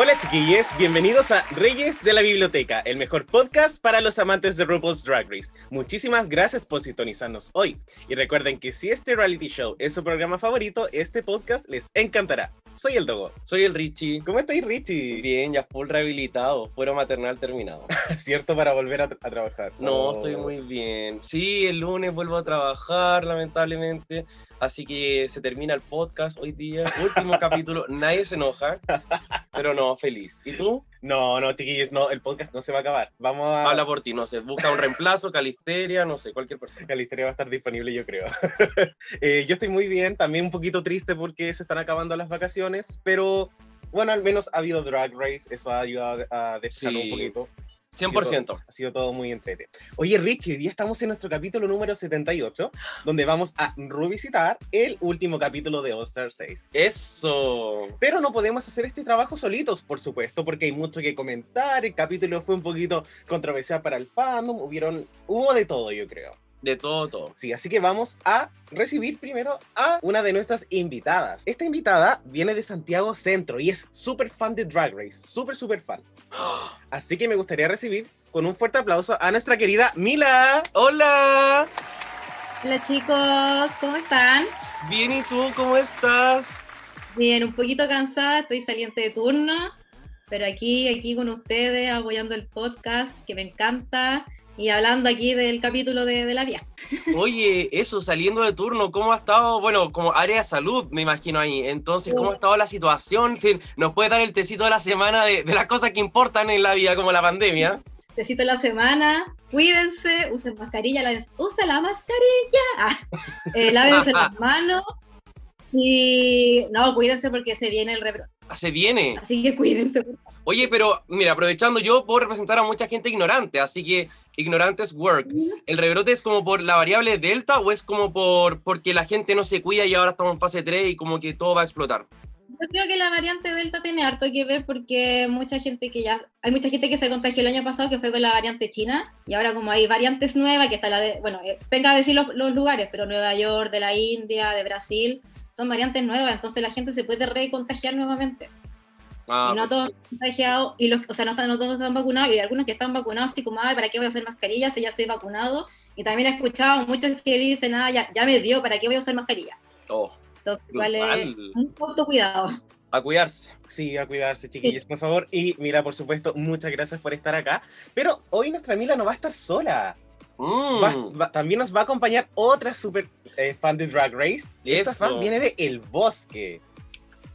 Hola chiquillos, bienvenidos a Reyes de la Biblioteca, el mejor podcast para los amantes de RuPaul's Drag Race. Muchísimas gracias por sintonizarnos hoy. Y recuerden que si este reality show es su programa favorito, este podcast les encantará. Soy el Dogo. Soy el Richie. ¿Cómo estáis, Richie? Bien, ya full rehabilitado, fuero maternal terminado. ¿Cierto para volver a, a trabajar? No, Oh. estoy muy bien. Sí, el lunes vuelvo a trabajar, lamentablemente. Así que se termina el podcast hoy día. Último capítulo, nadie se enoja. Pero no, feliz. ¿Y tú? No, no, chiquillos, no, el podcast no se va a acabar. Vamos a... Habla por ti, no sé, busca un reemplazo, Calisteria, no sé, cualquier persona. historia va a estar disponible, yo creo. Eh, yo estoy muy bien, también un poquito triste porque se están acabando las vacaciones, pero bueno, al menos ha habido Drag Race, eso ha ayudado a descansar Sí. un poquito. 100%. Ha sido todo muy entrete. Oye, Richie, hoy día estamos en nuestro capítulo número 78, donde vamos a revisitar el último capítulo de All Star 6. Eso. Pero no podemos hacer este trabajo solitos, por supuesto, porque hay mucho que comentar. El capítulo fue un poquito controversial para el fandom, hubieron, hubo de todo, yo creo. De todo, todo. Sí, así que vamos a recibir primero a una de nuestras invitadas. Esta invitada viene de Santiago Centro y es súper fan de Drag Race, súper, súper fan. Así que me gustaría recibir con un fuerte aplauso a nuestra querida Mila. Hola. Hola chicos, ¿cómo están? Bien, ¿y tú cómo estás? Bien, un poquito cansada, estoy saliente de turno, pero aquí, aquí con ustedes, apoyando el podcast, que me encanta, y hablando aquí del capítulo de, de la vía. Oye, eso, saliendo de turno, ¿cómo ha estado? Bueno, como área de salud, me imagino ahí. Entonces, ¿cómo ha estado la situación? Si nos puede dar el tecito de la semana de, de las cosas que importan en la vida, como la pandemia. Besito la semana, cuídense, usen mascarilla, lávense- usa la mascarilla, ah, eh, lávense las manos, y no, cuídense porque se viene el rebrote, Ah, Se viene. así que cuídense. Oye, pero mira, aprovechando, yo puedo representar a mucha gente ignorante, así que ignorantes work. ¿El rebrote es como por la variable delta o es como por porque la gente no se cuida y ahora estamos en fase 3 y como que todo va a explotar? Yo creo que la variante Delta tiene harto que ver porque mucha gente que ya, hay mucha gente que se contagió el año pasado que fue con la variante china y ahora como hay variantes nuevas, que está la de, bueno, eh, venga a decir los, los lugares, pero Nueva York, de la India, de Brasil, son variantes nuevas, entonces la gente se puede recontagiar nuevamente. Ah, y no todos están contagiados, y los, o sea, no, están- no todos están vacunados, y hay algunos que están vacunados así como, ay, ¿para qué voy a hacer mascarilla si ya estoy vacunado? Y también he escuchado muchos que dicen, ah, ya, ya me dio, ¿para qué voy a usar mascarilla? oh, Entonces, igual es Brutal. mucho autocuidado. a cuidarse. Sí, a cuidarse, chiquillos, por favor. Y Mila, por supuesto, muchas gracias por estar acá. Pero hoy nuestra Mila no va a estar sola. Mm. Va- va- también nos va a acompañar otra super eh, fan de Drag Race. Esta Eso. fan viene de El Bosque.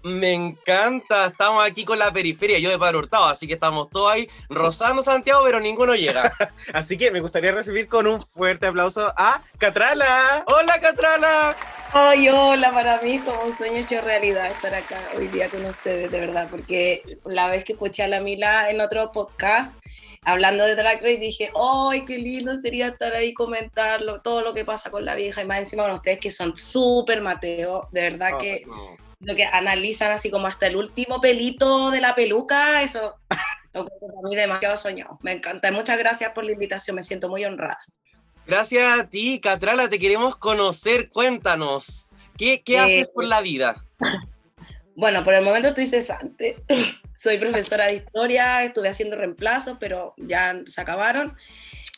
Me encanta, estamos aquí con la periferia, yo de Padre Hurtado, así que estamos todos ahí rozando Santiago, pero ninguno llega. Así que me gustaría recibir con un fuerte aplauso a Catrala. ¡Hola, Catrala! Ay, hola, para mí es como un sueño hecho realidad estar acá hoy día con ustedes, de verdad, porque la vez que escuché a la Mila en otro podcast hablando de Drag Race dije, ¡ay, qué lindo sería estar ahí comentarlo, todo lo que pasa con la vieja! Y más encima con ustedes que son súper Mateo, de verdad Oh, que No. Lo que analizan así como hasta el último pelito de la peluca, eso lo para mí demasiado soñado. Me encanta, muchas gracias por la invitación, me siento muy honrada. Gracias a ti, Catrala, te queremos conocer, cuéntanos. ¿Qué, qué Eh, haces por la vida? Bueno, por el momento estoy cesante. Soy profesora de historia, estuve haciendo reemplazos, pero ya se acabaron.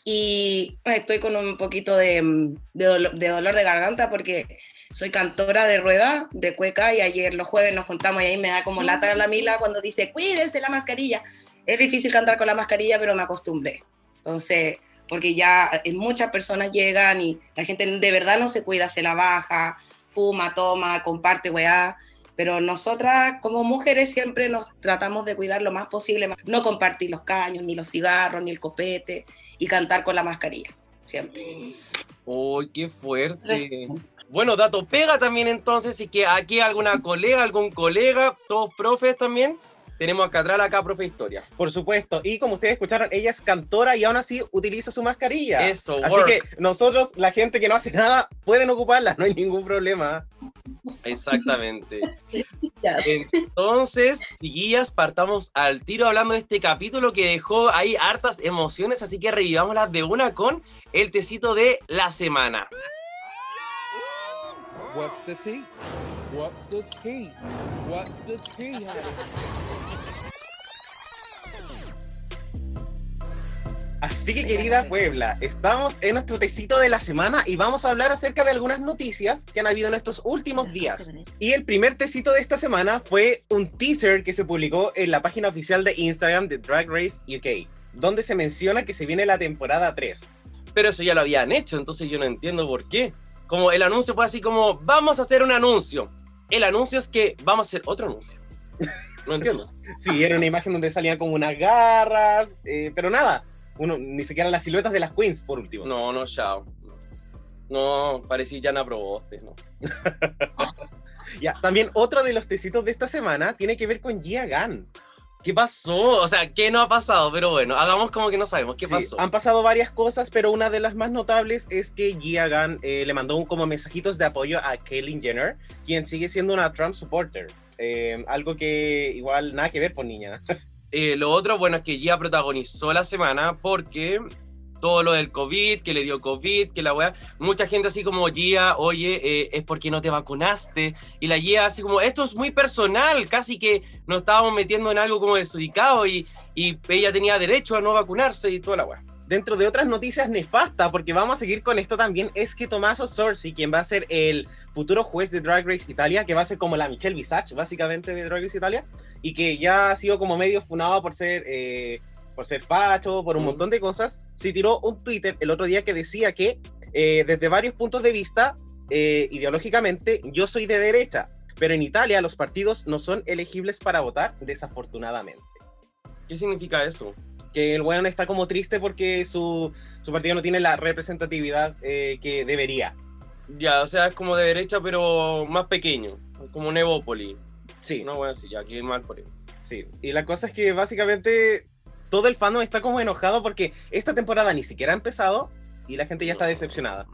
Y estoy con un poquito de, mm, de dolor de garganta porque soy cantora de rueda, de cueca, y ayer los jueves nos juntamos y ahí me da como lata la mila cuando dice, cuídense la mascarilla. Es difícil cantar con la mascarilla, pero me acostumbré. Entonces, porque ya eh, muchas personas llegan y la gente de verdad no se cuida, se la baja, fuma, toma, comparte, weá. Pero nosotras como mujeres siempre nos tratamos de cuidar lo más posible, no compartir los caños, ni los cigarros, ni el copete, y cantar con la mascarilla, siempre. ¡Uy, qué fuerte! Bueno, dato pega también entonces, y que aquí alguna colega, algún colega, todos profes también. tenemos a Catral acá, profe Historia. Por supuesto. Y como ustedes escucharon, ella es cantora y aún así utiliza su mascarilla. Eso, Así work. que nosotros, la gente que no hace nada, pueden ocuparla, no hay ningún problema. Exactamente. Entonces, chiquillas, partamos al tiro hablando de este capítulo que dejó ahí hartas emociones, así que revivámoslas de una con el tecito de la semana. What's the tea? What's the tea? What's the tea? Así que querida Puebla, estamos en nuestro tecito de la semana y vamos a hablar acerca de algunas noticias que han habido en estos últimos días. Y el primer tecito de esta semana fue un teaser que se publicó en la página oficial de Instagram de Drag Race UK, donde se menciona que se viene la temporada 3. Pero eso ya lo habían hecho, entonces yo no entiendo por qué. Como el anuncio fue así como, vamos a hacer un anuncio. El anuncio es que vamos a hacer otro anuncio. No entiendo. Sí, era una imagen donde salían como unas garras, eh, pero nada, uno, ni siquiera las siluetas de las queens, por último. No, no, chao. No, parecía ya no Proboste, no. Ya, también otro de los tecitos de esta semana tiene que ver con Gia Gunn. ¿Qué pasó? O sea, ¿qué no ha pasado? Pero bueno, hagamos como que no sabemos. ¿Qué Sí, pasó? Han pasado varias cosas, pero una de las más notables es que Gia Gunn eh, le mandó un, como mensajitos de apoyo a Caitlyn Jenner, quien sigue siendo una Trump supporter. Eh, algo que igual nada que ver por niña. Eh, lo otro, bueno, es que Gia protagonizó la semana porque todo lo del COVID, que le dio COVID, que la weá, mucha gente así como Gia, oye, eh, es porque no te vacunaste, y la Gia así como, esto es muy personal, casi que nos estábamos metiendo en algo como desubicado y, y ella tenía derecho a no vacunarse y toda la weá. Dentro de otras noticias nefastas, porque vamos a seguir con esto también, es que Tommaso Sorsi, quien va a ser el futuro juez de Drag Race Italia, que va a ser como la Michelle Visage, básicamente, de Drag Race Italia, y que ya ha sido como medio funado por ser, eh, por ser facho, por un Mm. montón de cosas, se tiró un Twitter el otro día que decía que eh, desde varios puntos de vista, eh, ideológicamente, yo soy de derecha, pero en Italia los partidos no son elegibles para votar, desafortunadamente ¿Qué significa eso? que el weón está como triste porque su, su partido no tiene la representatividad eh, que debería. Ya, o sea, es como de derecha, pero más pequeño, como Nevópoli. Sí, No, bueno, sí, ya aquí mal por sí. Y la cosa es que básicamente todo el fandom está como enojado porque esta temporada ni siquiera ha empezado y la gente ya está decepcionada.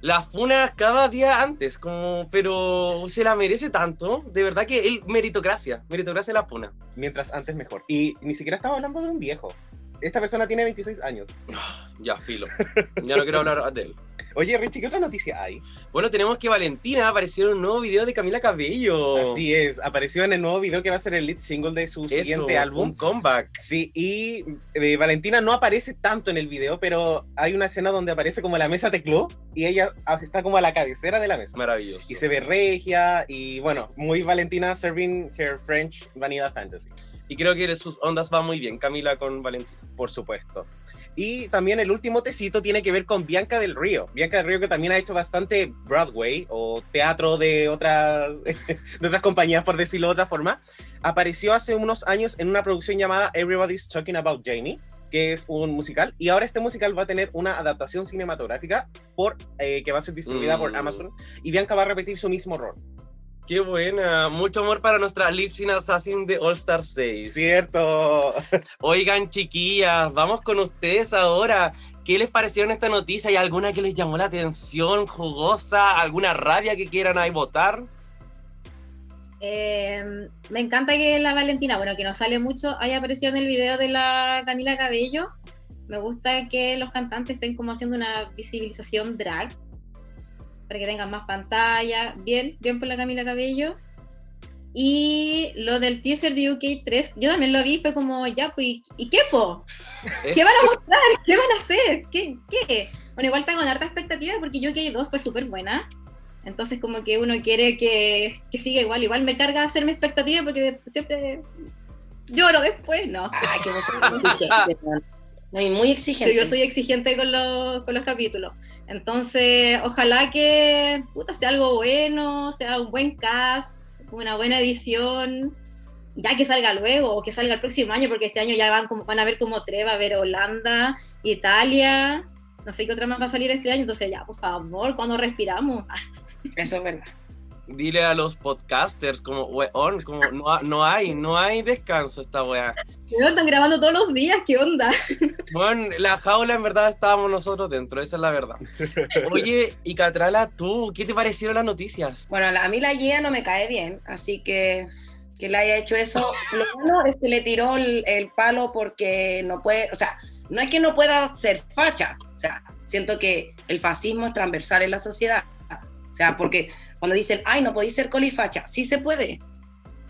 las funas cada día antes, como, pero se la merece tanto, de verdad que él, meritocracia, meritocracia la funa. Mientras antes mejor. Y ni siquiera estaba hablando de un viejo. Esta persona tiene 26 años. Ya, filo. Ya no quiero hablar de él. Oye, Richie, ¿qué otra noticia hay? Bueno, tenemos que Valentina apareció en un nuevo video de Camila Cabello. Así es, apareció en el nuevo video que va a ser el lead single de su Eso, siguiente álbum. Un comeback. Sí, y eh, Valentina no aparece tanto en el video, pero hay una escena donde aparece como la mesa de club y ella ah, está como a la cabecera de la mesa. Maravilloso. Y se ve regia y bueno, muy Valentina serving her French Vanilla Fantasy, Y creo que sus ondas van muy bien, Camila con Valentina. por supuesto. Y también el último tecito tiene que ver con Bianca del Río. Bianca del Río que también ha hecho bastante Broadway o teatro de otras, de otras compañías, por decirlo de otra forma. Apareció hace unos años en una producción llamada Everybody's Talking About Jamie, que es un musical. Y ahora este musical va a tener una adaptación cinematográfica por, eh, que va a ser distribuida por Mm. Amazon. Y Bianca va a repetir su mismo rol. Qué buena. Mucho amor para nuestra Lip Sync Assassin de All Star 6. Cierto. Oigan, chiquillas, vamos con ustedes ahora. ¿Qué les pareció esta noticia? ¿Hay alguna que les llamó la atención, jugosa? ¿Alguna rabia que quieran ahí votar? Eh, me encanta que la Valentina, bueno, que no sale mucho, haya aparecido en el video de la Camila Cabello. Me gusta que los cantantes estén como haciendo una visibilización drag, para que tengan más pantalla. Bien, bien por la Camila Cabello. Y lo del teaser de UK 3, yo también lo vi, fue como, ya, pues, ¿y- ¿y qué, po? ¿Qué van a mostrar? ¿Qué van a hacer? ¿Qué? ¿Qué? Bueno, igual tengo una harta expectativa porque UK 2 fue súper buena. Entonces, como que uno quiere que, que siga igual. Igual me carga hacerme expectativa porque siempre lloro después, ¿no? Ay, que vos sos muy exigente, muy Sí, exigente. yo soy exigente con los, con los capítulos. Entonces, ojalá que puta, sea algo bueno, sea un buen cast, una buena edición, ya que salga luego o que salga el próximo año, porque este año ya van, como, van a ver como tres, va a ver Holanda, Italia, no sé qué otra más va a salir este año, entonces ya, por favor, cuando respiramos. Eso es verdad. dile a los podcasters, como, weón, como no, no hay, no hay descanso esta weá. Están grabando todos los días, ¿qué onda? Bueno, la jaula en verdad estábamos nosotros dentro, esa es la verdad. Oye, y Catrala, tú, ¿qué te parecieron las noticias? Bueno, a mí la Gia no me cae bien, así que que le haya hecho eso. Lo bueno es que le tiró el, el palo porque no puede, o sea, no es que no pueda ser facha, o sea, siento que el fascismo es transversal en la sociedad. O sea, porque cuando dicen, ay, no podéis ser colifacha, sí se puede.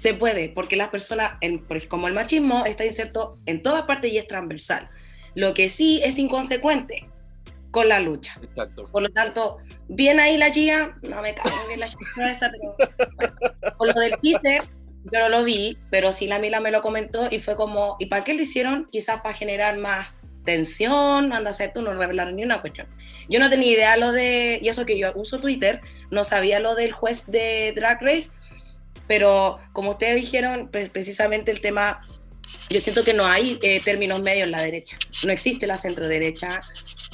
Se puede, porque las personas, en- como el machismo está inserto en todas partes y es transversal. Lo que sí es inconsecuente con la lucha. Exacto. Por lo tanto, bien ahí la Gia, no me muy bien la Gia esa, pero bueno. Con lo del teaser, yo no lo vi, pero sí la Mila me lo comentó y fue como, ¿y para qué lo hicieron? Quizás para generar más tensión, anda a ser tú, no revelaron ni una cuestión. Yo no tenía idea lo de, y eso que yo uso Twitter, no sabía lo del juez de Drag Race, pero como ustedes dijeron, pues, precisamente el tema, yo siento que no hay eh, términos medios en la derecha, no existe la centro derecha,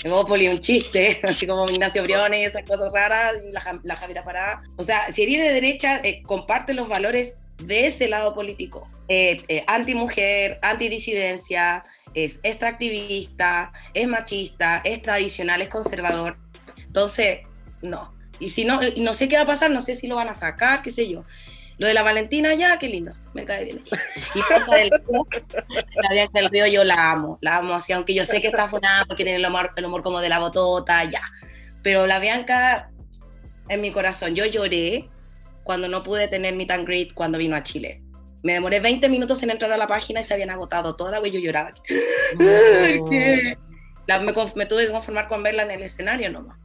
Evópoli un chiste, así como Ignacio Briones esas cosas raras, y la, la Javiera Parada. O sea, si eres de derecha, eh, comparte los valores de ese lado político. Eh, eh, anti-mujer, antidisidencia, es extractivista, es machista, es tradicional, es conservador. Entonces, no. Y si no, y no sé qué va a pasar, no sé si lo van a sacar, qué sé yo. Lo de la Valentina ya, qué lindo, me cae bien. Y Bianca del Río, la Bianca del Río yo la amo, la amo así, aunque yo sé que está funada porque tiene el humor, el humor como de la botota, ya. Pero la Bianca, en mi corazón, yo lloré cuando no pude tener mi tan great cuando vino a Chile. Me demoré 20 minutos en entrar a la página y se habían agotado toda vez yo lloraba. ¿Por qué? La- me, me tuve que conformar con verla en el escenario nomás.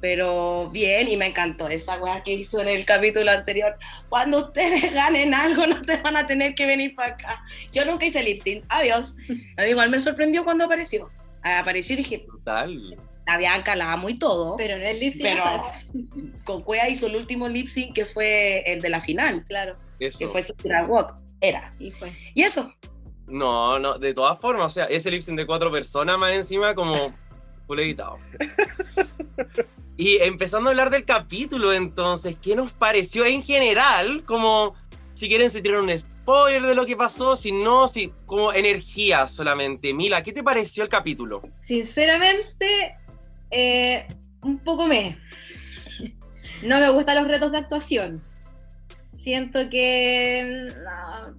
Pero bien, y me encantó esa weá que hizo en el capítulo anterior. Cuando ustedes ganen algo, no te van a tener que venir para acá. Yo nunca hice lip sync. Adiós. A mí igual me sorprendió cuando apareció. Apareció y dije, Total. la Bianca la amo y todo. Pero no es lip sync, Pero con Cuea hizo el último lip sync que fue el de la final, Claro, Eso. que fue Sutura Walk. Era. y fue. Y eso. No, no, de todas formas, o sea, ese lip sync de cuatro personas más encima como full editado. Y empezando a hablar del capítulo, entonces, ¿qué nos pareció en general? Como, si quieren se tiran un spoiler de lo que pasó, si no, si, como energía solamente. Mila, ¿qué te pareció el capítulo? Sinceramente, eh, un poco me. No me gustan los retos de actuación. Siento que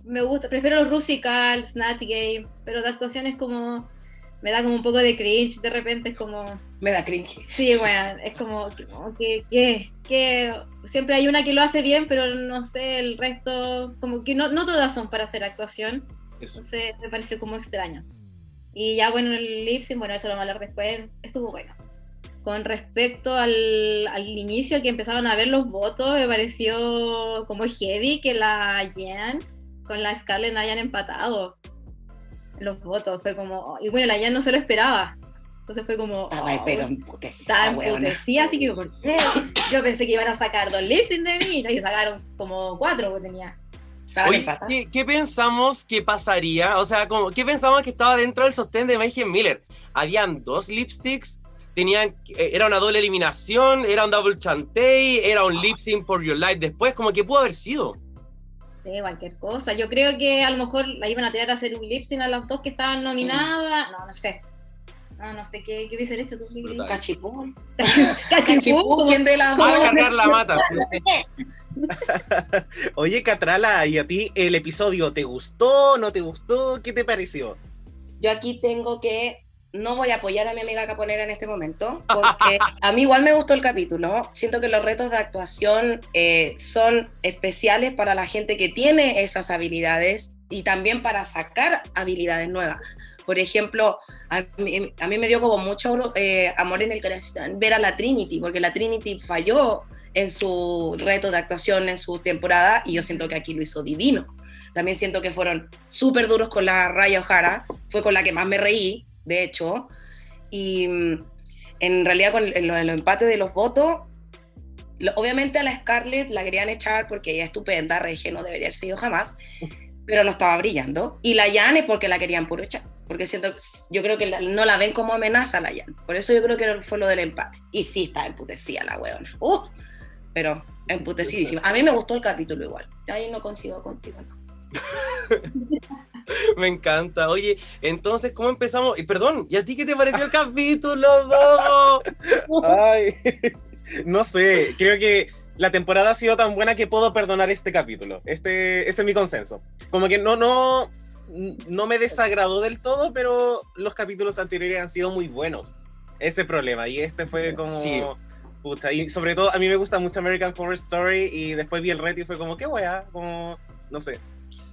me gusta, prefiero los Rusical, Snatch Game, pero de actuación es como. Me da como un poco de cringe, de repente es como. Me da cringe. Sí, bueno, es como, que, que, que siempre hay una que lo hace bien, pero no sé, el resto, como que no, no todas son para hacer actuación. Eso. Entonces me pareció como extraño. Y ya bueno, el lip sync, bueno, eso lo vamos a hablar después, estuvo bueno. Con respecto al, al inicio que empezaron a ver los votos, me pareció como heavy que la Jan con la Scarlett no hayan empatado los votos. Fue como, y bueno, la Jan no se lo esperaba. Entonces fue como, Ay, oh, pero emputecida, así que ¿por qué? Yo pensé que iban a sacar dos lip sync de mí, no, y sacaron como cuatro que tenía. Estaban Oye. ¿qué, qué pensamos que pasaría? O sea, como, ¿qué pensamos que estaba dentro del sostén de Mayhem Miller? Habían dos lipsticks, tenían, eh, era una doble eliminación, era un double chantey, era un lip sync por your life después, como que pudo haber sido. Cualquier cosa. Yo creo que a lo mejor la iban a tirar a hacer un lip sync a las dos que estaban nominadas. No, no sé. No, no sé qué, qué hubiesen hecho tú. Cachipún. Cachipún, ¿quién de las Va a dos? cargar la mata. Oye, Catrala, ¿y a ti el episodio te gustó? ¿No te gustó? ¿Qué te pareció? Yo aquí tengo que no voy a apoyar a mi amiga caponera en este momento, porque a mí igual me gustó el capítulo. Siento que los retos de actuación eh, son especiales para la gente que tiene esas habilidades y también para sacar habilidades nuevas. Por ejemplo, a mí, a mí me dio como mucho eh, amor en el corazón ver a la Trinity, porque la Trinity falló en su reto de actuación en su temporada y yo siento que aquí lo hizo divino. También siento que fueron súper duros con la Raya O'Hara, fue con la que más me reí, de hecho. Y mm, en realidad con el, el empate de los votos, obviamente a la Scarlett la querían echar porque ella es estupenda, Regia no debería haber sido jamás, pero no estaba brillando. Y la Yane porque la querían puro echar, porque siento, yo creo que no la ven como amenaza la Yane. Por eso yo creo que fue lo del empate. Y sí está emputecida la weona. ¡Uh! pero emputecidísima. A mí me gustó el capítulo igual. Ahí no consigo contigo, no. Me encanta. Oye, entonces, ¿cómo empezamos? Y perdón, ¿y a ti qué te pareció el capítulo? Ay, no sé, creo que la temporada ha sido tan buena que puedo perdonar este capítulo. Este, ese es mi consenso. Como que no, no, no me desagradó del todo, pero los capítulos anteriores han sido muy buenos. Ese problema. Y este fue como. Sí. Puta, y sobre todo, a mí me gusta mucho American Horror Story. Y después vi el reto y fue como, qué wea. Como, no sé.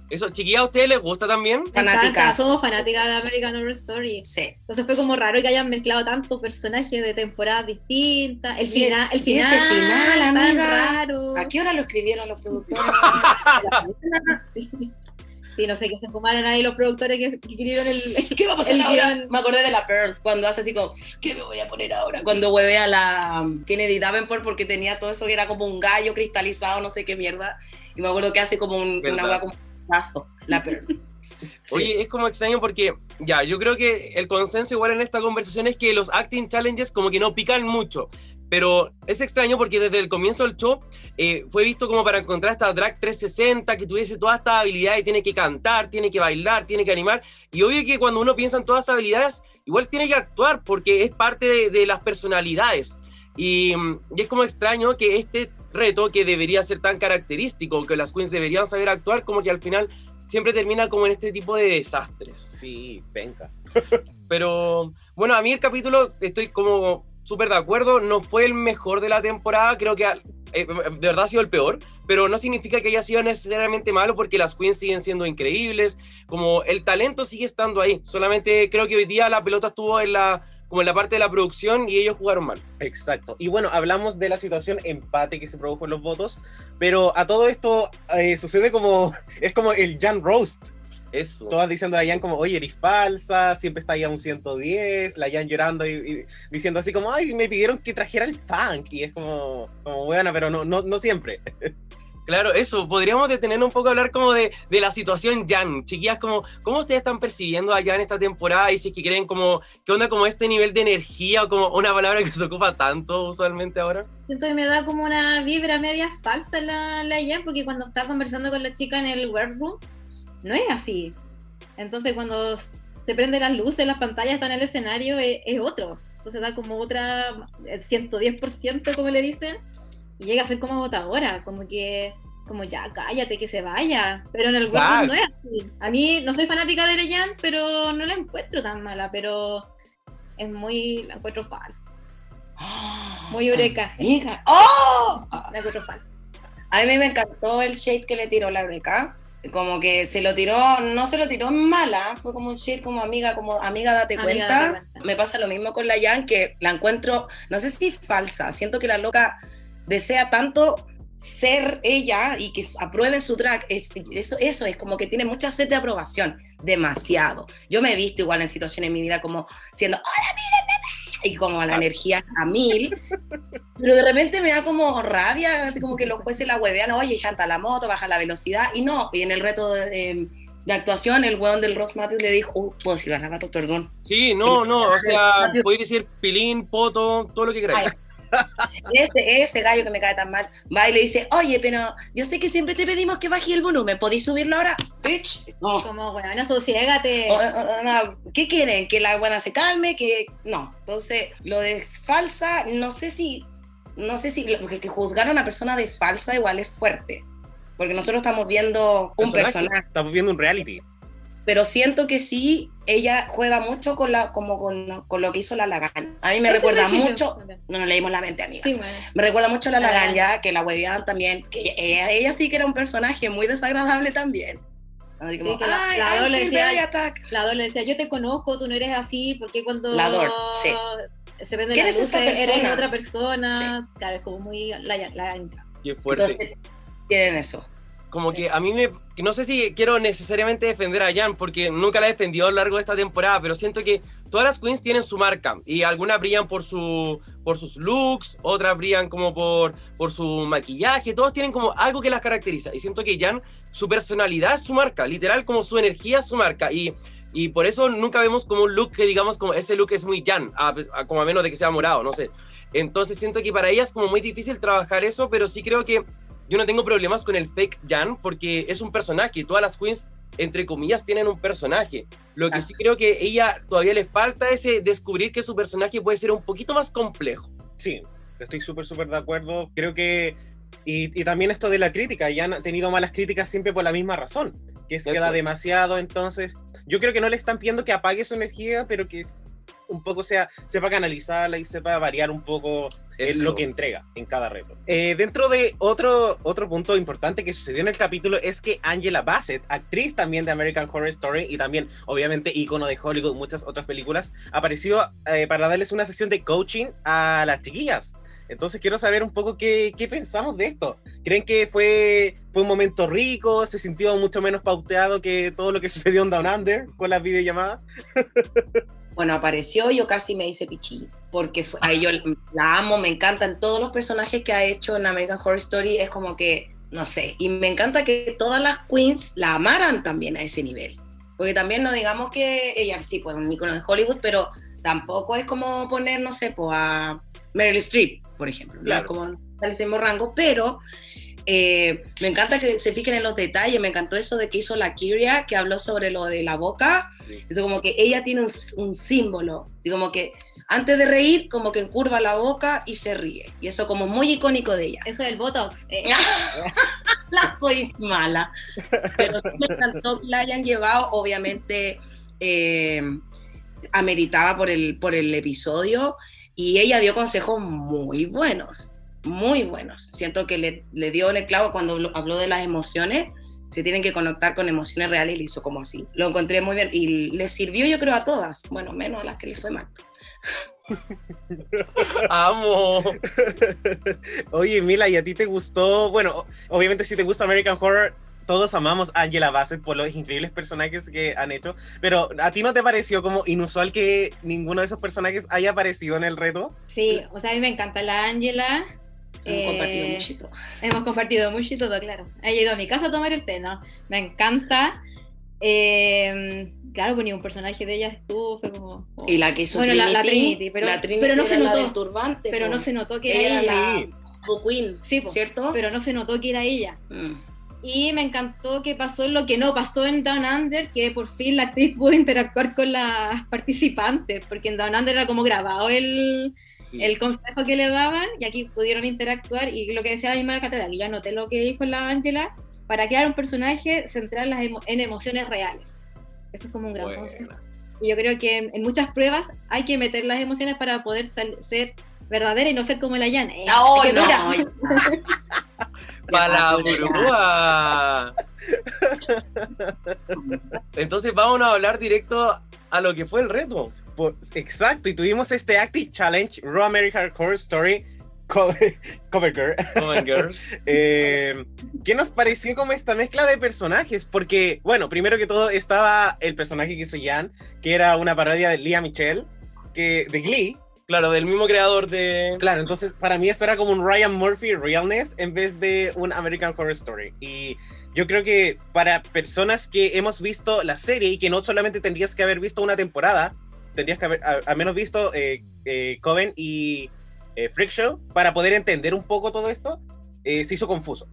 Eso, chiquilla, ¿a ustedes les gusta también? Fanáticas. somos fanáticas de American Horror Story. Sí. Entonces fue como raro que hayan mezclado tantos personajes de temporadas distintas. El final, el y ese final, final, tan amiga. raro. ¿A qué hora lo escribieron los productores? Sí. No sé, que se fumaron ahí los productores que, que escribieron el... ¿Qué va a pasar ahora? guion. Me acordé de la Pearl, cuando hace así como, ¿qué me voy a poner ahora? Cuando hueve a la Kennedy Davenport porque tenía todo eso que era como un gallo cristalizado, no sé qué mierda. Y me acuerdo que hace como un, una hueá como un vaso, la Pearl. Sí. Oye, es como extraño porque, ya, yo creo que el consenso igual en esta conversación es que los acting challenges como que no pican mucho. Pero es extraño porque desde el comienzo del show eh, fue visto como para encontrar esta drag 360 que tuviese toda esta habilidad y tiene que cantar, tiene que bailar, tiene que animar. Y obvio que cuando uno piensa en todas esas habilidades, igual tiene que actuar porque es parte de, de las personalidades. Y, y es como extraño que este reto que debería ser tan característico, que las queens deberían saber actuar, como que al final siempre termina como en este tipo de desastres. Sí, venga. Pero bueno, a mí el capítulo estoy como súper de acuerdo, no fue el mejor de la temporada, creo que eh, de verdad ha sido el peor, pero no significa que haya sido necesariamente malo porque las queens siguen siendo increíbles, como el talento sigue estando ahí, solamente creo que hoy día la pelota estuvo en la como en la parte de la producción y ellos jugaron mal. Exacto. Y bueno, hablamos de la situación empate que se produjo en los votos, pero a todo esto eh, sucede como, es como el Jan Roast. Eso. Todas diciendo a Jan como, oye, eres falsa, siempre está ahí a un 110, la Jan llorando y, y diciendo así como, ay, me pidieron que trajera el funk, y es como, como buena, pero no, no, no siempre. Claro, eso, podríamos detenernos un poco a hablar como de, de la situación Jan. Chiquillas, como, ¿cómo ustedes están percibiendo a Jan esta temporada? Y si es que creen como, ¿qué onda como este nivel de energía o como una palabra que se ocupa tanto usualmente ahora? Siento que me da como una vibra media falsa la, la Jan, porque cuando está conversando con la chica en el workroom, no es así. Entonces cuando se prenden las luces, las pantallas están en el escenario, es, es otro. Entonces da como otra, el 110% como le dicen, y llega a ser como agotadora, como que, como ya, cállate, que se vaya. Pero en el Claro. no es así. A mí no soy fanática de la Jan, pero no la encuentro tan mala, pero es muy, la encuentro falsa. Muy eureka. ¡Oh! La encuentro falsa. A mí me encantó el shade que le tiró la Eureka. Como que se lo tiró, no se lo tiró mala, fue como un shade como amiga, como amiga date Amiga, cuenta. date cuenta. Me pasa lo mismo con la Jan, que la encuentro, no sé si falsa, siento que la loca desea tanto ser ella y que aprueben su track, es- eso, eso es como que tiene mucha sed de aprobación, demasiado. Yo me he visto igual en situaciones en mi vida como siendo, hola, miren, bebé", y como la energía a mil, pero de repente me da como rabia, así como que los jueces la huevean, oye, llanta la moto, baja la velocidad, y no, y en el reto de, de- de actuación, el weón del Ross Matthews le dijo, oh, puedo decir la perdón. Sí, no, no, o sea, podéis decir pilín, poto, todo lo que queráis. Ese, ese gallo que me cae tan mal, va y le dice, oye, pero yo sé que siempre te pedimos que bajes el volumen, ¿podéis subirlo ahora? Bitch, no. Como, weón, asociégate. O- o- o- no, ¿Qué quieren? ¿Que la buena se calme? que No. Entonces, lo de falsa, no sé si, no sé si, porque que juzgar a una persona de falsa igual es fuerte. Porque nosotros estamos viendo un Personaje. personaje, Estamos viendo un reality. Pero siento que sí, ella juega mucho con, la, como con, con lo que hizo la Lagaña. A mí me recuerda sí, mucho, no nos leímos la mente, amiga. Sí, bueno. Me recuerda mucho a la La Laganja, que la hueveaban también, que ella, ella sí que era un personaje muy desagradable también. Así como, Sí, que la- "Ay, la I Dor le feel decía- very attacked". La Dor le decía, yo te conozco, tú no eres así, porque cuando La Dor, sí. se vende ¿Quién la es esta luz, eres otra persona. Claro, es como muy la, la, Qué fuerte. Entonces, tienen eso. Como que a mí me. No sé si quiero necesariamente defender a Jan, porque nunca la he defendido a lo largo de esta temporada, pero siento que todas las queens tienen su marca y algunas brillan por, su, por sus looks, otras brillan como por, por su maquillaje, todos tienen como algo que las caracteriza. Y siento que Jan, su personalidad es su marca, literal como su energía es su marca. Y Y por eso nunca vemos como un look que digamos como ese look es muy Jan, a, a- como a menos de que sea morado, no sé. Entonces siento que para ella es como muy difícil trabajar eso, pero sí creo que yo no tengo problemas con el fake Jan porque es un personaje. Todas las queens, entre comillas, tienen un personaje. Lo que sí creo que ella todavía le falta ese descubrir que su personaje puede ser un poquito más complejo. Sí, estoy súper, súper de acuerdo. Creo que. Y, y también esto de la crítica, ya han tenido malas críticas siempre por la misma razón, que es da Eso. demasiado, entonces yo creo que no le están pidiendo que apague su energía, pero que es- un poco sea, sepa canalizarla y sepa variar un poco Eso. lo que entrega en cada reto. Eh, dentro de otro, otro punto importante que sucedió en el capítulo es que Angela Bassett, actriz también de American Horror Story y también obviamente ícono de Hollywood, muchas otras películas, apareció eh, para darles una sesión de coaching a las chiquillas. Entonces quiero saber un poco qué, qué pensamos de esto. ¿Creen que fue, fue un momento rico? ¿Se sintió mucho menos pauteado que todo lo que sucedió en Down Under con las videollamadas? Bueno, apareció, yo casi me hice pichí, porque fue, a yo la amo, me encantan todos los personajes que ha hecho en American Horror Story, es como que, no sé, y me encanta que todas las queens la amaran también a ese nivel, porque también no digamos que ella sí, pues un icono de Hollywood, pero tampoco es como poner, no sé, pues a Meryl Streep, por ejemplo, no Claro. es como del mismo rango, pero eh, me encanta que se fijen en los detalles, me encantó eso de que hizo la Kyria, que habló sobre lo de la boca, es como que ella tiene un, un símbolo, y como que antes de reír, como que encurva la boca y se ríe. Y eso como muy icónico de ella. Eso del Botox. eh, la soy mala. Pero sí me encantó que la hayan llevado, obviamente eh, ameritaba por el, por el episodio y ella dio consejos muy buenos, muy buenos. Siento que le, le dio en el clavo cuando habló, de las emociones. Se tienen que conectar con emociones reales y le hizo como así. Lo encontré muy bien y le sirvió yo creo a todas, bueno, menos a las que le fue mal. Amo. Oye, Mila, ¿y a ti te gustó? Bueno, obviamente si te gusta American Horror, todos amamos a Angela Bassett por los increíbles personajes que han hecho, pero ¿a ti no te pareció como inusual que ninguno de esos personajes haya aparecido en el reto? Sí, o sea, a mí me encanta la Ángela. Hemos eh, compartido muchito. Hemos compartido mucho y todo, claro. He ido a mi casa a tomar el té, ¿no? Me encanta. Eh, claro, pues ni un personaje de ella estuvo, fue como... oh. Y la que hizo Bueno, la- la Trinity, Trinity, pero- la Trinity pero no se notó. turbante, pero po. no se notó que era ella. la Queen, Sí, po. ¿cierto? Pero no se notó que era ella. Mm. Y me encantó que pasó lo que no pasó en Down Under, que por fin la actriz pudo interactuar con las participantes, porque en Down Under era como grabado el, Sí. el consejo que le daban y aquí pudieron interactuar y lo que decía la misma catedral, y yo anoté lo que dijo la Ángela, para crear un personaje centrar las emo- en emociones reales. Eso es como un gran consejo. Y yo creo que en, en muchas pruebas hay que meter las emociones para poder ser verdadera y no ser como la Jan. Eh, No, que no, dura. ya. Palabrúa. Entonces vámonos a hablar directo a lo que fue el reto. Por- exacto, y tuvimos este Active Challenge, Raw American Horror Story Co- Cover Girl. Girls. Eh, ¿Qué nos pareció como esta mezcla de personajes? Porque, bueno, primero que todo estaba el personaje que hizo Jan, que era una parodia de Leah Michelle, que, de Glee. Claro, del mismo creador de. Claro, entonces para mí esto era como un Ryan Murphy Realness en vez de un American Horror Story. Y yo creo que para personas que hemos visto la serie y que no solamente tendrías que haber visto una temporada, tendrías que haber al menos visto eh, eh, Coven y eh, Freak Show para poder entender un poco todo esto, eh, se hizo confuso.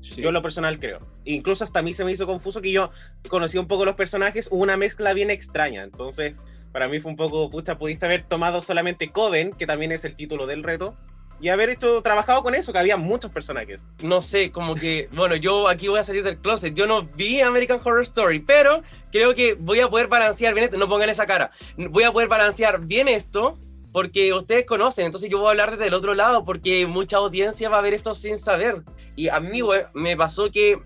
Sí. Yo en lo personal creo. Incluso hasta a mí se me hizo confuso que yo conocí un poco los personajes, hubo una mezcla bien extraña. Entonces, para mí fue un poco, pucha, pudiste haber tomado solamente Coven, que también es el título del reto, y haber hecho, trabajado con eso, que había muchos personajes. no sé, como que, bueno, yo aquí voy a salir del closet. Yo no vi American Horror Story, pero creo que voy a poder balancear bien esto. No pongan esa cara. Voy a poder balancear bien esto porque ustedes conocen. Entonces yo voy a hablar desde el otro lado porque mucha audiencia va a ver esto sin saber. Y a mí güey, me pasó que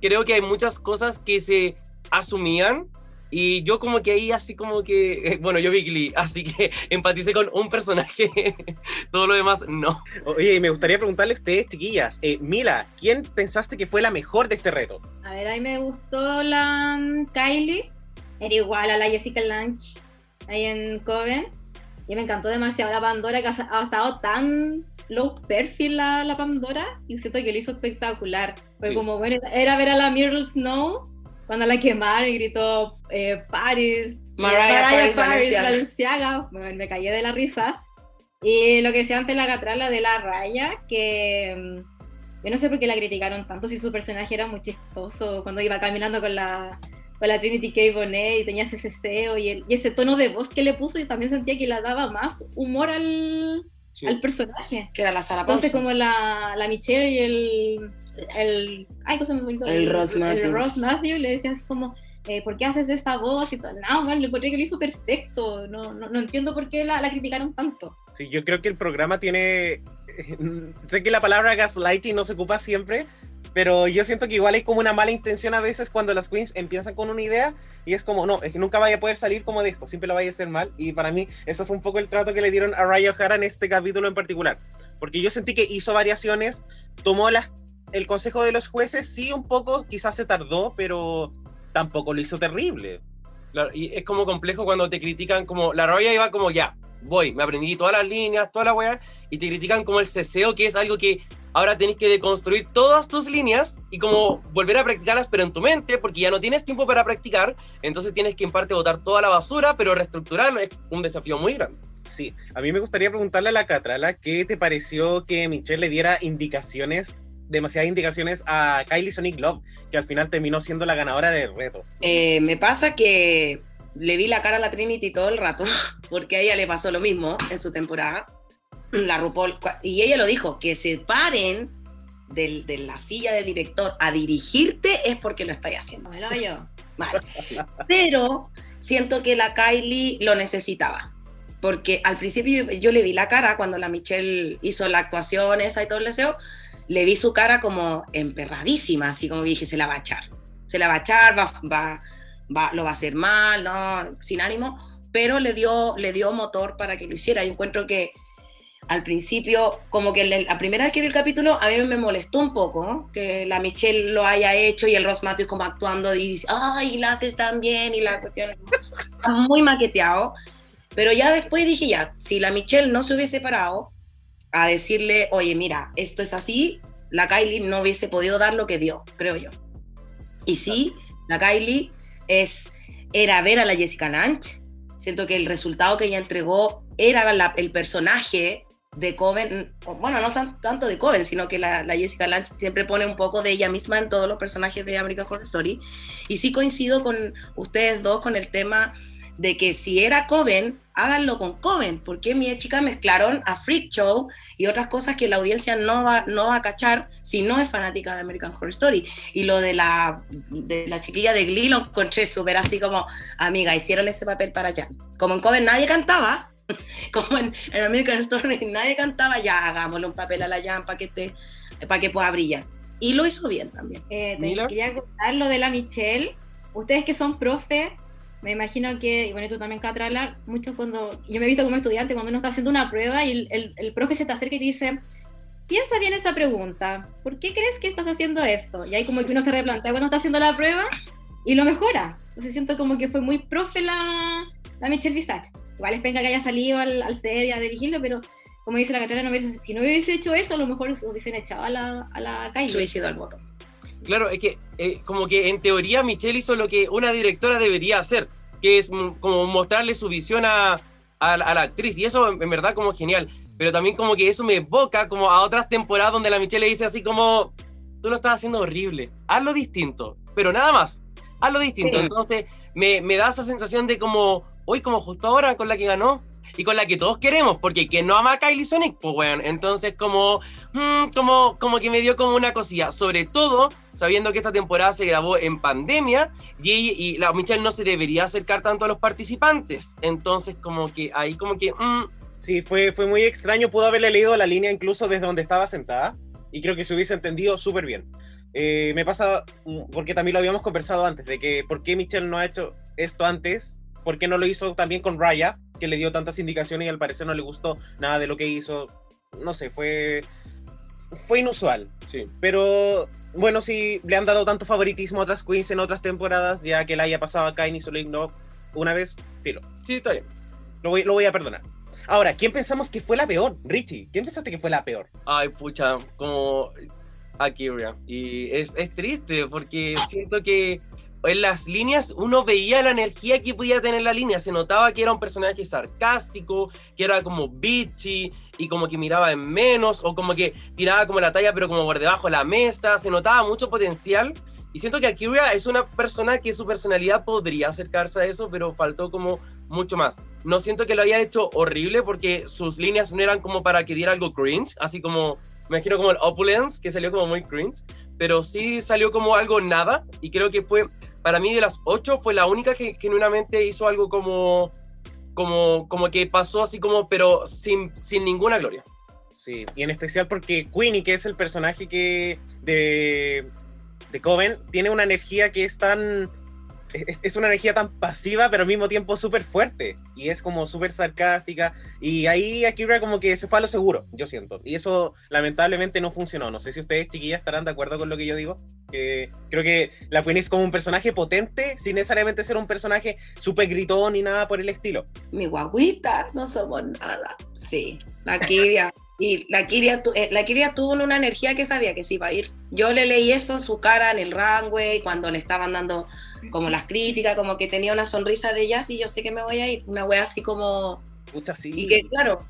creo que hay muchas cosas que se asumían. Y yo como que ahí así como que, bueno, yo vi Glee, así que empaticé con un personaje, todo lo demás no. Oye, y me gustaría preguntarle a ustedes, chiquillas, eh, Mila, ¿quién pensaste que fue la mejor de este reto? A ver, ahí me gustó la mm, Kylie. Era igual a la Jessica Lange ahí en Coven. Y me encantó demasiado la Pandora, que ha, ha estado tan low perfil la, la Pandora. Y siento que lo hizo espectacular. Fue Sí. como, bueno, era ver a la Myrtle Snow cuando la quemaron y gritó eh, Paris, Mariah Paris Valenciaga. Valenciaga, me, me callé de la risa. Y lo que decía antes la Catrala de la raya, que mm, yo no sé por qué la criticaron tanto, si su personaje era muy chistoso, cuando iba caminando con la, con la Trinity K. Bonet y tenía ese ceseo y, el- y ese tono de voz que le puso, y también sentía que le daba más humor al, Sí. al personaje. Que era la Sara Entonces, como la, la Michelle y el. El ay, cosa me olvidó. El Ross Matthews. El Ross Matthews le decían así como. eh, ¿Por qué haces esta voz? Y todo. No, bueno, le encontré que lo hizo perfecto. No, no, no entiendo por qué la, la criticaron tanto. Sí, yo creo que el programa tiene. sé que la palabra gaslighting no se ocupa siempre, pero yo siento que igual hay como una mala intención a veces cuando las queens empiezan con una idea y es como, no, es que nunca vaya a poder salir como de esto, siempre lo vaya a hacer mal. Y para mí, eso fue un poco el trato que le dieron a Raya O'Hara en este capítulo en particular. Porque yo sentí que hizo variaciones, tomó las, el consejo de los jueces, sí, un poco, quizás se tardó, pero tampoco lo hizo terrible. Claro, y es como complejo cuando te critican como la rabia iba como ya, voy, me aprendí todas las líneas, toda la weá, y te critican como el ceseo, que es algo que ahora tenés que deconstruir todas tus líneas y como volver a practicarlas, pero en tu mente, porque ya no tienes tiempo para practicar, entonces tienes que en parte botar toda la basura, pero reestructurarlo es un desafío muy grande. Sí, a mí me gustaría preguntarle a la Catrala, ¿qué te pareció que Michelle le diera indicaciones, demasiadas indicaciones a Kylie Sonic Love, que al final terminó siendo la ganadora del reto? Eh, me pasa que le vi la cara a la Trinity todo el rato, porque a ella le pasó lo mismo en su temporada. La RuPaul, y ella lo dijo, que se paren del- de la silla de director a dirigirte es porque lo estáis haciendo No me lo yo. mal. Pero siento que la Kylie lo necesitaba. Porque al principio yo, yo le vi la cara cuando la Michelle hizo la actuación esa y todo el deseo, le vi su cara como emperradísima, así como que dije, se la va a echar. Se la va a echar, va, va, va- lo va a hacer mal, no, sin ánimo, pero le dio, le dio motor para que lo hiciera. Yo encuentro que al principio, como que la primera vez que vi el capítulo, a mí me molestó un poco que la Michelle lo haya hecho y el Ross Matthews como actuando y dice, ay, la haces tan bien y la cuestión muy maqueteado. Pero ya después dije, ya, si la Michelle no se hubiese parado a decirle, oye, mira, esto es así, la Kylie no hubiese podido dar lo que dio, creo yo. Y sí, la Kylie es, era ver a la Jessica Lange. Siento que el resultado que ella entregó era la- el personaje de Coven, bueno, no tan- tanto de Coven, sino que la, la Jessica Lange siempre pone un poco de ella misma en todos los personajes de American Horror Story. Y sí coincido con ustedes dos con el tema de que si era Coven, háganlo con Coven, porque mi chica mezclaron a Freak Show y otras cosas que la audiencia no va, no va a cachar si no es fanática de American Horror Story. Y lo de la, de la chiquilla de Glee lo encontré súper así como, amiga, hicieron ese papel para Jan. Como en Coven nadie cantaba, como en, en American Story nadie cantaba, ya hagámosle un papel a la Jan para que, te- para que pueda brillar. Y lo hizo bien también. Eh, te quería contar lo de la Michelle. Ustedes que son profe, me imagino que, y bueno, tú también, Catrala, mucho cuando, yo me he visto como estudiante, cuando uno está haciendo una prueba y el, el, profe se te acerca y te dice, piensa bien esa pregunta, ¿por qué crees que estás haciendo esto? Y ahí como que uno se replantea cuando está haciendo la prueba y lo mejora. Entonces siento como que fue muy profe la, la Michelle Visage. Igual es penca que haya salido al, al y a dirigirlo, pero como dice la Catrala, no si no hubiese hecho eso, a lo mejor hubiesen echado a la, a la Kylie. Suicidio al voto. Claro, es que eh, como que en teoría Michelle hizo lo que una directora debería hacer, que es como mostrarle su visión a, a la- a la actriz, y eso en verdad como genial, pero también como que eso me evoca como a otras temporadas donde la Michelle le dice así como, tú lo estás haciendo horrible, hazlo distinto, pero nada más, hazlo distinto, Sí. entonces me, me da esa sensación de como, hoy como justo ahora con la que ganó, y con la que todos queremos, porque quien no ama a Kylie Sonic, pues bueno, entonces como, mm, como, como que me dio como una cosilla, sobre todo sabiendo que esta temporada se grabó en pandemia y, y la Michelle no se debería acercar tanto a los participantes, entonces como que ahí como que, mm, Sí, fue, fue muy extraño. Pudo haberle leído la línea incluso desde donde estaba sentada. Y creo que se hubiese entendido súper bien. Eh, me pasa, mm, porque también lo habíamos conversado antes, de que por qué Michelle no ha hecho esto antes, por qué no lo hizo también con Raya, que le dio tantas indicaciones y al parecer no le gustó nada de lo que hizo. No sé, fue, fue inusual. sí. Pero bueno, si le han dado tanto favoritismo a otras queens en otras temporadas, ya que la haya pasado a Kylie Sonic no una vez, filo. Sí, está bien. Lo voy, lo voy a perdonar. Ahora, ¿quién pensamos que fue la peor? Richie, ¿quién pensaste que fue la peor? Ay, pucha, como Akira. Y es, es triste porque siento que en las líneas uno veía la energía que podía tener la línea, se notaba que era un personaje sarcástico, que era como bitchy y como que miraba en menos o como que tiraba como la talla pero como por debajo de la mesa, se notaba mucho potencial. Y siento que Akira es una persona que su personalidad podría acercarse a eso, pero faltó como mucho más. No siento que lo haya hecho horrible porque sus líneas no eran como para que diera algo cringe, así como, me imagino como el Opulence, que salió como muy cringe, pero sí salió como algo nada y creo que fue, para mí de las ocho, fue la única que genuinamente hizo algo como, como, como que pasó así como, pero sin, sin ninguna gloria. Sí, y en especial porque Queenie, que es el personaje que de, de Coven, tiene una energía que es tan. Es, una energía tan pasiva, pero al mismo tiempo súper fuerte. Y es como súper sarcástica. Y ahí Akira como que se fue a lo seguro, yo siento. Y eso lamentablemente no funcionó. No sé si ustedes, chiquillas, estarán de acuerdo con lo que yo digo. Que creo que la Queen es como un personaje potente, sin necesariamente ser un personaje súper gritón ni nada por el estilo. Mi guaguita, no somos nada. Sí, la Kiria. Y la Kiria, tu- eh, la Kiria tuvo una energía que sabía que se iba a ir. Yo le leí eso en su cara en el runway, cuando le estaban dando como las críticas, como que tenía una sonrisa de ella, sí, yo sé que me voy a ir. Una wea así como... Pucha, sí. Y que, claro,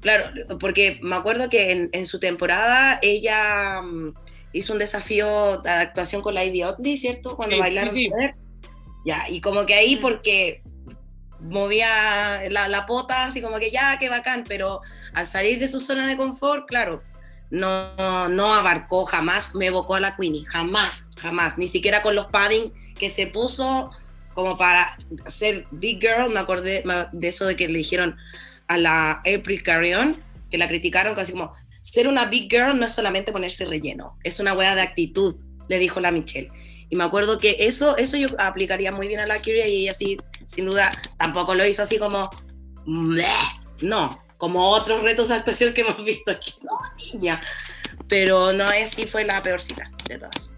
claro, porque me acuerdo que en, en su temporada ella mm, hizo un desafío de actuación con la Ivy Otley, ¿cierto? Cuando Sí, bailaron. sí, sí. Ya, y como que ahí porque movía la, la pota, así como que ya, qué bacán, pero al salir de su zona de confort, claro, no, no abarcó, jamás me evocó a la Queenie, jamás, jamás, ni siquiera con los padding que se puso como para ser big girl, me acordé de eso de que le dijeron a la April Carrion, que la criticaron casi como, ser una big girl no es solamente ponerse relleno, es una wea de actitud, le dijo la Michelle. Y me acuerdo que eso, eso yo aplicaría muy bien a la Kyria y ella sí, sin duda, tampoco lo hizo así como, "Bleh". no, como otros retos de actuación que hemos visto aquí, no, niña. Pero no, ella sí fue la peorcita de todas.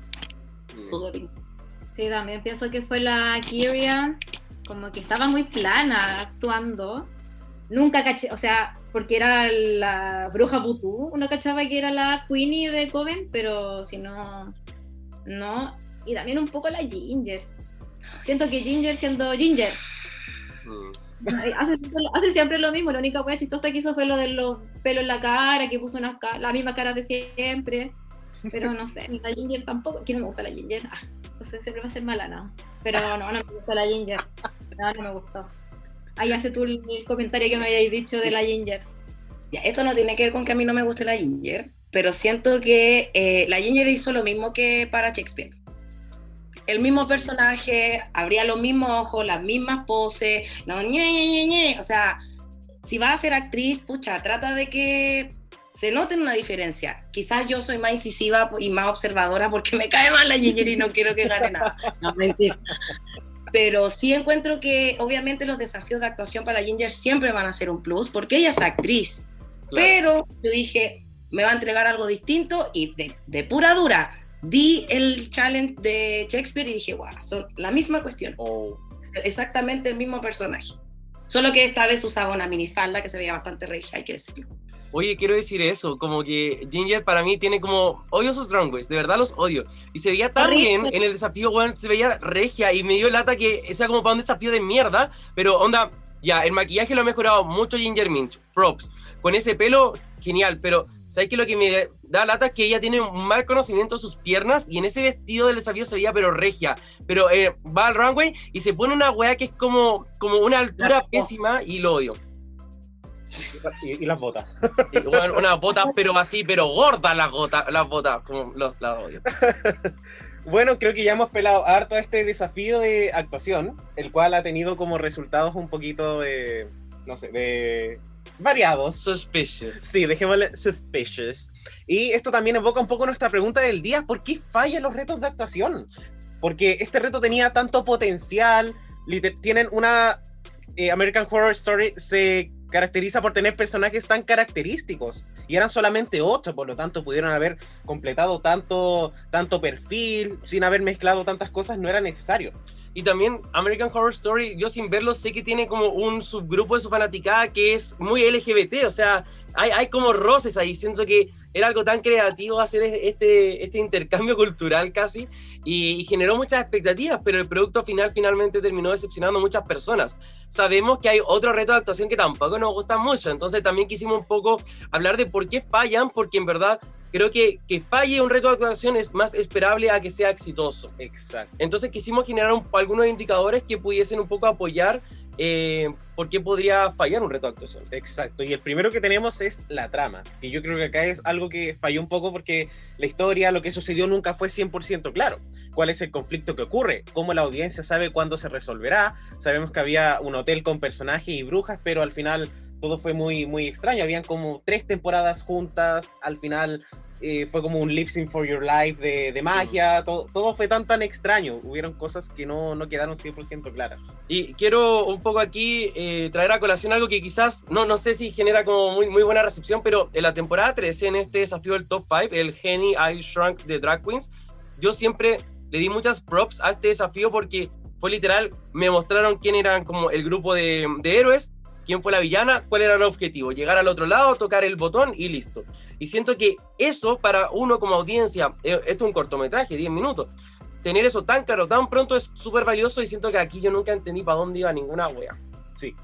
Sí, también pienso que fue la Kyria, como que estaba muy plana actuando. Nunca caché, o sea, porque era la bruja vudú, uno cachaba que era la Queenie de Coven, pero si no, no. Y también un poco la Ginger. Siento que Ginger siendo Ginger, Mm. hace, hace siempre lo mismo, la única wea chistosa que hizo fue lo de los pelos en la cara, que puso unas la misma cara de siempre. Pero no sé, la Ginger tampoco, que no me gusta la Ginger. Ah, entonces siempre va a ser mala, ¿no? Pero no, no me gusta la Ginger. No, no me gustó. Ahí hace tú el, comentario que me habíais dicho de la Ginger. Ya, esto no tiene que ver con que a mí no me guste la Ginger, pero siento que eh, la Ginger hizo lo mismo que para Shakespeare. El mismo personaje, habría los mismos ojos, las mismas poses, no, ñe, ñe, ñe. o sea, si vas a ser actriz, pucha, trata de que se note una diferencia. Quizás yo soy más incisiva y más observadora porque me cae mal la Ginger y no quiero que gane nada. No, mentira. Pero sí encuentro que obviamente los desafíos de actuación para la Ginger siempre van a ser un plus porque ella es actriz. Claro. Pero yo dije, me va a entregar algo distinto y de, de pura dura vi el challenge de Shakespeare y dije, wow, son la misma cuestión, Oh, exactamente el mismo personaje. Solo que esta vez usaba una minifalda que se veía bastante regia, hay que decirlo. Oye, quiero decir eso, como que Ginger para mí tiene como, odio sus runways, de verdad los odio. Y se veía tan Horrible. bien en el desafío, weón, se veía regia y me dio lata que sea como para un desafío de mierda, pero onda, ya, el maquillaje lo ha mejorado mucho Ginger Minch, props. Con ese pelo, genial, pero ¿sabes qué? Lo que me da lata es que ella tiene un mal conocimiento de sus piernas y en ese vestido del desafío se veía pero regia, pero eh, va al runway y se pone una weá que es como, como una altura pésima y lo odio. Y, y las botas. Y, bueno, unas botas, pero así, pero gordas las botas, las botas, como los, las odio. Bueno, creo que ya hemos pelado harto este desafío de actuación, el cual ha tenido como resultados un poquito de, no sé, de variados. Suspicious. Sí, dejémosle suspicious. Y esto también evoca un poco nuestra pregunta del día, ¿por qué fallan los retos de actuación? Porque este reto tenía tanto potencial, tienen una... eh, American Horror Story se caracteriza por tener personajes tan característicos y eran solamente ocho, por lo tanto pudieron haber completado tanto, tanto perfil sin haber mezclado tantas cosas, no era necesario. Y también American Horror Story, yo sin verlo sé que tiene como un subgrupo de su fanaticada que es muy LGBT, o sea, hay, hay como roces ahí. Siento que era algo tan creativo hacer este, este intercambio cultural casi y, y, generó muchas expectativas, pero el producto final finalmente terminó decepcionando a muchas personas. Sabemos que hay otro reto de actuación que tampoco nos gusta mucho, entonces también quisimos un poco hablar de por qué fallan, porque en verdad creo que que falle un reto de actuación es más esperable a que sea exitoso. Exacto. Entonces quisimos generar un, algunos indicadores que pudiesen un poco apoyar eh, por qué podría fallar un reto de actuación. Exacto, y el primero que tenemos es la trama, que yo creo que acá es algo que falló un poco porque la historia, lo que sucedió nunca fue 100% claro. ¿Cuál es el conflicto que ocurre? ¿Cómo la audiencia sabe cuándo se resolverá? Sabemos que había un hotel con personajes y brujas, pero al final todo fue muy, muy extraño. Habían como tres temporadas juntas, al final eh, fue como un lip sync for your life de, de magia, todo, todo, fue tan tan extraño, hubieron cosas que no, no quedaron 100% claras. Y quiero un poco aquí eh, traer a colación algo que quizás, no, no sé si genera como muy, muy buena recepción, pero en la temporada 13, en este desafío del top 5, el Genie I Shrunk de Drag Queens, yo siempre le di muchas props a este desafío porque fue literal, me mostraron quién eran como el grupo de, de héroes, quién fue la villana, cuál era el objetivo, llegar al otro lado, tocar el botón y listo. Y siento que eso para uno como audiencia, eh, esto es un cortometraje, 10 minutos, tener eso tan caro, tan pronto es súper valioso y siento que aquí yo nunca entendí para dónde iba ninguna wea. Sí.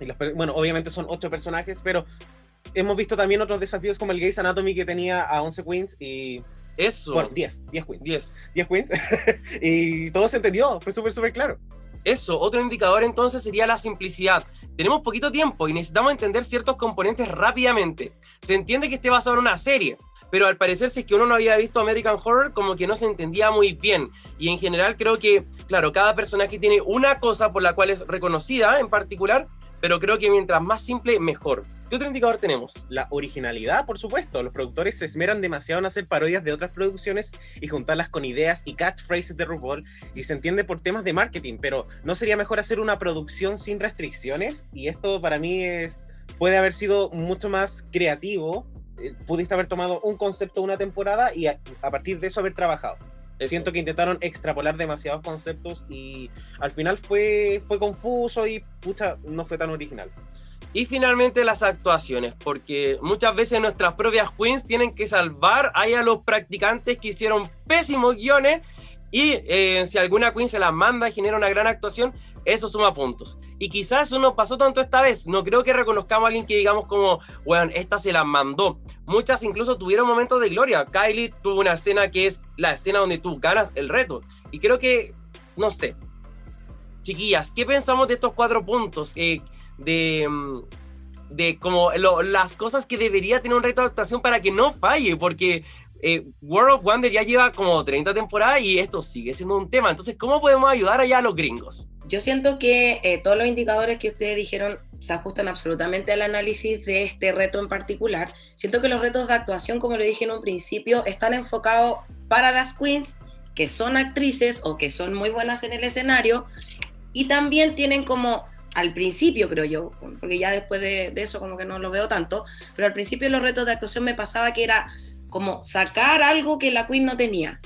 Y las, bueno, obviamente son ocho personajes, pero hemos visto también otros desafíos como el Gays Anatomy que tenía a 11 queens y... Eso. Bueno, 10, 10 queens. 10. 10 queens. y todo se entendió, fue súper, súper claro. Eso, otro indicador entonces sería la simplicidad tenemos poquito tiempo y necesitamos entender ciertos componentes rápidamente. Se entiende que esté basado en una serie, pero al parecer si es que uno no había visto American Horror, como que no se entendía muy bien. Y en general creo que, claro, cada personaje tiene una cosa por la cual es reconocida en particular, pero creo que mientras más simple, mejor. ¿Qué otro indicador tenemos? La originalidad, por supuesto. Los productores se esmeran demasiado en hacer parodias de otras producciones y juntarlas con ideas y catchphrases de RuPaul, y se entiende por temas de marketing, pero ¿no sería mejor hacer una producción sin restricciones? Y esto para mí es puede haber sido mucho más creativo. Eh, pudiste haber tomado un concepto una temporada y a, a partir de eso haber trabajado. Eso. Siento que intentaron extrapolar demasiados conceptos y al final fue, fue confuso y pucha, no fue tan original. Y finalmente las actuaciones, porque muchas veces nuestras propias queens tienen que salvar ahí a los practicantes que hicieron pésimos guiones y eh, si alguna queen se las manda y genera una gran actuación, eso suma puntos. Y quizás no pasó tanto esta vez. No creo que reconozcamos a alguien que digamos como, bueno, esta se la mandó. Muchas incluso tuvieron momentos de gloria. Kylie tuvo una escena que es la escena donde tú ganas el reto. Y creo que, no sé. Chiquillas, ¿qué pensamos de estos cuatro puntos? Eh, de, de como lo, las cosas que debería tener un reto de actuación para que no falle. Porque eh, World of Wonder ya lleva como 30 temporadas y esto sigue siendo un tema. Entonces, ¿cómo podemos ayudar allá a los gringos? Yo siento que eh, todos los indicadores que ustedes dijeron se ajustan absolutamente al análisis de este reto en particular. Siento que los retos de actuación, como lo dije en un principio, están enfocados para las queens que son actrices o que son muy buenas en el escenario y también tienen como al principio, creo yo, porque ya después de, de, eso como que no lo veo tanto, pero al principio los retos de actuación me pasaba que era como sacar algo que la queen no tenía,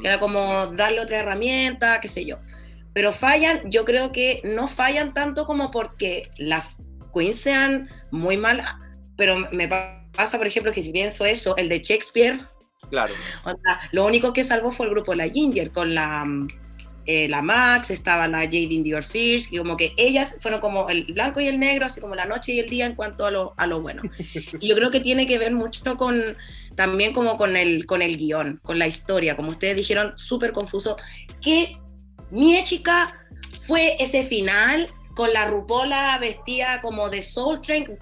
que era como darle otra herramienta, qué sé yo. Pero fallan, yo creo que no fallan tanto como porque las queens sean muy malas, pero me pasa, por ejemplo, que si pienso eso, el de Shakespeare, claro. O sea, lo único que salvó fue el grupo la Ginger, con la eh, la Max, estaba la Jadine Dior Fierce, que como que ellas fueron como el blanco y el negro, así como la noche y el día en cuanto a lo, a lo bueno. Y yo creo que tiene que ver mucho con también como con el, con el guion, con la historia, como ustedes dijeron, súper confuso. ¿Qué mi chica fue ese final con la rupola vestida como de Soul Train?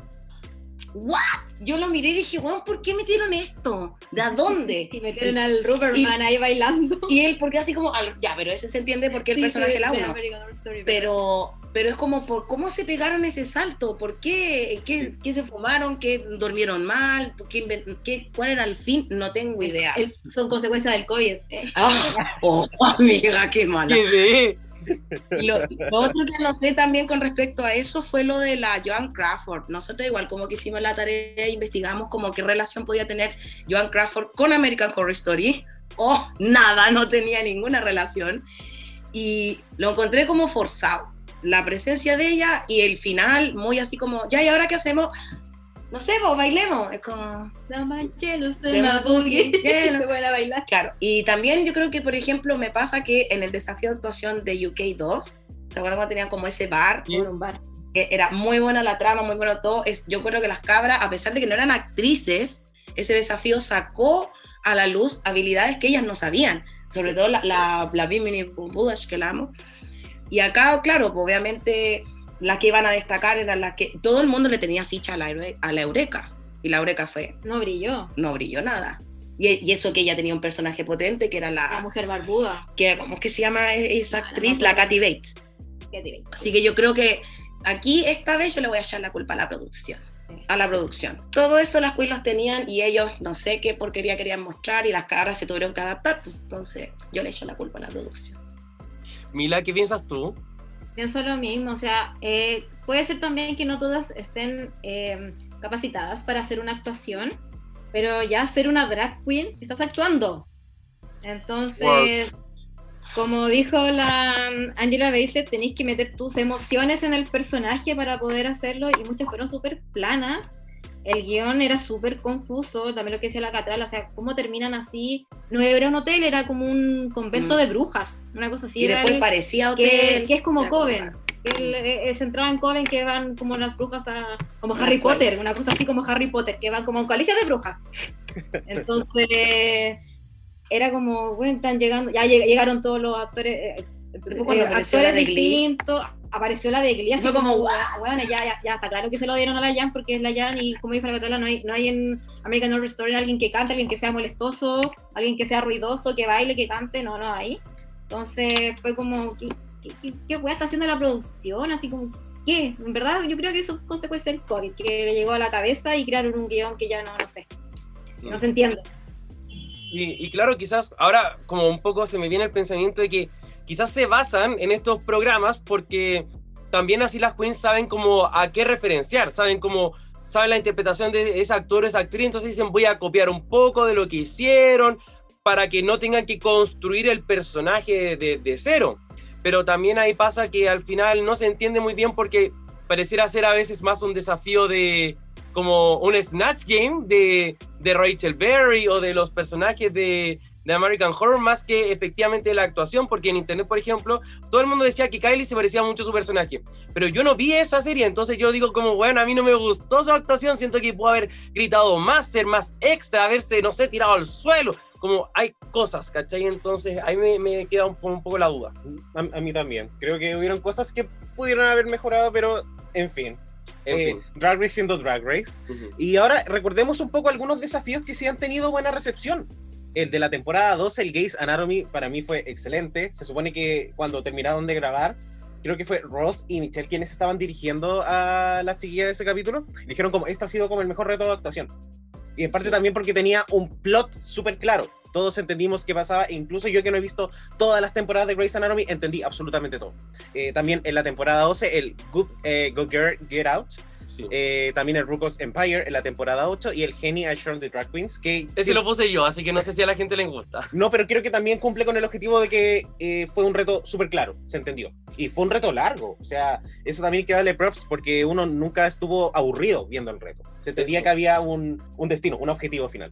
¿What? Yo lo miré y dije, bueno, ¿por qué metieron esto? ¿De a dónde? Y metieron al Rubberman ahí bailando. Y él, porque así como, ya, pero eso se entiende porque el Sí, personaje sí, la uno. Story, Pero, pero es como, por ¿cómo se pegaron ese salto? ¿Por qué? ¿Qué, qué se fumaron? ¿Qué durmieron mal? ¿Qué ¿Cuál era el fin? No tengo idea. El- son consecuencias del COVID. eh. Ah, oh, amiga, qué mala. Lo otro que noté también con respecto a eso fue lo de la Joan Crawford. Nosotros igual como que hicimos la tarea, investigamos como qué relación podía tener Joan Crawford con American Horror Story. Oh, nada, no tenía ninguna relación. Y lo encontré como forzado. La presencia de ella y el final muy así como, ya, ¿y ahora qué hacemos? no sé, pues bailemos. Es como. Damanchelos Se de me. Se van a bailar. Claro, y también yo creo que, por ejemplo, me pasa que en el desafío de actuación de UK 2, ¿te acuerdas cuando tenían como ese bar? Sí. Un bar. que era muy buena la trama, muy bueno todo. Es, yo creo que las cabras, a pesar de que no eran actrices, ese desafío sacó a la luz habilidades que ellas no sabían. Sobre todo la, la, la Bimini Bullish, que la amo. Y acá, claro, pues, obviamente las que iban a destacar eran las que todo el mundo le tenía ficha a la, a la Eureka. Y la Eureka fue, No brilló. no brilló nada. Y, y eso que ella tenía un personaje potente, que era La la, mujer barbuda. que ¿cómo es que se llama esa no me actriz? La. Kathy Bates. ¿Qué te digo? Así que yo creo que aquí esta vez yo le voy a echar la culpa a la producción. A la producción. Todo eso las queens los tenían y ellos no sé qué porquería querían mostrar y las caras se tuvieron que adaptar. pues, Entonces yo le echo la culpa a la producción. Mila, ¿qué piensas tú? Pienso lo mismo, o sea, eh, puede ser también que no todas estén eh, capacitadas para hacer una actuación, pero ya ser una drag queen, estás actuando. Entonces, como dijo la Angela Bassett, tenéis que meter tus emociones en el personaje para poder hacerlo y muchas fueron súper planas. El guion era súper confuso, también lo que decía la Catral, o sea, cómo terminan así. No era un hotel, era como un convento Mm. de brujas, una cosa así. y era después el- parecía que, hotel. que es como Coven. que el- eh, eh, se entraba en Coven que van como las brujas a. como Una Harry. Potter, una cosa así como Harry Potter, que van como a un colegio de brujas. Entonces. Era como, bueno, están llegando. Ya lleg- llegaron todos los actores. eh, eh, actores distintos. Apareció la de Glee. así Fue como, bueno, ya, ya, ya está claro que se lo dieron a la Jan porque es la Jan y como dijo la Catrala, no hay, no hay en American Horror Story alguien que cante, alguien que sea molestoso, alguien que sea ruidoso, que baile, que cante, no, no hay. Entonces fue como, ¿qué, qué, qué, qué weá está haciendo la producción? Así como, ¿qué? En verdad yo creo que eso es consecuencia del COVID, que le llegó a la cabeza y crearon un guion que ya no, no sé, no se entiende. Y, y claro, quizás ahora como un poco se me viene el pensamiento de que quizás se basan en estos programas porque también así las queens saben como a qué referenciar, saben como saben la interpretación de ese actor o esa actriz, entonces dicen voy a copiar un poco de lo que hicieron para que no tengan que construir el personaje de, de cero. Pero también ahí pasa que al final no se entiende muy bien porque pareciera ser a veces más un desafío de como un Snatch Game de, de Rachel Berry o de los personajes de, de American Horror más que efectivamente la actuación, porque en internet, por ejemplo, todo el mundo decía que Kylie se parecía mucho a su personaje, pero yo no vi esa serie, entonces yo digo como, bueno, a mí no me gustó su actuación, siento que pudo haber gritado más, ser más extra, haberse, no sé, tirado al suelo, como hay cosas, ¿cachai? Entonces ahí me, me queda un, un poco la duda. A, a mí también. Creo que hubieron cosas que pudieron haber mejorado, pero en fin. En Eh, fin. Drag Race siendo Drag Race. Y ahora recordemos un poco algunos desafíos que sí han tenido buena recepción. El de la temporada 12, el Gays Anatomy, para mí fue excelente. Se supone que cuando terminaron de grabar, creo que fue Ross y Michelle quienes estaban dirigiendo a las chiquillas de ese capítulo. Dijeron como, este ha sido como el mejor reto de actuación. Y en parte Sí. también porque tenía un plot súper claro. Todos entendimos qué pasaba, e incluso yo que no he visto todas las temporadas de Grey's Anatomy, entendí absolutamente todo. Eh, también en la temporada 12, el Good, eh, Good Girl Get Out, Sí. eh, también el Rucos Empire en la temporada 8 y el Genie Ashore de Drag Queens, que... Ese sí- lo puse yo, así que no sé si a la gente le gusta. No, pero creo que también cumple con el objetivo de que eh, fue un reto súper claro, se entendió. Y fue un reto largo, o sea, eso también hay que darle props porque uno nunca estuvo aburrido viendo el reto. Se entendía Eso. que había un, un destino, un objetivo final.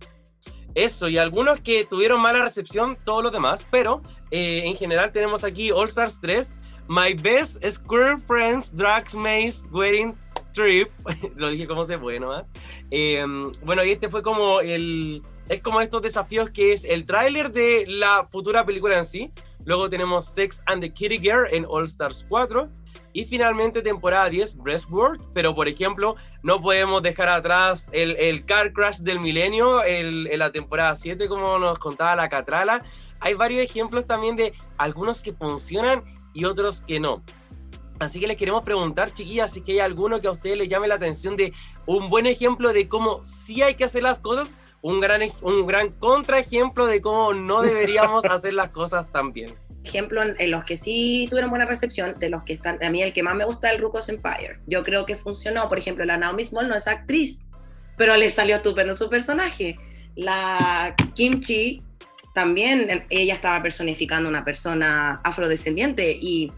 Eso, y algunos que tuvieron mala recepción, todos los demás, pero eh, en general tenemos aquí All Stars 3, My Best Square Friends Drags Maze Wedding Trip, lo dije como se puede nomás. Eh, bueno, y este fue como el, es como estos desafíos que es el tráiler de la futura película en sí, luego tenemos Sex and the Kitty Girl en All Stars 4, y finalmente temporada 10 Breastwork, pero por ejemplo no podemos dejar atrás el, el car crash del milenio el- en la temporada 7 como nos contaba la Catrala. Hay varios ejemplos también de algunos que funcionan y otros que no. Así que les queremos preguntar, chiquillas, si que hay alguno que a ustedes les llame la atención de un buen ejemplo de cómo sí hay que hacer las cosas, un gran, un gran contraejemplo de cómo no deberíamos hacer las cosas tan bien. ejemplo, en, los que sí tuvieron buena recepción, de los que están, a mí el que más me gusta es el Rucos Empire. Yo creo que funcionó. Por ejemplo, la Naomi Small no es actriz, pero le salió estupendo su personaje. La Kimchi también, ella estaba personificando una persona afrodescendiente y,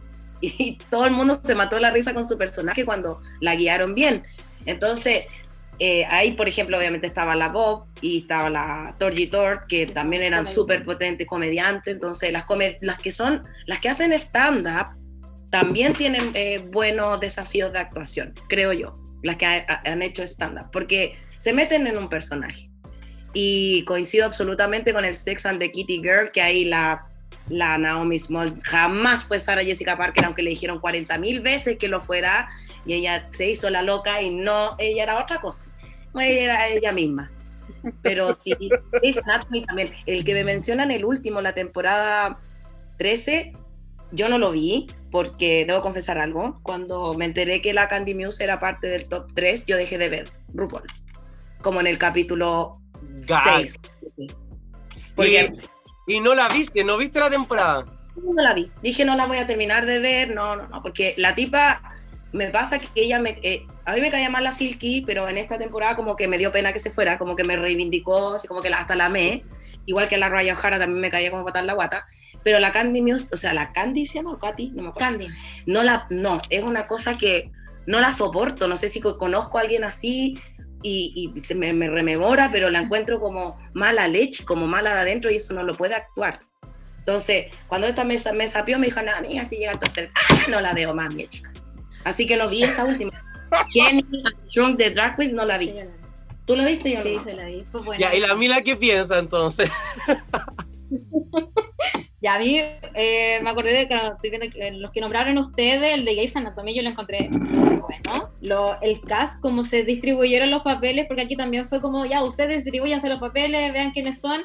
y todo el mundo se mató la risa con su personaje cuando la guiaron bien. Entonces, eh, ahí, por ejemplo, obviamente estaba la Bob y estaba la Torgy Tort, que también eran súper potentes comediantes. Entonces, las, come- las que son, las que hacen stand-up también tienen eh, buenos desafíos de actuación, creo yo, las que ha- ha- han hecho stand-up, porque se meten en un personaje. Y coincido absolutamente con el Sex and the Kitty Girl, que ahí la, la Naomi Small jamás fue Sarah Jessica Parker, aunque le dijeron 40 mil veces que lo fuera, y ella se hizo la loca y no, ella era otra cosa. Ella era ella misma. Pero sí, Grey's Anatomy también. El que me mencionan el último, la temporada 13, yo no lo vi porque debo confesar algo. Cuando me enteré que la Candy Muse era parte del top 3, yo dejé de ver RuPaul. Como en el capítulo Gay. 6. Porque Y, y no la viste, ¿no viste la temporada? no la vi. Dije, no la voy a terminar de ver. No, no, no. Porque la tipa, me pasa que ella me. eh, a mí me caía mal la Silky, pero en esta temporada como que me dio pena que se fuera, como que me reivindicó, así como que la, hasta la amé. Igual que la Raya O'Hara también me caía como patar la guata. Pero la Candy Muse, o sea, la Candy se llama o Katy, no me acuerdo. Candy. No la, no, es una cosa que no la soporto. No sé si co- conozco a alguien así y, y se me, me rememora, pero la encuentro como mala leche, como mala de adentro y eso no lo puede actuar. Entonces, cuando esta me, me sapió, me dijo, nada, amiga, si llega el top 3, no la veo más, mi chica. Así que no vi esa última. Kenny Drunk the Drag Queen no la vi. ¿Tú la viste? Yo Sí, no. se la vi. Fue buena. Ya, ¿y la Mila qué piensa entonces? Ya a mí eh, me acordé de que los que nombraron ustedes, el de Grey's Anatomy, yo lo encontré bueno. Lo, el cast, cómo se distribuyeron los papeles, porque aquí también fue como, ya, ustedes distribuyanse los papeles, vean quiénes son.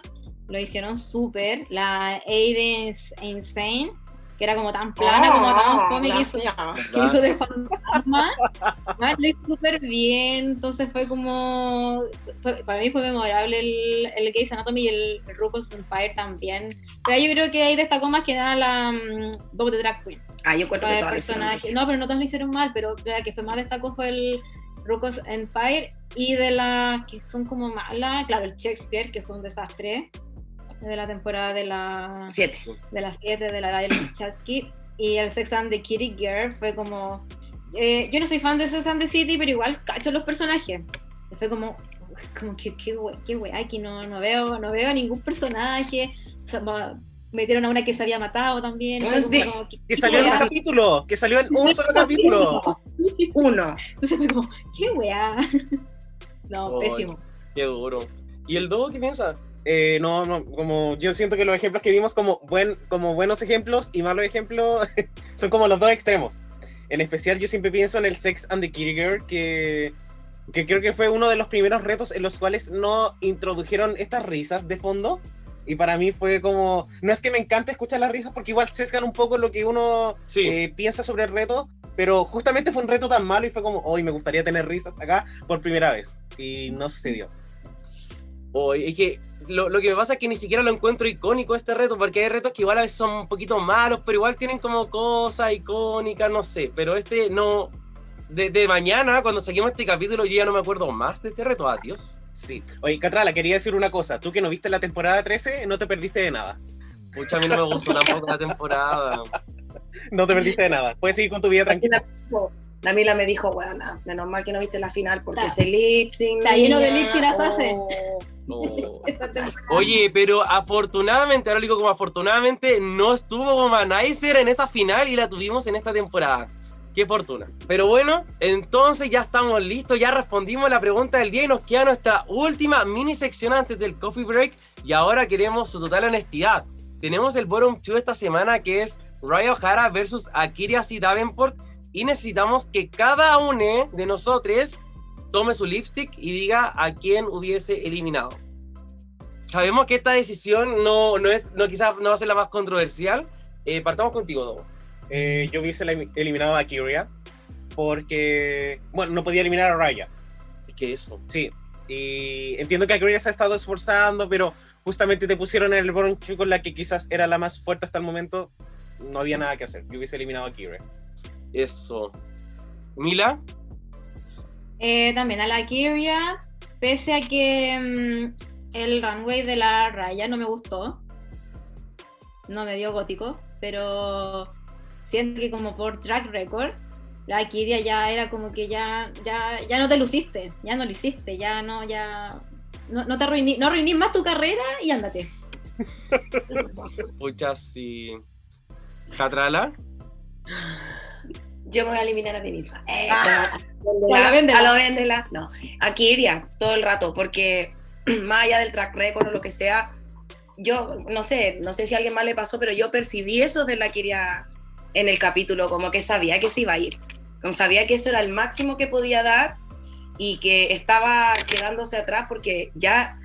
Lo hicieron súper. La Aiden Insane, que era como tan plana, como tan fome, que hizo, que hizo de fantasma. Ah, lo hizo súper bien, entonces fue como, fue- para mí fue memorable el, el Grey's Anatomy y el, el RuPaul's Empire también. Pero yo creo que ahí destacó más que nada la um, Bob the Drag Queen. Ah, yo encuentro que todas personaje. No, pero no todos lo hicieron mal, pero la que fue más destacó fue el RuPaul's Empire y de las que son como malas, claro, el Shakespeare, que fue un desastre de la temporada de la Siete. de las 7 de la Dial Chatsky y el Sex and the Kitty Girl fue como eh, yo no soy fan de Sex and the City pero igual cacho los personajes fue como como que qué qué wey aquí no, no veo no veo ningún personaje O sea, metieron a una que se había matado también Ah, sí. como que- Que salió en un capítulo, que salió en un solo capítulo. Uno. entonces fue como qué weá no Ay. pésimo Qué duro. ¿Y el Dogo qué piensa? Eh, no, no, como yo siento que los ejemplos que dimos como, buen, como buenos ejemplos y malos ejemplos son como los dos extremos. En especial yo siempre pienso en el Sex and the Kitty Girl, que, que creo que fue uno de los primeros retos en los cuales no introdujeron estas risas de fondo. Y para mí fue como, no es que me encante escuchar las risas porque igual sesgan un poco lo que uno Sí. eh, piensa sobre el reto, pero justamente fue un reto tan malo y fue como, hoy me gustaría tener risas acá por primera vez. Y no sucedió. Oye, es que lo, lo que me pasa es que ni siquiera lo encuentro icónico este reto, porque hay retos que igual a veces son un poquito malos, pero igual tienen como cosas icónicas, no sé. Pero este no. Desde mañana, cuando saquemos este capítulo, yo ya no me acuerdo más de este reto. Adiós. Sí. Oye, Catrala, quería decir una cosa. Tú que no viste la temporada 13, no te perdiste de nada. Pucha, a mí no me gustó tampoco la temporada. No te perdiste de nada. Puedes seguir con tu vida tranquila. La Mila me dijo, bueno, menos mal que no viste la final porque ese lip sync. está lleno de lip sync assassin. oh". No. Oye, pero afortunadamente, ahora lo digo como afortunadamente, no estuvo Womanizer en esa final y la tuvimos en esta temporada. Qué fortuna. Pero bueno, entonces ya estamos listos, ya respondimos la pregunta del día y nos queda nuestra última mini sección antes del coffee break y ahora queremos su total honestidad. Tenemos el bottom 2 esta semana que es Raya O'Hara versus Akira C. Davenport y necesitamos que cada uno de nosotros tome su lipstick y diga a quién hubiese eliminado. Sabemos que esta decisión no, no es, no quizás no va a ser la más controversial. Eh, partamos contigo, Dogo. Eh, yo hubiese elim- eliminado a Kyria porque, bueno, no podía eliminar a Raya. Es que eso. Sí. Y entiendo que Kyria se ha estado esforzando, pero justamente te pusieron en el broncho con la que quizás era la más fuerte hasta el momento. No había nada que hacer. Yo hubiese eliminado a Kyria. Eso. Mila, Eh, también a la Kyria, pese a que mm, el runway de la raya no me gustó, no me dio gótico, pero siento que como por track record la Kiria ya era como que ya, ya, ya no te luciste, ya no lo hiciste, ya no, ya no, no te arruiní, no arruinís más tu carrera y ándate. Pucha, sí. ¿Catrala? Yo me voy a eliminar a mí misma. Eh, Ah. a véndela. a lo véndela. No, aquí iría todo el rato, porque más allá del track record o lo que sea, yo no sé, no sé si a alguien más le pasó, pero yo percibí eso de la Kiria en el capítulo, como que sabía que se iba a ir, como sabía que eso era el máximo que podía dar y que estaba quedándose atrás porque ya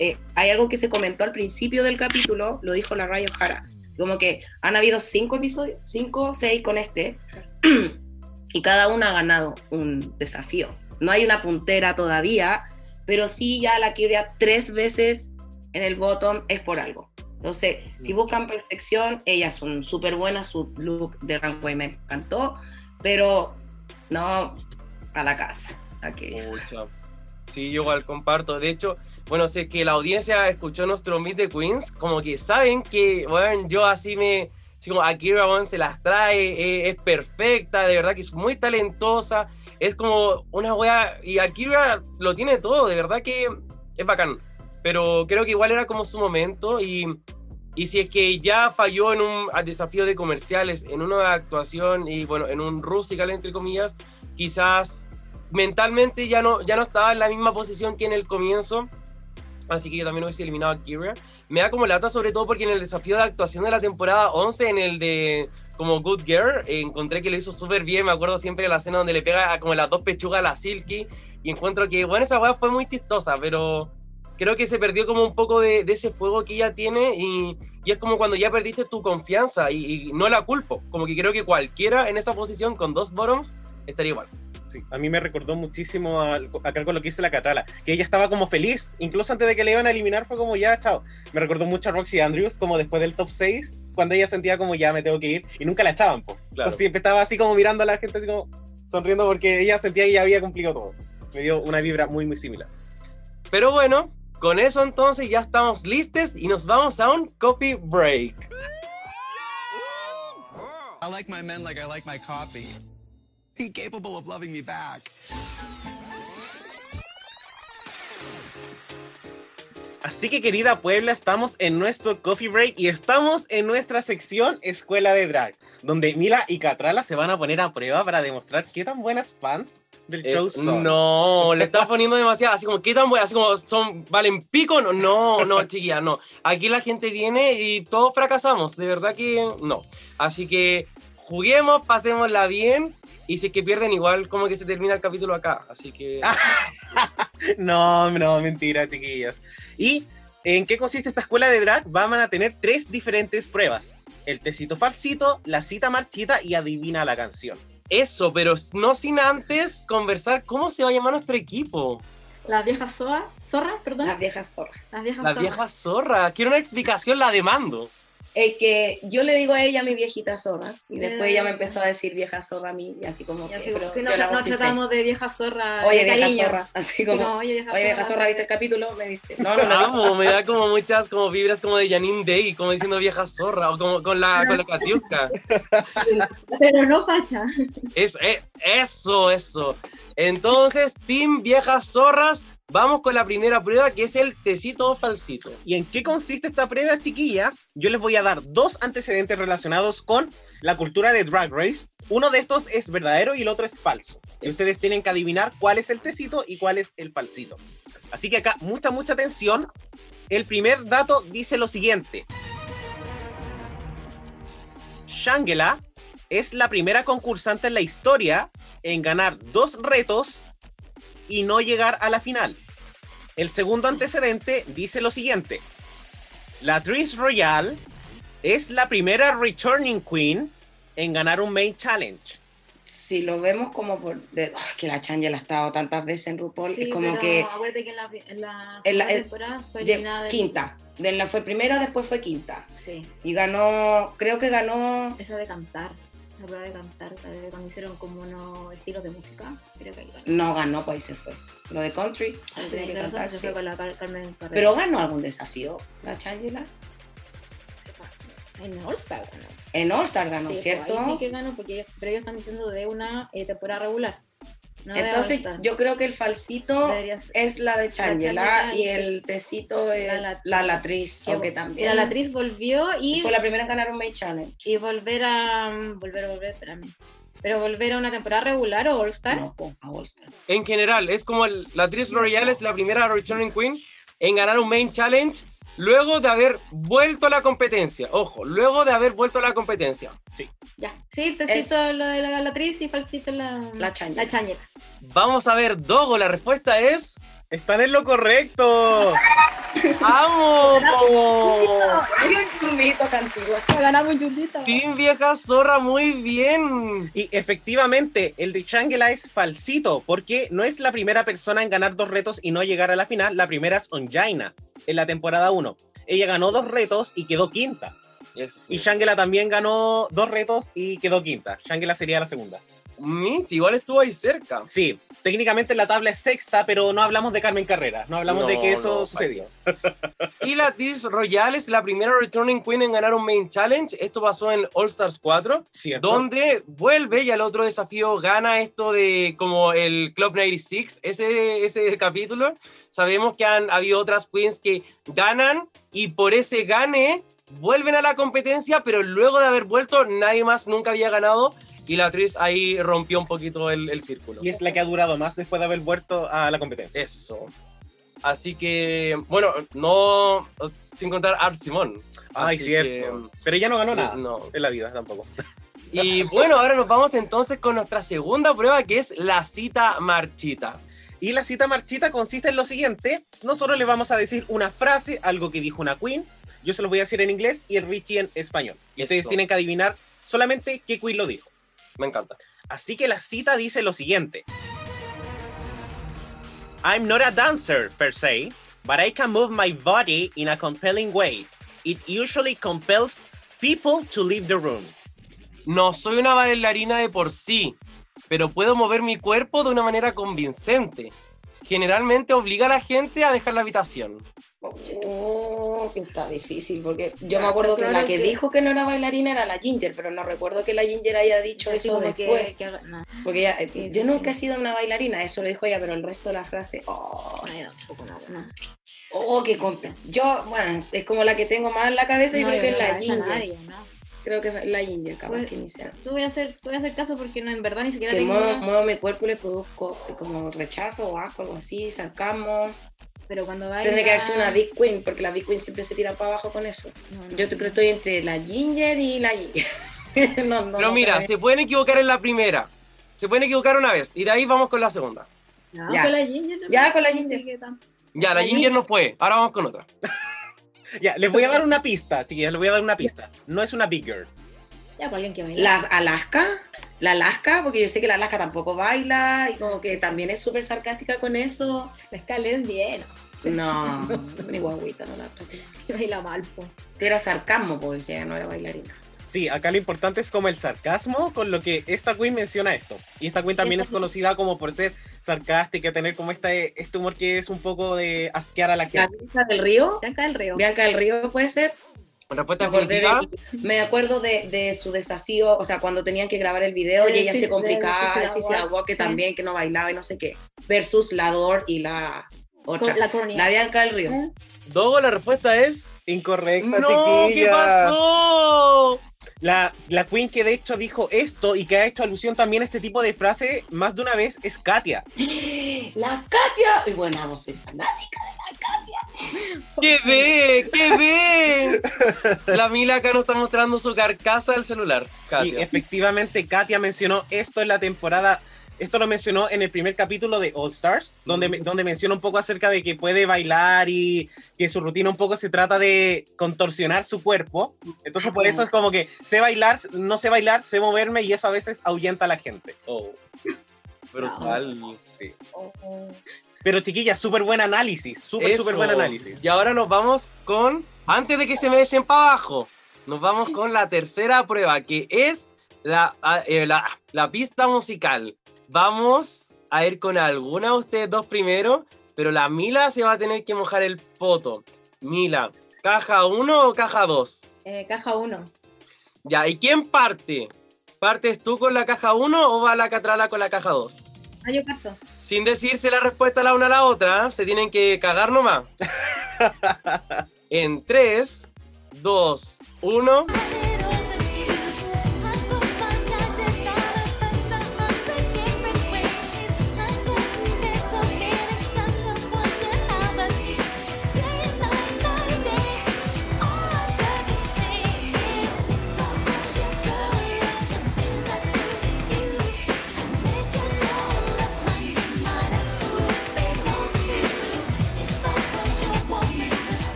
eh, hay algo que se comentó al principio del capítulo, lo dijo la Rayo Jara, como que han habido cinco episodios, cinco o seis con este, y cada una ha ganado un desafío. No hay una puntera todavía, pero sí ya la Kiria tres veces en el bottom es por algo. Entonces, si buscan perfección, ellas son súper buenas, su look de runway me encantó, pero no a la casa. a Kiria. Pucha. Sí, yo igual comparto. De hecho, bueno, sé que la audiencia escuchó nuestro Meet the Queens, como que saben que, bueno, yo así me. Así como Akira se las trae, eh, es perfecta, de verdad que es muy talentosa, es como una wea. Y Akira lo tiene todo, de verdad que es bacán. Pero creo que igual era como su momento y. Y si es que ya falló en un desafío de comerciales, en una actuación y bueno, en un rusical entre comillas, quizás mentalmente ya no, ya no estaba en la misma posición que en el comienzo. Así que yo también hubiese eliminado a Kira. Me da como lata, sobre todo porque en el desafío de actuación de la temporada 11, en el de como Good Girl, eh, encontré que lo hizo súper bien. Me acuerdo siempre de la escena donde le pega a como las dos pechugas a la Silky. Y encuentro que, bueno, esa weá fue muy chistosa, pero creo que se perdió como un poco de, de ese fuego que ella tiene. Y, y es como cuando ya perdiste tu confianza. Y, y no la culpo. Como que creo que cualquiera en esa posición con dos bottoms estaría igual. Sí, a mí me recordó muchísimo al- acá con lo que hice la Catala, que ella estaba como feliz, incluso antes de que le iban a eliminar fue como ya, chao. Me recordó mucho a Roxy Andrews, como después del top 6, cuando ella sentía como ya me tengo que ir, y nunca la echaban, po. Claro. Entonces siempre estaba así como mirando a la gente, así como sonriendo porque ella sentía que ya había cumplido todo. Me dio una vibra muy, muy similar. Pero bueno, con eso entonces ya estamos listos y nos vamos a un coffee break. I like my men like I like my coffee. Incapable of loving me back. Así que querida Puebla, estamos en nuestro coffee break y estamos en nuestra sección Escuela de Drag, donde Mila y Catrala se van a poner a prueba para demostrar qué tan buenas fans del show Es- son. no, le estás poniendo demasiado, así como, ¿qué tan bueno? Así como, ¿son, ¿valen pico? No, no, no, chiquilla, no. Aquí la gente viene y todos fracasamos, de verdad que no. Así que juguemos, pasémosla bien y si es que pierden igual, como que se termina el capítulo acá. Así que... No, no, mentira, chiquillas. ¿Y en qué consiste esta escuela de drag? Van a tener tres diferentes pruebas. El tecito falsito, la cita marchita y adivina la canción. Eso, pero no sin antes conversar cómo se va a llamar nuestro equipo. Las viejas zorras, zorras, perdón. Las viejas zorras. Las viejas La zorras. vieja zorra. Quiero una explicación, la demando. El que yo le digo a ella mi viejita zorra, y después ella me empezó a decir vieja zorra a mí, y así como Y que, así pero que bauticé. tratamos de vieja zorra. Oye, de vieja cariño. zorra, así Sí, como, como, oye, vieja oye, vieja zorra, ¿viste el capítulo? Me dice, no, no, no, no. Amo, me da como muchas como vibras como de Janine Day, como diciendo vieja zorra, o como con la, con la Katiuska. Pero no facha. Es, eh, eso, eso. Entonces, Team Viejas Zorras, vamos con la primera prueba que es el tecito falsito. ¿Y en qué consiste esta prueba, chiquillas? Yo les voy a dar dos antecedentes relacionados con la cultura de Drag Race. Uno de estos es verdadero y el otro es falso. Y ustedes tienen que adivinar cuál es el tecito y cuál es el falsito. Así que acá, mucha, mucha atención. El primer dato dice lo siguiente. Shangela es la primera concursante en la historia en ganar dos retos y no llegar a la final. El segundo antecedente dice lo siguiente. La Trish Royale es la primera Returning Queen en ganar un Main Challenge. Si lo vemos como por, de, ah, que la Changel ha estado tantas veces en RuPaul, Sí, es como pero que acuérdate que en la, en la En la- segunda en- temporada fue de quinta. De la fue primera, después fue quinta. Sí, Y ganó, creo que ganó, esa de cantar. La prueba de cantar, cuando hicieron como unos estilos de música. Creo que ahí ganó. no ganó, pues ahí se fue. Lo de country, Ah, ahí sí, tenía que tienes razón, cantar, se sí. fue con la Car- Carmen Carrera. Pero ganó algún desafío, la Changela. En All Star ganó. En All Star ganó, Sí, pues, ¿cierto? ahí sí que ganó, porque ellos, pero ellos están diciendo de una eh, temporada regular. No Entonces, yo creo que el falsito es la de Changela y el tecito es la la, Latriz. que, que también. la Latriz volvió y, Fue la primera en ganar un May Challenge. y volver a mm, volver a volver, espérame. Pero volver a una temporada regular o All Star. No, po, a All Star. En general, es como el- la actriz Royal es la primera Returning Queen en ganar un Main Challenge luego de haber vuelto a la competencia. Ojo, luego de haber vuelto a la competencia. Ya. Sí, tecito lo de la Latriz y falsito la La Changela. La Changela. Vamos a ver, Dogo, la respuesta es... Están en lo correcto. ¡Vamos! un chumito cantigua. Ganamos un chundito. Team Vieja Zorra, muy bien. Y efectivamente, el de Shangela es falsito, porque no es la primera persona en ganar dos retos y no llegar a la final. La primera es Onjaina, en la temporada 1. Ella ganó dos retos y quedó quinta. Yes. Y Shangela también ganó dos retos y quedó quinta. Shangela sería la segunda. Mitch, igual estuvo ahí cerca. Sí, técnicamente la tabla es sexta, pero no hablamos de Carmen Carrera. No hablamos de que eso no, sucedió. Y la actriz Royal es la primera Returning Queen en ganar un Main Challenge. Esto pasó en All Stars 4. ¿Cierto? donde vuelve y al otro desafío gana esto de como el Club 96, ese, ese capítulo. Sabemos que han habido otras queens que ganan y por ese gane vuelven a la competencia, pero luego de haber vuelto nadie más nunca había ganado y la actriz ahí rompió un poquito el, el círculo. Y es la que ha durado más después de haber vuelto a la competencia. Eso. Así que, bueno, no, sin contar Art Simón. Ay, Así cierto. que, Pero ella no ganó sí, nada no. en la vida tampoco. Y bueno, ahora nos vamos entonces con nuestra segunda prueba que es la cita marchita. Y la cita marchita consiste en lo siguiente. Nosotros le vamos a decir una frase, algo que dijo una queen. Yo se lo voy a decir en inglés y el Richie en español. Y ustedes tienen que adivinar solamente qué queen lo dijo. Me encanta. Así que la cita dice lo siguiente. I'm not a dancer per se, but I can move my body in a compelling way. It usually compels people to leave the room. No soy una bailarina de por sí, pero puedo mover mi cuerpo de una manera convincente. Generalmente obliga a la gente a dejar la habitación. Oh, que está difícil, porque yo me acuerdo que la que, que- dijo que no era bailarina era la Ginger, pero no recuerdo que la Ginger haya dicho Así eso como después. que, que no, Porque ella- eh, Sí, yo sí, nunca he sido una bailarina, eso lo dijo ella, pero el resto de la frase, oh, no, tampoco, no, oh, qué compra. Yo, bueno, es como la que tengo más en la cabeza y No, creo que yo es no la Ginger. nadie, no. Creo que es la Ginger, capaz Pues, que ni sea. Tú voy a hacer, tú voy a hacer caso porque no, en verdad ni siquiera Que tengo. muevo, muevo mi cuerpo y le produzco como rechazo o asco, algo así, sarcasmo. Pero cuando baila. Tendría que haber una Big Queen, porque las Big Queen siempre se tiran para abajo con eso. No, no. Yo creo que estoy entre la Ginger y la Ginger. no, no, Pero mira, se pueden equivocar en la primera. Se pueden equivocar una vez. Y de ahí vamos con la segunda. No, Ya. con la Ginger. no Ya, con la Ginger. Ya, la Ahí. Ginger no fue. Ahora vamos con otra. Ya, les voy a dar una pista, chiquillas, les voy a dar una pista. No es una big girl. Ya, con alguien que baila. La Alaska, la Alaska, porque yo sé que la Alaska tampoco baila y como que también es súper sarcástica con eso. La escalera es bien. No, mi guaguita no la. Que baila mal, po. Era sarcasmo, pues ella no era bailarina. Sí, acá lo importante es como el sarcasmo con lo que esta queen menciona esto. Y esta queen también es conocida como por ser sarcástica, tener como este, este humor que es un poco de asquear a la La gente. Bianca del Río, Bianca del Río. Bianca del Río puede ser. Respuesta Me, de- me acuerdo de, de su desafío, o sea, cuando tenían que grabar el video y ella se complicaba, de sí, Sissy sí, Walk, Walk, que sí. también, que no bailaba y no sé qué, versus la Dor y la otra, La la Bianca del Río. ¿Eh? Dogo, la respuesta es. Incorrecta, ¡No! ¿Qué chiquilla. pasó? La, la queen que de hecho dijo esto y que ha hecho alusión también a este tipo de frase más de una vez es Katia. La Katia, y bueno, vos soy fanática. ¡Qué ve! ¡Qué ve! La Mila acá nos está mostrando su carcasa del celular. Y Katia. efectivamente Katia mencionó esto en la temporada, esto lo mencionó en el primer capítulo de All Stars, donde, Mm. donde menciona un poco acerca de que puede bailar y que su rutina un poco se trata de contorsionar su cuerpo. Entonces por eso es como que sé bailar, no sé bailar, sé moverme y eso a veces ahuyenta a la gente. Oh. Brutal. Sí. Pero chiquilla, súper buen análisis, súper, súper buen análisis. Y ahora nos vamos con, antes de que se me echen para abajo, nos vamos con la tercera prueba, que es la, a- eh, la, la pista musical. Vamos a ir con alguna de ustedes dos primero, pero la Mila se va a tener que mojar el poto. Mila, ¿caja 1 o caja 2? Eh, caja 1. Ya, ¿y quién parte? ¿Partes tú con la caja 1 o va la Catrala con la caja 2? Ah, yo parto. Sin decirse la respuesta la una a la otra, ¿eh? se tienen que cagar nomás. en 3, 2, 1.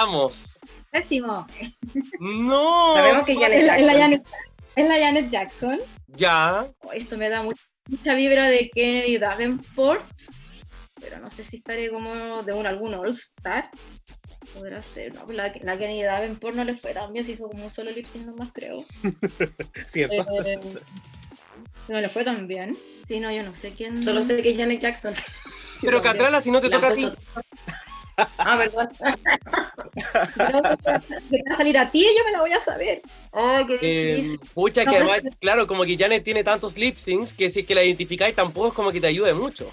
Estamos. Pésimo. No. Sabemos que Janet Es la, es la Jackson. Janet, es la Janet Jackson. Ya. Oh, esto me da mucha, mucha vibra de Kennedy Davenport. Pero no sé si estaré como de un algún All-Star. Podrá ser. No, pues la, la Kennedy Davenport no le fue tan bien. Se hizo como un solo lip sync nomás, creo. ¿Cierto? Eh, no le fue tan bien. Sí, no, yo no sé quién. Solo sé que es Janet Jackson. Pero Catrala, si no te La toca a ti. Ah, perdón. Que va a salir a ti y yo me la voy a saber. Oh, qué Eh, difícil. pucha, No, que además, claro, como que Janet tiene tantos lip syncs que si es que la identificáis tampoco es como que te ayude mucho.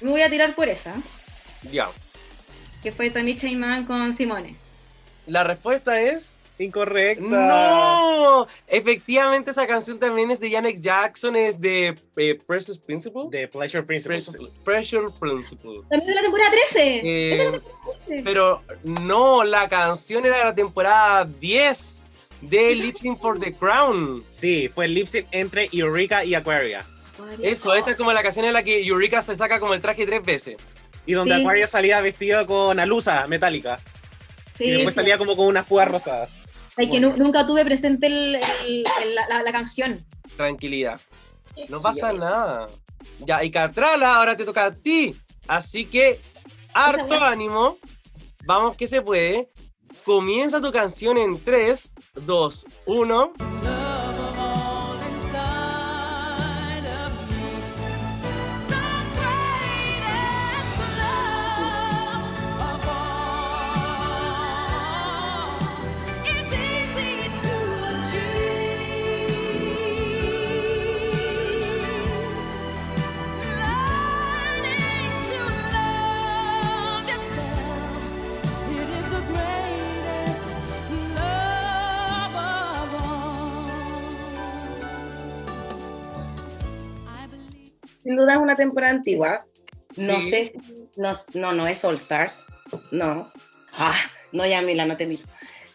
Me voy a tirar por esa, Ya. que fue Tamisha Iman con Simone. La respuesta es. Incorrecta. ¡No! Efectivamente, esa canción también es de Janet Jackson, es de eh, Precious Principle. The Pleasure Principle. Pressure, Pressure Principle. También de la temporada 13. Eh, pero no, la canción era de la temporada 10 de Lip Sync for the Crown. Sí, fue lip sync entre Eureka y Aquaria. Eso, esta es como la canción en la que Eureka se saca como el traje tres veces. Y donde Sí. Aquaria salía vestido con alusa metálica. Sí, y después sí. salía como con unas púas rosadas. Ay, que nu- nunca tuve presente el- el- el- la, la- la canción. Tranquilidad. No pasa nada. Ya, y Catrala, ahora te toca a ti. Así que, harto ánimo. Vamos que se puede. Comienza tu canción en 3, 2, 1. Una temporada antigua. No Sí. sé si. No, no, no es All Stars. No. Ah, no, ya Mila, no te miro.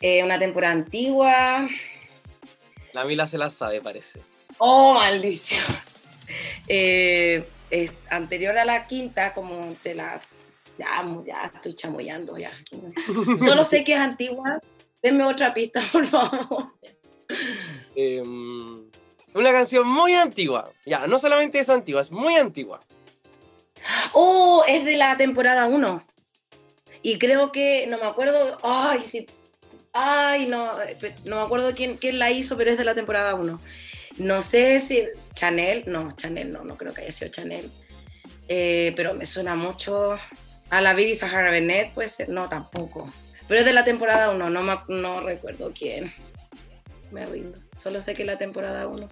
Eh, una temporada antigua. La Mila se la sabe, parece. Oh, maldición. Eh, anterior a la quinta, como de la. Ya, ya estoy chamoyando, ya. Solo sé que es antigua. Denme otra pista, por favor. Em, una canción muy antigua. Ya, no solamente es antigua, es muy antigua. Oh, es de la temporada 1. Y creo que, no me acuerdo, ay, sí, ay, no, no me acuerdo quién, quién la hizo, pero es de la temporada 1. No sé si Chanel, no, Chanel no, no creo que haya sido Chanel. Eh, pero me suena mucho a la Bibi Sahara Bennett, puede ser, no, tampoco. Pero es de la temporada 1, no, no recuerdo quién. Me rindo, solo sé que es la temporada 1.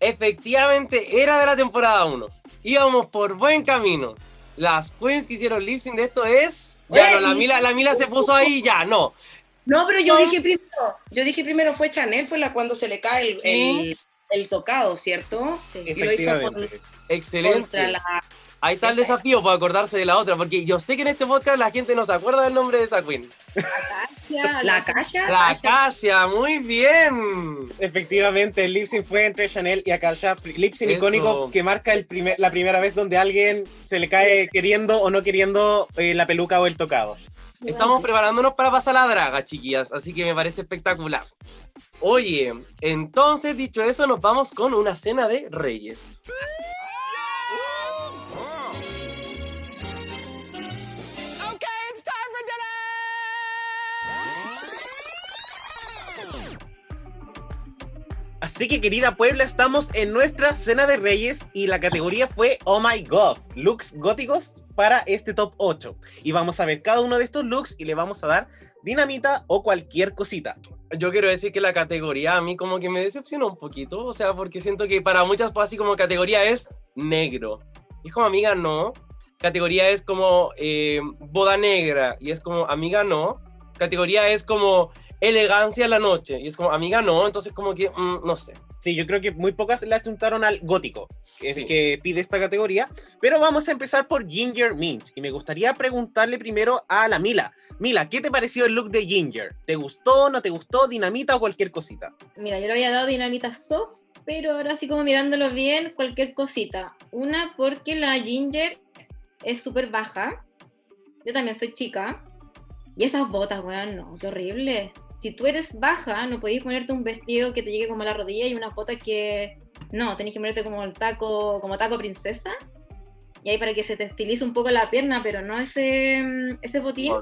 Efectivamente, era de la temporada 1. Íbamos por buen camino. Las queens que hicieron lip sync de esto es. Ya, no, la. Mila, la Mila se puso ahí, ya, no. No, pero yo dije primero, yo dije primero fue Chanel, fue la cuando se le cae el, el, el tocado, ¿cierto? Sí. Y lo hizo con- Efectivamente. Excelente. contra la... Ahí está el esa. desafío para acordarse de la otra, porque yo sé que en este podcast la gente no se acuerda del nombre de esa queen. La Kasia. La Acacia, muy bien. Efectivamente, el lip sync fue entre Chanel y Akasha. Lip sync Eso. icónico que marca el primer, la primera vez donde a alguien se le cae queriendo o no queriendo eh, la peluca o el tocado. Estamos preparándonos para pasar la draga, chiquillas, así que me parece espectacular. Oye, entonces dicho eso, nos vamos con una cena de reyes. Así que querida Puebla, estamos en nuestra cena de reyes y la categoría fue Oh My God, looks góticos para este top 8. Y vamos a ver cada uno de estos looks y le vamos a dar dinamita o cualquier cosita. Yo quiero decir que la categoría a mí como que me decepcionó un poquito, o sea, porque siento que para muchas así como categoría es negro. Y como amiga no, categoría es como eh, boda negra y es como amiga no, categoría es como elegancia en la noche y es como amiga no, entonces como que mm, no sé. Sí, yo creo que muy pocas le apuntaron al gótico, que es Sí. el que pide esta categoría. Pero vamos a empezar por Ginger Mint. Y me gustaría preguntarle primero a la Mila. Mila, ¿qué te pareció el look de Ginger? ¿Te gustó, no te gustó, dinamita o cualquier cosita? Mira, yo le había dado dinamita soft, pero ahora sí como mirándolo bien, cualquier cosita. Una porque la Ginger es súper baja. Yo también soy chica. Y esas botas, weón, no, qué horrible. Si tú eres baja, no podéis ponerte un vestido que te llegue como a la rodilla y unas botas que... No, tenés que ponerte como el taco, como taco princesa. Y ahí para que se te estilice un poco la pierna, pero no ese, ese botín.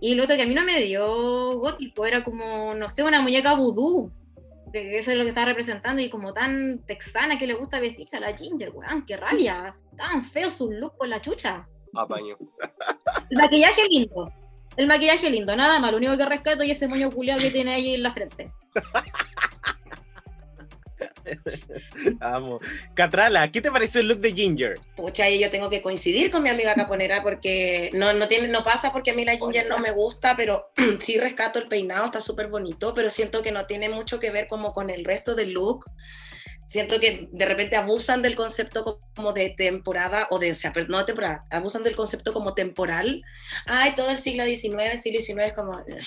Y lo otro que a mí no me dio gótico era como, no sé, una muñeca vudú. Que eso es lo que estaba representando y como tan texana que le gusta vestirse a la Ginger, weón, qué rabia. Tan feo su look con la chucha. Apaño. El maquillaje lindo. El maquillaje lindo, nada más. Lo único que rescato es ese moño culeado que tiene ahí en la frente. Vamos. Catrala, ¿qué te pareció el look de Ginger? Pucha, y yo tengo que coincidir con mi amiga caponera porque no, no, tiene, no pasa porque a mí la ginger no me gusta, pero sí rescato el peinado, está súper bonito, pero siento que no tiene mucho que ver como con el resto del look. Siento que de repente abusan del concepto como de temporada, o de, o sea, no temporada, abusan del concepto como temporal. Ay, todo el siglo XIX, el siglo XIX es como, eh,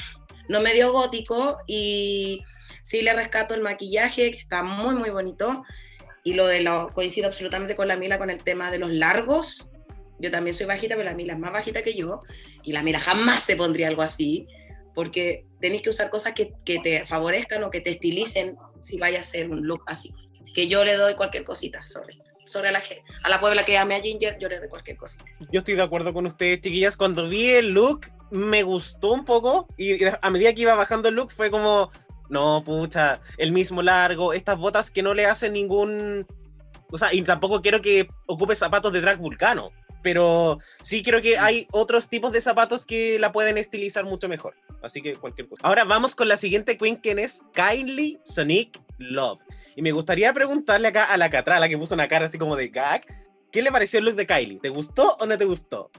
no me dio gótico y sí le rescato el maquillaje, que está muy, muy bonito. Y lo de lo, coincido absolutamente con la Mila con el tema de los largos. Yo también soy bajita, pero la Mila es más bajita que yo. Y la Mila jamás se pondría algo así, porque tenéis que usar cosas que, que te favorezcan o que te estilicen si vaya a ser un look así. Que yo le doy cualquier cosita, sorry. Sobre la, a la Puebla que ame a Ginger, yo le doy cualquier cosita. Yo estoy de acuerdo con ustedes, chiquillas. Cuando vi el look, me gustó un poco. Y a medida que iba bajando el look, fue como, no, pucha, el mismo largo, estas botas que no le hacen ningún. O sea, y tampoco quiero que ocupe zapatos de drag vulcano. Pero sí creo que hay otros tipos de zapatos que la pueden estilizar mucho mejor. Así que cualquier cosa. Ahora vamos con la siguiente queen, que es Kylie Sonic Love. Y me gustaría preguntarle acá a la Catrala, que puso una cara así como de gag. ¿Qué le pareció el look de Kylie? ¿Te gustó o no te gustó?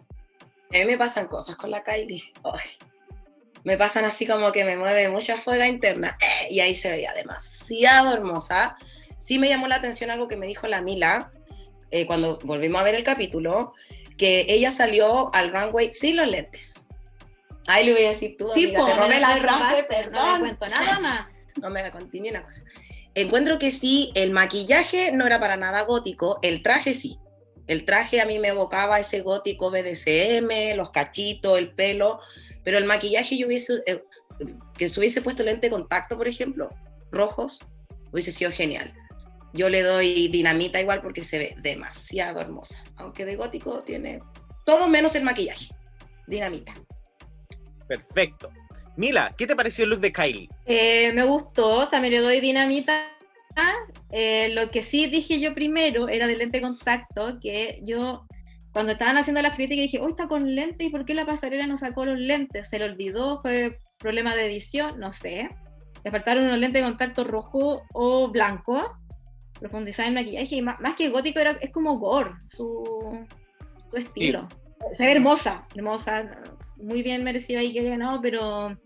A mí me pasan cosas con la Kylie. Ay. Me pasan así como que me mueve mucha fuega interna. Eh, Y ahí se veía demasiado hermosa. Sí me llamó la atención algo que me dijo la Mila eh, cuando volvimos a ver el capítulo, que ella salió al runway sin los lentes. Ahí le voy a decir tú, Sí, amiga, po, te me robé la robaste, perdón. No le cuento nada más. No me la conté ni una cosa. Encuentro que sí, el maquillaje no era para nada gótico, el traje sí. El traje a mí me evocaba ese gótico BDSM, los cachitos, el pelo, pero el maquillaje yo hubiese, eh, que se hubiese puesto lente de contacto, por ejemplo, rojos, hubiese sido genial. Yo le doy dinamita igual porque se ve demasiado hermosa, aunque de gótico tiene todo menos el maquillaje. Dinamita. Perfecto. Mila, ¿qué te pareció el look de Kylie? Eh, me gustó, también le doy dinamita. Eh, lo que sí dije yo primero era del lente de contacto, que yo cuando estaban haciendo las críticas dije, hoy está con lente y por qué la pasarela no sacó los lentes? ¿Se le olvidó? ¿Fue problema de edición? No sé. Le faltaron unos lentes de contacto rojo o blanco. Profundizar en maquillaje y más, más que gótico era, es como gore, su, su estilo. Se ve hermosa, hermosa, muy bien merecido ahí que haya ganado, pero,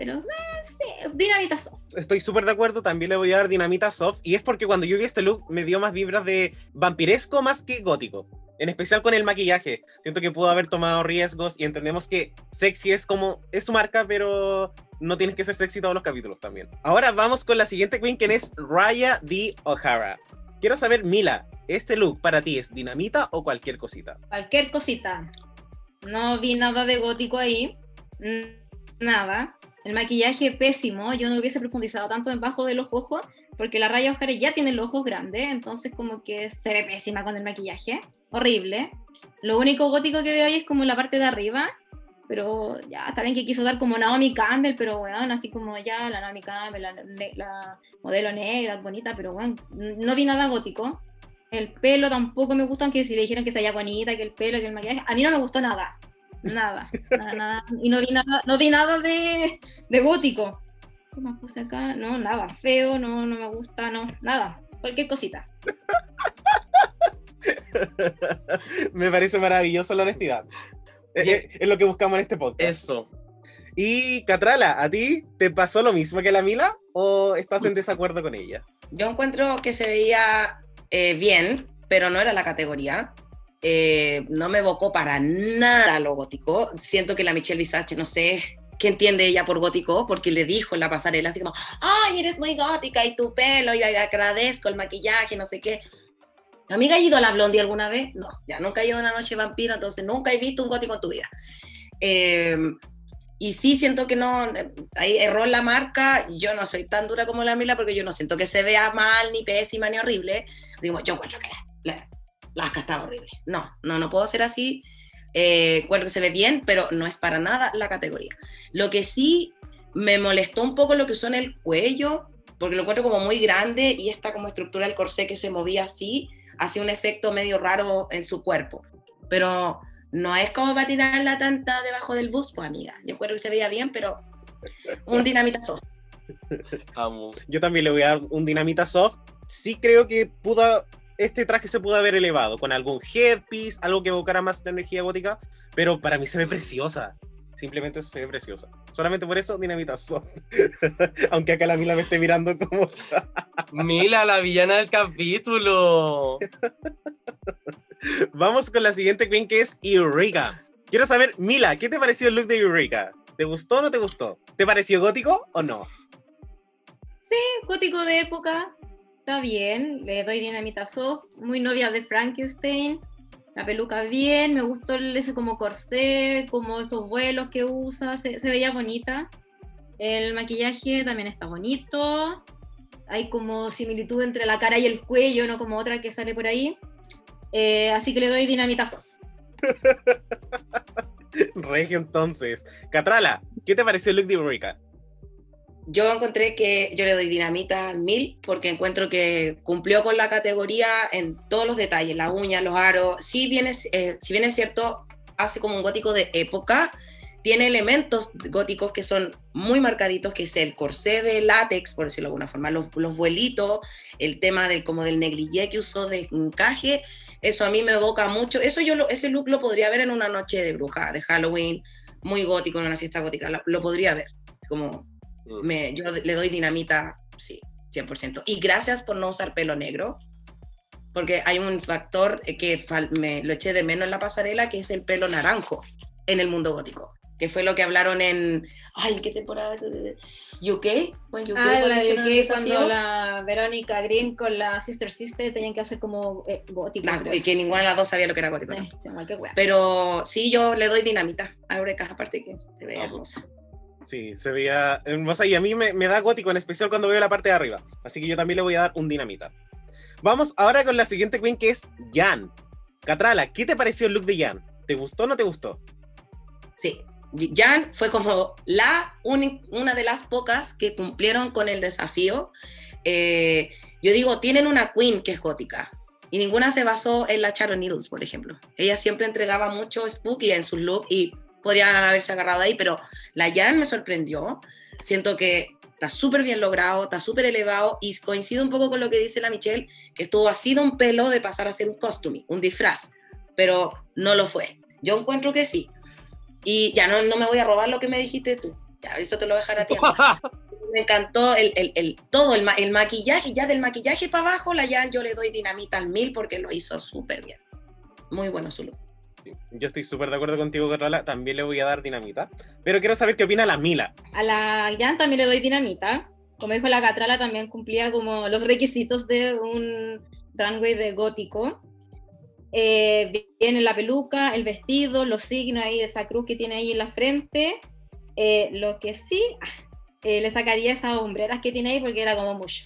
pero eh, sí, dinamita soft. Estoy súper de acuerdo, también le voy a dar dinamita soft. Y es porque cuando yo vi este look me dio más vibras de vampiresco más que gótico. En especial con el maquillaje. Siento que pudo haber tomado riesgos y entendemos que sexy es como. es su marca, pero no tienes que ser sexy todos los capítulos también. Ahora vamos con la siguiente queen, que es Raya D. O'Hara. Quiero saber, Mila, ¿este look para ti es dinamita o cualquier cosita? Cualquier cosita. No vi nada de gótico ahí. Nada. El maquillaje pésimo. Yo no hubiese profundizado tanto debajo de los ojos porque la raya O'Hara ya tiene los ojos grandes, entonces como que se ve pésima con el maquillaje. Horrible. Lo único gótico que veo ahí es como la parte de arriba, pero ya, está bien que quiso dar como Naomi Campbell, pero bueno, así como ya la Naomi Campbell, la, la modelo negra, bonita, pero bueno, no vi nada gótico. El pelo tampoco me gusta, aunque si le dijeron que se veía bonita, que el pelo, que el maquillaje, a mí no me gustó nada. Nada, nada, nada. Y no vi nada, no vi nada de, de gótico. ¿Qué más puse acá? No, nada, feo, no, no me gusta, no, nada, cualquier cosita. Me parece maravilloso la honestidad. Es, es- es lo que buscamos en este podcast. Eso. Y Catrala, ¿a ti te pasó lo mismo que la Mila o estás en desacuerdo con ella? Yo encuentro que se veía eh, bien, pero no era la categoría. Eh, no me evocó para nada lo gótico. Siento que la Michelle Visage, no sé qué entiende ella por gótico, porque le dijo en la pasarela así como, ay, eres muy gótica y tu pelo, y agradezco el maquillaje, no sé qué. ¿Amiga, ¿has ido a la Blondie alguna vez? No, ya nunca he ido a una noche vampiro, entonces nunca he visto un gótico en tu vida. Eh, y sí siento que no, ahí erró la marca, yo no soy tan dura como la Mila porque yo no siento que se vea mal, ni pésima, ni horrible. Digo, yo encuentro que la, la Asca está horrible. No, no, no puedo ser así. Eh, encuentro que se ve bien, pero no es para nada la categoría. Lo que sí me molestó un poco lo que usó en el cuello, porque lo encuentro como muy grande y esta como estructura del corsé que se movía así, hacía un efecto medio raro en su cuerpo. Pero no es como para tirarla tanta debajo del bus, pues amiga. Yo creo que se veía bien, pero un dinamita soft. Amo. Yo también le voy a dar un dinamita soft. Sí creo que pudo, este traje se pudo haber elevado con algún headpiece, algo que evocara más la energía gótica, pero para mí se ve preciosa. Simplemente se ve preciosa. Solamente por eso, dinamita soft. Aunque acá la Mila me esté mirando como... Mila, la villana del capítulo. Vamos con la siguiente queen que es Eureka. Quiero saber, Mila, ¿qué te pareció el look de Eureka? ¿Te gustó o no te gustó? ¿Te pareció gótico o no? gótico de época, está bien, le doy dinamita soft, muy novia de Frankenstein, la peluca bien, me gustó ese como corsé, como estos vuelos que usa, se, se veía bonita. El maquillaje también está bonito, hay como similitud entre la cara y el cuello, no como otra que sale por ahí. Eh, así que le doy dinamita soft. Regio entonces. Catrala, ¿qué te pareció el look de Eureka? Yo encontré que yo le doy dinamita mil porque encuentro que cumplió con la categoría en todos los detalles, la uña, los aros. Si bien es, eh, si bien es cierto, hace como un gótico de época, tiene elementos góticos que son muy marcaditos, que es el corsé de látex, por decirlo de alguna forma, los, los vuelitos, el tema del, como del negligé que usó de encaje, eso a mí me evoca mucho. Eso yo lo- ese look lo podría ver en una noche de bruja, de Halloween, muy gótico, en una fiesta gótica, lo, lo podría ver. Como me, yo le doy dinamita, sí, 100%. Y gracias por no usar pelo negro, porque hay un factor que fal- me lo eché de menos en la pasarela, que es el pelo naranjo en el mundo gótico, que fue lo que hablaron en, ay, ¿qué temporada? UK, When UK Ah, la que cuando la Verónica Green con la Sister Sister tenían que hacer como eh, gótico. La- creo. y que ninguna de las dos sabía lo que era gótico. Eh. Pero sí, yo le doy dinamita a Eureka, aparte que se ve hermosa. Sí, se veía hermosa y a mí me, da gótico, en especial cuando veo la parte de arriba. Así que yo también le voy a dar un dinamita. Vamos ahora con la siguiente queen que es Jan. Catrala, ¿qué te pareció el look de Jan? ¿Te gustó o no te gustó? Sí, Jan fue como la una de las pocas que cumplieron con el desafío. Eh, yo digo, tienen una queen que es gótica y ninguna se basó en la Sharon Needles, por ejemplo. Ella siempre entregaba mucho spooky en sus looks y podrían haberse agarrado ahí, pero la Jan me sorprendió. Siento que está súper bien logrado, está súper elevado y coincido un poco con lo que dice la Michelle, que estuvo así de un pelo de pasar a ser un costume, un disfraz, pero no lo fue. Yo encuentro que sí. Y ya no, no me voy a robar lo que me dijiste tú. Ya, eso te lo voy a dejar a ti. me encantó el, el, el- todo, el, ma- el maquillaje, ya del maquillaje para abajo, la Jan yo le doy dinamita al mil porque lo hizo súper bien. Muy bueno su look. Yo estoy súper de acuerdo contigo, Catrala. También le voy a dar dinamita. Pero quiero saber qué opina la Mila. A la Jan también le doy dinamita. Como dijo la Catrala, también cumplía como los requisitos de un runway de gótico. Eh, viene la peluca, el vestido, los signos ahí esa cruz que tiene ahí en la frente. Eh, lo que sí, ah, eh, le sacaría esas hombreras que tiene ahí porque era como mucho.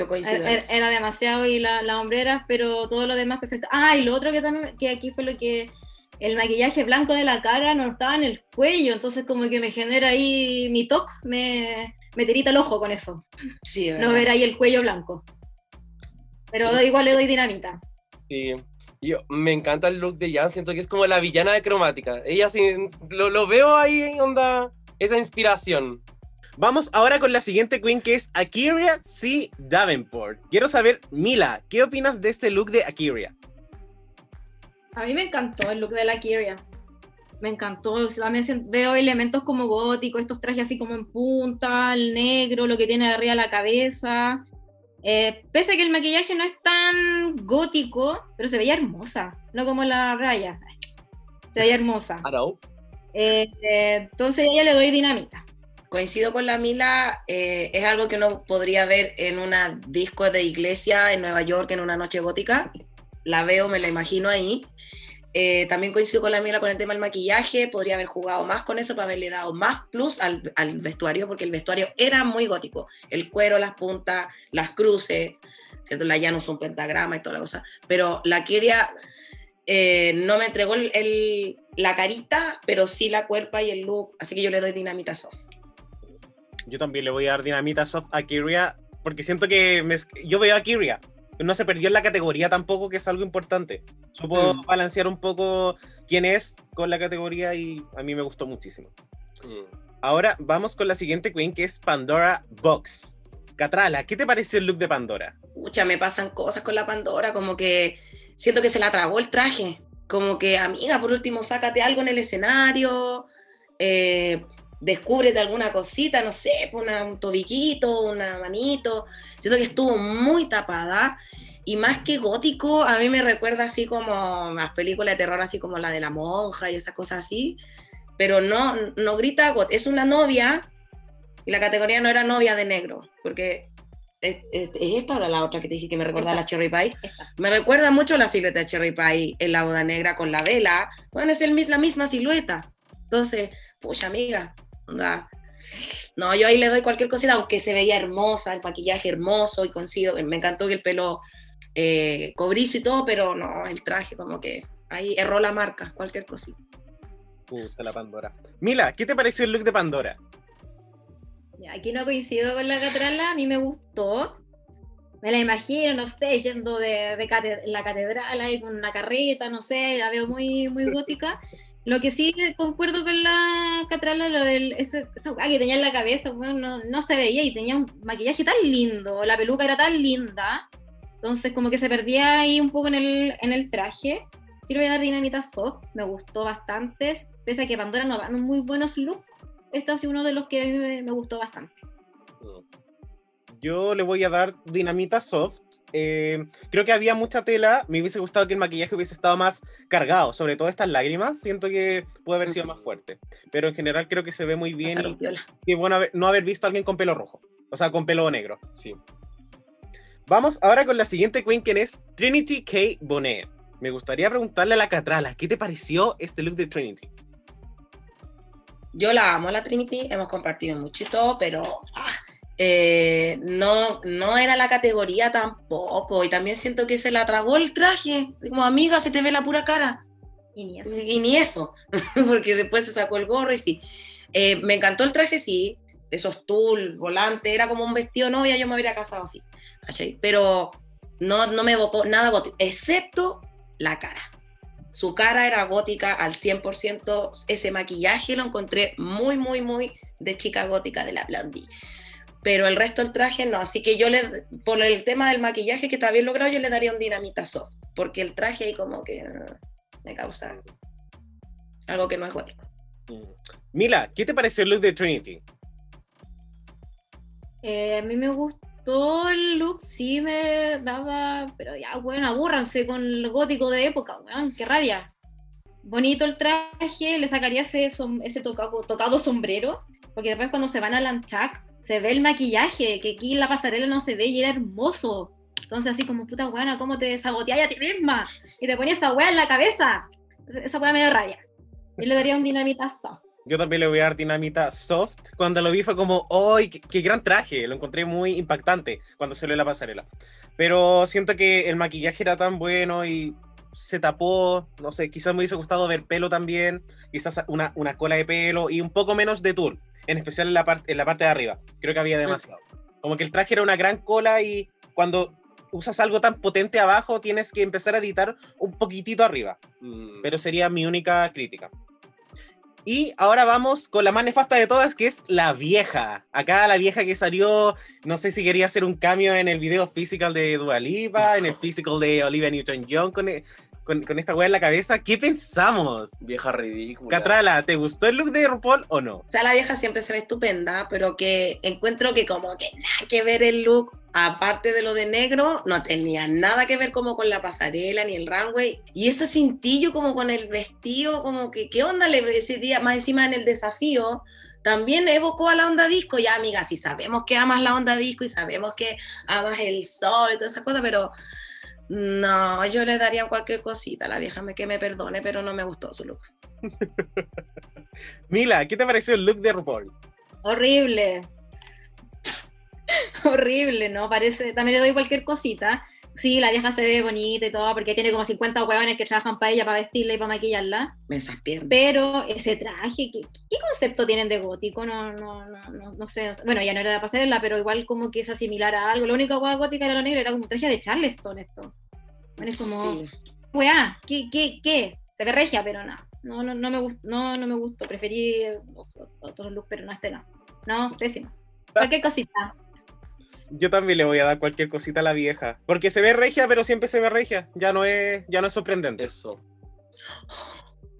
Yo coincido. en Era, era demasiado y la- las hombreras, pero todo lo demás perfecto. Ah, y lo otro que también, que aquí fue lo que el maquillaje blanco de la cara no estaba en el cuello, entonces como que me genera ahí mi toque, me, me tirita el ojo con eso, Sí, es no ver ahí el cuello blanco. Pero igual le doy dinamita. Sí. Yo, me encanta el look de Jan, siento que es como la villana de cromática. Ella sí, lo, lo veo ahí, onda, esa inspiración. Vamos ahora con la siguiente queen que es Akiria C. Davenport. Quiero saber, Mila, ¿qué opinas de este look de Akiria? A mí me encantó el look de la Kyria. Me encantó. o sea, me sien- veo elementos como góticos, estos trajes así como en punta, el negro, lo que tiene de arriba la cabeza. Eh, pese a que el maquillaje no es tan gótico, pero se veía hermosa, no como la raya. Se veía hermosa. Eh, eh, entonces a ella le doy dinamita. Coincido con la Mila, eh, es algo que uno podría ver en una disco de iglesia en Nueva York en una noche gótica. La veo, me la imagino ahí. Eh, también coincido con la Mila con el tema del maquillaje, podría haber jugado más con eso para haberle dado más plus al, vestuario, porque el vestuario era muy gótico. El cuero, las puntas, las cruces, ¿cierto? La llana un pentagrama y toda la cosa. Pero la Kiria eh, no me entregó la carita, pero sí la cuerpa y el look, así que yo le doy dinamita soft. Yo también le voy a dar dinamita soft a Akiria porque siento que me- yo veo a Akiria. No se perdió en la categoría tampoco, que es algo importante. Supo Mm. balancear un poco quién es con la categoría y a mí me gustó muchísimo. Mm. Ahora vamos con la siguiente queen que es Pandora Box. Catrala, ¿qué te pareció el look de Pandora? Pucha, me pasan cosas con la Pandora, como que siento que se la tragó el traje. Como que, amiga, por último, sácate algo en el escenario, eh, descúbrete alguna cosita, no sé, pues, una- un tobillito, una manito. Siento que estuvo muy tapada. Y más que gótico, a mí me recuerda así como las películas de terror, así como la de la monja y esas cosas así. Pero no, no grita es una novia. Y la categoría no era novia de negro, porque ¿Es, es- es esta o la otra que te dije que me recuerda a la Cherry Pie? Esta. Me recuerda mucho la silueta de Cherry Pie en la boda negra con la vela. Bueno, es el, la misma silueta. Entonces, pucha, amiga, onda. No, yo ahí le doy cualquier cosita, aunque se veía hermosa, el maquillaje hermoso y coincido. Me encantó que el pelo eh, cobrizo y todo, pero no, el traje como que ahí erró la marca, cualquier cosita. Puta la Pandora. Mila, ¿qué te pareció el look de Pandora? Ya, aquí no coincido con la Catrala, a mí me gustó. Me la imagino, no sé, yendo de, de cate- la catedral ahí con una carreta, no sé, la veo muy, muy gótica. Lo que sí concuerdo con la Catrala, lo del, ese, esa que tenía en la cabeza, no, no se veía y tenía un maquillaje tan lindo, la peluca era tan linda. Entonces como que se perdía ahí un poco en el, en el traje. Sí le voy a dar dinamita soft, me gustó bastante, pese a que Pandora no dan muy buenos looks. Este ha sido uno de los que a mí me gustó bastante. Yo le voy a dar dinamita soft. Eh, creo que había mucha tela. Me hubiese gustado que el maquillaje hubiese estado más cargado, sobre todo estas lágrimas. Siento que puede haber sido más fuerte. Pero en general creo que se ve muy bien. Piola. Y bueno no haber visto a alguien con pelo rojo. O sea, con pelo negro. Sí. Vamos ahora con la siguiente queen, que es Trinity K. Bonet. Me gustaría preguntarle a la Catrala, ¿qué te pareció este look de Trinity? Yo la amo, la Trinity, hemos compartido mucho y todo, pero ah, eh, no, no era la categoría tampoco. Y también siento que se la tragó el traje. Como amiga, se te ve la pura cara. Y ni eso. Y ni eso, porque después se sacó el gorro y sí. Eh, me encantó el traje, sí. Esos tul, volante, era como un vestido novia, yo me hubiera casado así. ¿cachai? Pero no, no me evocó nada gótico, excepto la cara. Su cara era gótica al 100%. Ese maquillaje lo encontré muy, muy, muy de chica gótica de la Blondie. Pero el resto del traje no. Así que yo le, por el tema del maquillaje que está bien logrado, yo le daría un dinamita soft. Porque el traje ahí como que ah, me causa algo que no es gótico. Mila, ¿qué te pareció el look de Trinity? Eh, a mí me gustó el look, sí me daba, pero ya, bueno, abúrranse con el gótico de época, weón, qué rabia. Bonito el traje, le sacaría ese, ese tocado, tocado sombrero, porque después cuando se van a Lanchac se ve el maquillaje, que aquí en la pasarela no se ve y era hermoso. Entonces así como, puta weona, ¿cómo te saboteas a ti misma? Y te ponías esa weá en la cabeza. Esa weá me dio rabia. Yo le daría un dinamitazo. Yo también le voy a dar dinamita soft. Cuando lo vi fue como, ¡ay, qué, qué gran traje! Lo encontré muy impactante cuando salió la pasarela. Pero siento que el maquillaje era tan bueno y se tapó, no sé, quizás me hubiese gustado ver pelo también, quizás una, una cola de pelo y un poco menos de tul, en especial en la, parte en la parte de arriba. Creo que había demasiado. Como que el traje era una gran cola y cuando usas algo tan potente abajo, tienes que empezar a editar un poquitito arriba. Mm. Pero sería mi única crítica. Y ahora vamos con la más nefasta de todas, que es la vieja. Acá la vieja que salió, no sé si quería hacer un cambio en el video physical de Dua Lipa, en el physical de Olivia Newton-John con, esta weá en la cabeza. ¿Qué pensamos? Vieja ridícula. Catrala, ¿te gustó el look de RuPaul o no? O sea, la vieja siempre se ve estupenda, pero que encuentro que como que nada que ver el look, aparte de lo de negro, no tenía nada que ver como con la pasarela ni el runway. Y eso cintillo como con el vestido, como que, ¿qué onda le ese día? Más encima en el desafío, también evocó a la onda disco. Ya, amiga, si sabemos que amas la onda disco y sabemos que amas el sol y todas esas cosas, pero no, yo le daría cualquier cosita a la vieja, me, que me perdone, pero no me gustó su look. Mila, ¿qué te pareció el look de RuPaul? Horrible. Horrible, ¿no? Parece, también le doy cualquier cosita. Sí, la vieja se ve bonita y todo, porque tiene como 50 huevones que trabajan para ella, para vestirla y para maquillarla. Me esas piernas. Pero ese traje, ¿qué, qué concepto tienen de gótico? No, no, no, no, no sé. o sea, bueno, ya no era de pasarela, pero igual como que es similar a algo. La única hueá gótica era lo negro, era como un traje de Charleston esto. Bueno, es como, Sí. weá, ¿qué, qué, qué? Se ve regia, pero no. No, no, no me gustó, no, no me gustó. Preferí otros looks, pero no este no. No, pésimo. Cualquier cosita. Yo también le voy a dar cualquier cosita a la vieja. Porque se ve regia, pero siempre se ve regia. Ya no es, ya no es sorprendente. Eso.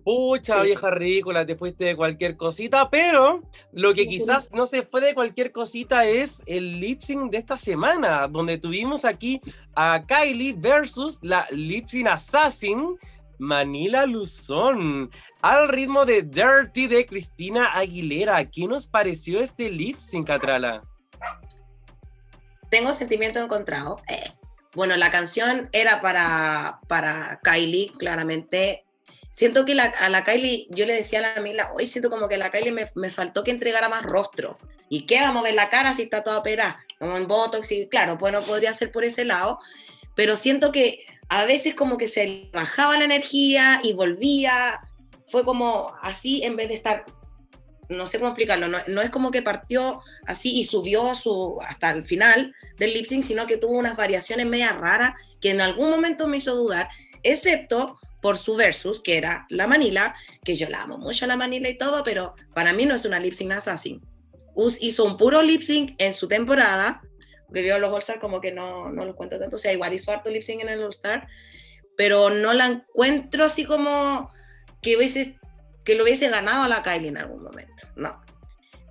Pucha, Sí. vieja ridícula, te fuiste de cualquier cosita, pero lo que quizás no se fue de cualquier cosita es el lip sync de esta semana, donde tuvimos aquí a Kylie versus la lip sync assassin Manila Luzón, al ritmo de Dirty de Cristina Aguilera. ¿Qué nos pareció este lip sync, Catrala? Tengo sentimientos encontrados. Eh, Bueno, la canción era para, para Kylie, claramente. Siento que a la Kylie, yo le decía a la Mila, hoy siento como que a la Kylie me, me faltó que entregara más rostro. ¿Y qué? Vamos a ver la cara si está toda operada, como en Botox, claro, bueno, podría ser por ese lado, pero siento que a veces como que se bajaba la energía y volvía, fue como así en vez de estar, no sé cómo explicarlo, no, no es como que partió así y subió su, hasta el final del lip sync, sino que tuvo unas variaciones media raras que en algún momento me hizo dudar, excepto por su versus, que era la Manila, que yo la amo mucho a la Manila y todo, pero para mí no es una lip sync assassin. Us hizo un puro lip sync en su temporada, porque yo los All-Star como que no, no los cuento tanto, o sea, igual hizo harto lip sync en el All-Star, pero no la encuentro así como que, hubiese, que lo hubiese ganado a la Kylie en algún momento, no.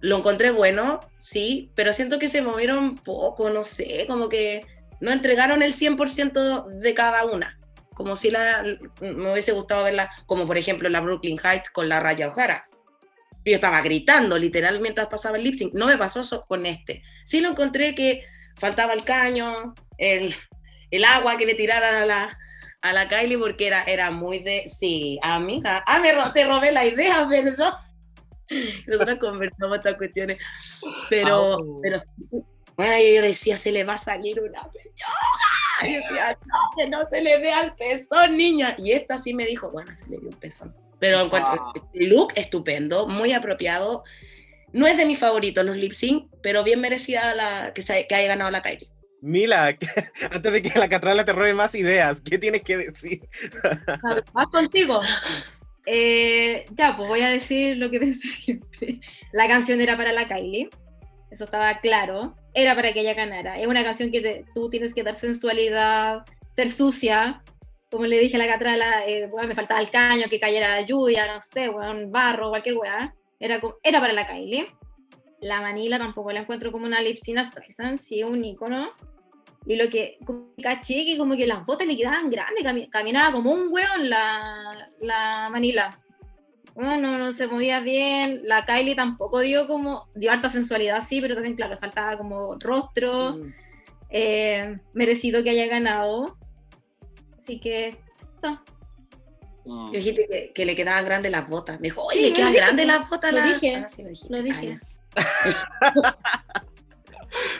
Lo encontré bueno, sí, pero siento que se movieron poco, no sé, como que no entregaron el 100% de cada una, como si la, me hubiese gustado verla, como por ejemplo la Brooklyn Heights con la Raya O'Hara. Yo estaba gritando literal mientras pasaba el lip sync, no me pasó eso con este. Sí lo encontré que faltaba el caño, el, el agua que le tiraran a la, a la Kylie porque era, era muy de, sí, amiga, ah, me te robé la idea, perdón. Nosotros conversamos estas cuestiones, pero, Au. pero bueno, yo decía, se le va a salir una pechuga. Y yo decía, no, que no se le vea el pezón, niña. Y esta sí me dijo, bueno, se le vio un pezón. Pero en cuanto Wow. el look estupendo, muy apropiado. No es de mis favoritos los lip sync, pero bien merecida la, que, se- que haya ganado la Kylie. Mila, antes de que la Catrala te robe más ideas, ¿qué tienes que decir? Vas contigo. Eh, ya, pues voy a decir lo que pensé siempre. La canción era para la Kylie, eso estaba claro. Era para que ella ganara. Es una canción que te- tú tienes que dar sensualidad, ser sucia. Como le dije a la Catrala, eh, bueno, me faltaba el caño, que cayera lluvia, no sé, bueno, barro, cualquier weá. Era, era para la Kylie. La Manila tampoco la encuentro como una lipsina Streisand, sí, un icono. Y lo que caché que como que las botas le quedaban grandes, cami- caminaba como un weón la, la Manila. Bueno, no se movía bien. La Kylie tampoco dio como, dio harta sensualidad, sí, pero también, claro, faltaba como rostro. Mm. eh, merecido que haya ganado. Así que, no. Mm. Yo dijiste que, que le quedaban grandes las botas. Me dijo, oye, Sí, le quedan dije. grandes las botas. Lo a la-". dije. Ah, sí, lo, dijiste. Lo Ah, dije.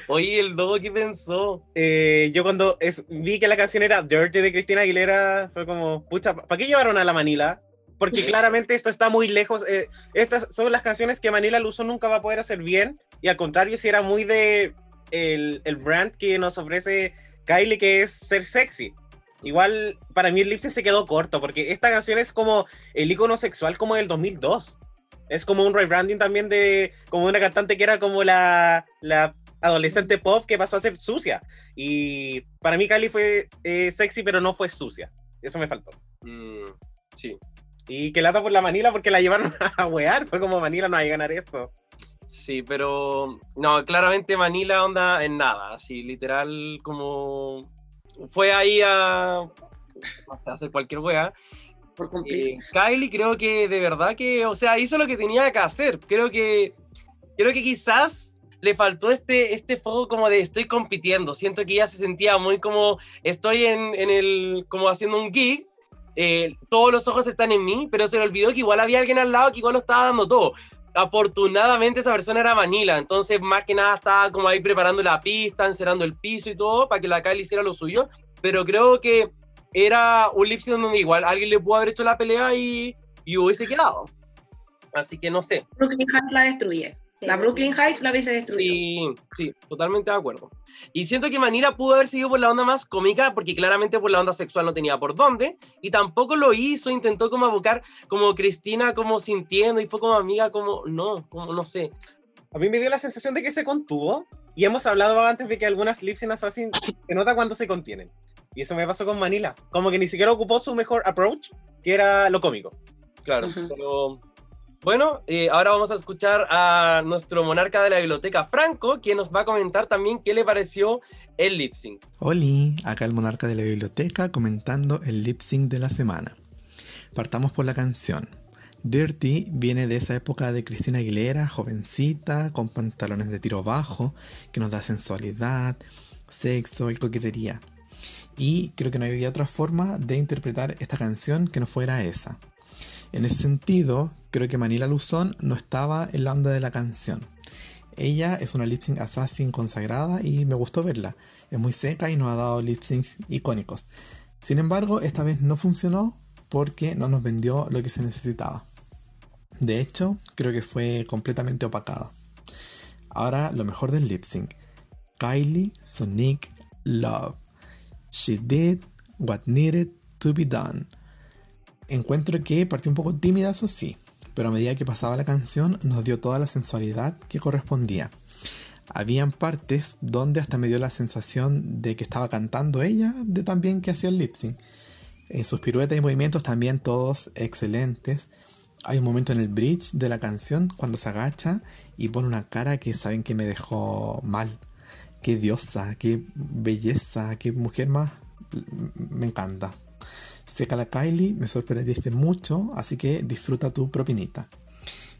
Oye, el Dogo, ¿qué pensó? Eh, yo cuando es- vi que la canción era Dirty de Cristina Aguilera, fue como, pucha, ¿para qué llevaron a la Manila? Porque claramente esto está muy lejos. eh, estas son las canciones que Manila Luzón nunca va a poder hacer bien. Y al contrario, si era muy de el, el brand que nos ofrece Kylie, que es ser sexy. Igual, para mí el lip sync se quedó corto, porque esta canción es como el icono sexual como del 2002. Es como un rebranding también de como una cantante que era como la, la adolescente pop que pasó a ser sucia. Y para mí Kylie fue eh, sexy, pero no fue sucia. Eso me faltó. Mm, sí. Y que lata por la Manila porque la llevaron a wear. Fue como Manila no hay que ganar esto. Sí, pero no, claramente Manila onda en nada, así literal como fue ahí a, a hacer cualquier wea. Por cumplir. Eh, Kylie creo que de verdad que, o sea, hizo lo que tenía que hacer. Creo que, creo que quizás le faltó este, este fuego como de estoy compitiendo. Siento que ella se sentía muy como estoy en, en el, como haciendo un gig. eh, todos los ojos están en mí, pero se le olvidó que igual había alguien al lado que igual lo estaba dando todo. Afortunadamente esa persona era Manila, entonces más que nada estaba como ahí preparando la pista, encerando el piso y todo para que la Kylie hiciera lo suyo, pero creo que era un lip sync donde igual alguien le pudo haber hecho la pelea y, y hubiese quedado. Así que no sé. Brooklyn Heights la destruye. La Brooklyn Heights la hubiese destruido. Sí, sí, totalmente de acuerdo. Y siento que Manila pudo haber seguido por la onda más cómica, porque claramente por la onda sexual no tenía por dónde, y tampoco lo hizo, intentó como abocar como Cristina como sintiendo, y fue como amiga, como, no, como no sé. A mí me dio la sensación de que se contuvo. Y hemos hablado antes de que algunas lip sync assassin se nota cuando se contienen. Y eso me pasó con Manila. Como que ni siquiera ocupó su mejor approach, que era lo cómico. Claro, pero bueno, eh, ahora vamos a escuchar a nuestro monarca de la biblioteca, Franco, quien nos va a comentar también qué le pareció el lip sync. Oli, acá el monarca de la biblioteca comentando el lip sync de la semana. Partamos por la canción. Dirty viene de esa época de Cristina Aguilera, jovencita, con pantalones de tiro bajo, que nos da sensualidad, sexo y coquetería. Y creo que no había otra forma de interpretar esta canción que no fuera esa. En ese sentido, creo que Manila Luzón no estaba en la onda de la canción. Ella es una lip sync assassin consagrada y me gustó verla. Es muy seca y nos ha dado lip syncs icónicos. Sin embargo, esta vez no funcionó porque no nos vendió lo que se necesitaba. De hecho, creo que fue completamente opacada. Ahora, lo mejor del lip sync. Kylie Sonic Love. She did what needed to be done. Encuentro que partió un poco tímida, eso sí, pero a medida que pasaba la canción nos dio toda la sensualidad que correspondía. Habían partes donde hasta me dio la sensación de que estaba cantando ella, de tan bien que hacía el lip sync. Eh, sus piruetas y movimientos también todos excelentes. Hay un momento en el bridge de la canción cuando se agacha y pone una cara que saben que me dejó mal. Qué diosa, qué belleza, qué mujer más. Me encanta. Seca la Kylie, me sorprendiste mucho, así que disfruta tu propinita.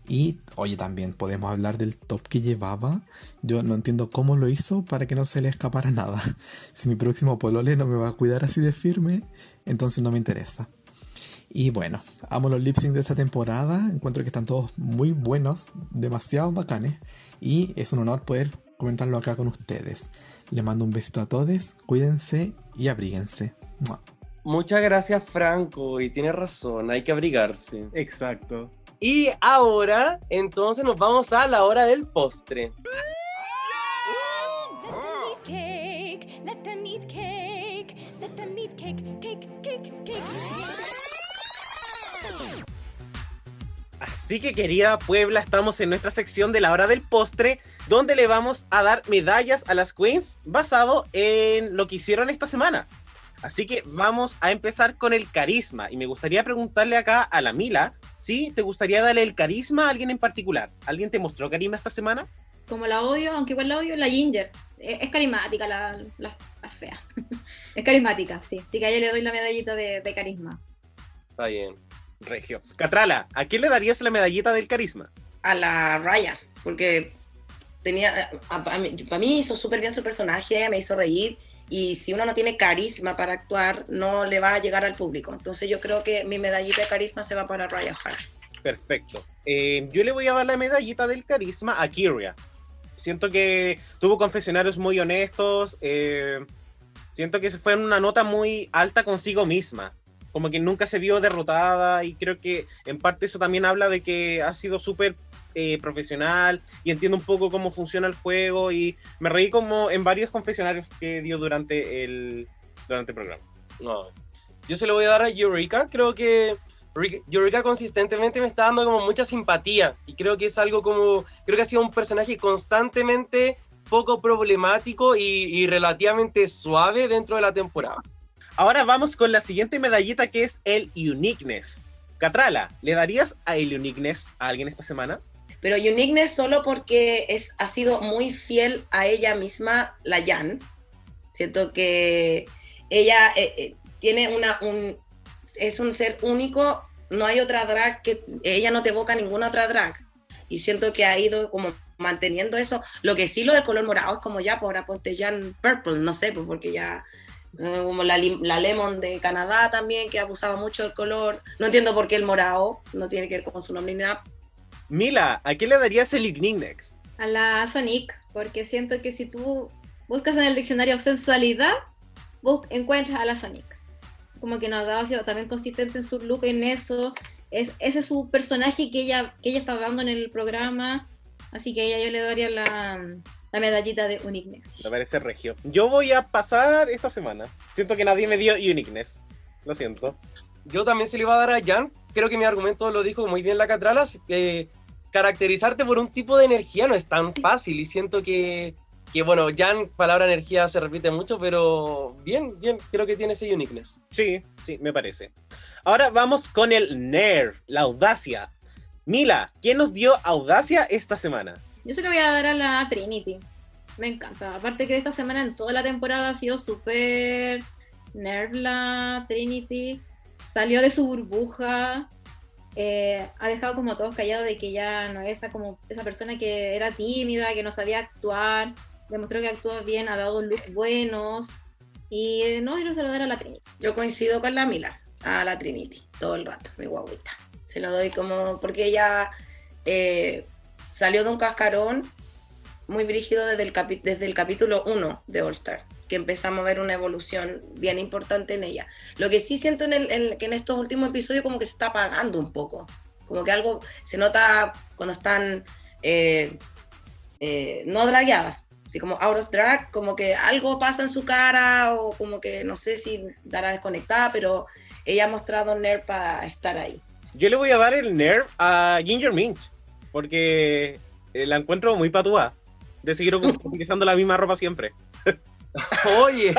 Y, oye, también podemos hablar del top que llevaba. Yo no entiendo cómo lo hizo para que no se le escapara nada. Si mi próximo polole no me va a cuidar así de firme, entonces no me interesa. Y bueno, amo los lip sync de esta temporada. Encuentro que están todos muy buenos, demasiado bacanes. Y es un honor poder comentarlo acá con ustedes. Les mando un besito a todos, cuídense y abríguense. ¡Mua! Muchas gracias, Franco, y tiene razón, hay que abrigarse. Exacto. Y ahora, entonces nos vamos a la hora del postre. Let them eat cake. Let them eat cake. Cake. Cake, cake, Así que querida Puebla, estamos en nuestra sección de la hora del postre, donde le vamos a dar medallas a las queens basado en lo que hicieron esta semana. Así que vamos a empezar con el carisma. Y me gustaría preguntarle acá a la Mila si te gustaría darle el carisma a alguien en particular. ¿Alguien te mostró carisma esta semana? Como la odio, aunque igual la odio, la Ginger. Es, es carismática la, la, la fea. es carismática, sí. Así que a ella le doy la medallita de, de carisma. Está bien. Regio. Catrala, ¿a quién le darías la medallita del carisma? a la Raya, porque tenía, para mí, hizo súper bien su personaje, me hizo reír, y si uno no tiene carisma para actuar, no le va a llegar al público. Entonces yo creo que mi medallita de carisma se va para Raya O'Hara. Perfecto. Eh, yo le voy a dar la medallita del carisma a Kyria. Siento que tuvo confesionarios muy honestos. eh, siento que se fue en una nota muy alta consigo misma. Como que nunca se vio derrotada y creo que en parte eso también habla de que ha sido súper eh, profesional y entiende un poco cómo funciona el juego y me reí como en varios confesionarios que dio durante el, durante el programa. No. Yo se lo voy a dar a Eureka. Creo que Eureka consistentemente me está dando como mucha simpatía. Y creo que es algo como. Creo que ha sido un personaje constantemente poco problemático y, y relativamente suave dentro de la temporada. Ahora vamos con la siguiente medallita que es el Uniqueness. Catrala, ¿le darías a el Uniqueness a alguien esta semana? Pero Uniqueness solo porque es, ha sido muy fiel a ella misma, la Jan. Siento que ella eh, eh, tiene una, un, es un ser único, no hay otra drag que, ella no te evoca ninguna otra drag. Y siento que ha ido como manteniendo eso. Lo que sí lo del color morado es como ya, por ahora ponte Jan Purple, no sé, pues porque ya como la, lim- la Lemon de Canadá también, que abusaba mucho del color. No entiendo por qué el morado, no tiene que ver con su nombre ni nada, Mila, ¿a qué le darías el Uniqueness? A la Sonic, porque siento que si tú buscas en el diccionario sensualidad, bus- encuentras a la Sonic. Como que nos ha dado, ha sido también consistente en su look en eso. Es, ese es su personaje que ella, que ella está dando en el programa. Así que a ella yo le daría la, la medallita de Uniqueness. Me parece regio. Yo voy a pasar esta semana. Siento que nadie me dio Uniqueness. Lo siento. Yo también se le iba a dar a Jan. Creo que mi argumento lo dijo muy bien la Catrala. eh, caracterizarte por un tipo de energía no es tan fácil. Y siento que, que, bueno, Jan, palabra energía se repite mucho, pero bien, bien, creo que tiene ese uniqueness. Sí, sí, me parece. Ahora vamos con el Nerve, la audacia. Mila, ¿quién nos dio audacia esta semana? Yo se lo voy a dar a la Trinity. Me encanta. Aparte que esta semana en toda la temporada ha sido súper nerv la Trinity. Salió de su burbuja. eh, ha dejado como a todos callados de que ya no es esa, como esa persona que era tímida, que no sabía actuar. Demostró que actuó bien, ha dado looks buenos. Y eh, no, yo se lo voy a dar a la Trinity. Yo coincido con la Mila, a la Trinity, todo el rato, mi guaguita. Se lo doy como, porque ella eh, salió de un cascarón muy brígido desde el, capi- desde el capítulo 1 de All Star, que empezamos a ver una evolución bien importante en ella. Lo que sí siento en el, en- que en estos últimos episodios como que se está apagando un poco, como que algo se nota cuando están eh, eh, no dragueadas, así como out of drag, como que algo pasa en su cara o como que no sé si dará desconectada, pero ella ha mostrado nerf para estar ahí. Yo le voy a dar el Nerve a Ginger Minch, porque eh, la encuentro muy patúa de seguir utilizando la misma ropa siempre. Oye,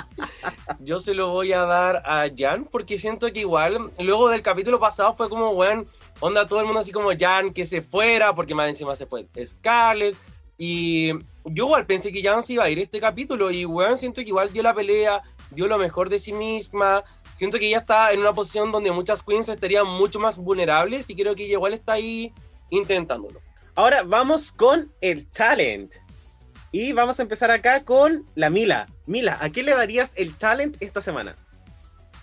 yo se lo voy a dar a Jan porque siento que igual, luego del capítulo pasado fue como, weón, onda todo el mundo así como Jan que se fuera, porque más encima se fue Scarlett. Y yo igual pensé que Jan se iba a ir este capítulo y, weón, siento que igual dio la pelea, dio lo mejor de sí misma. Siento que ella está en una posición donde muchas queens estarían mucho más vulnerables y creo que ella igual está ahí intentándolo. Ahora vamos con el talent. Y vamos a empezar acá con la Mila. Mila, ¿a qué le darías el talent esta semana?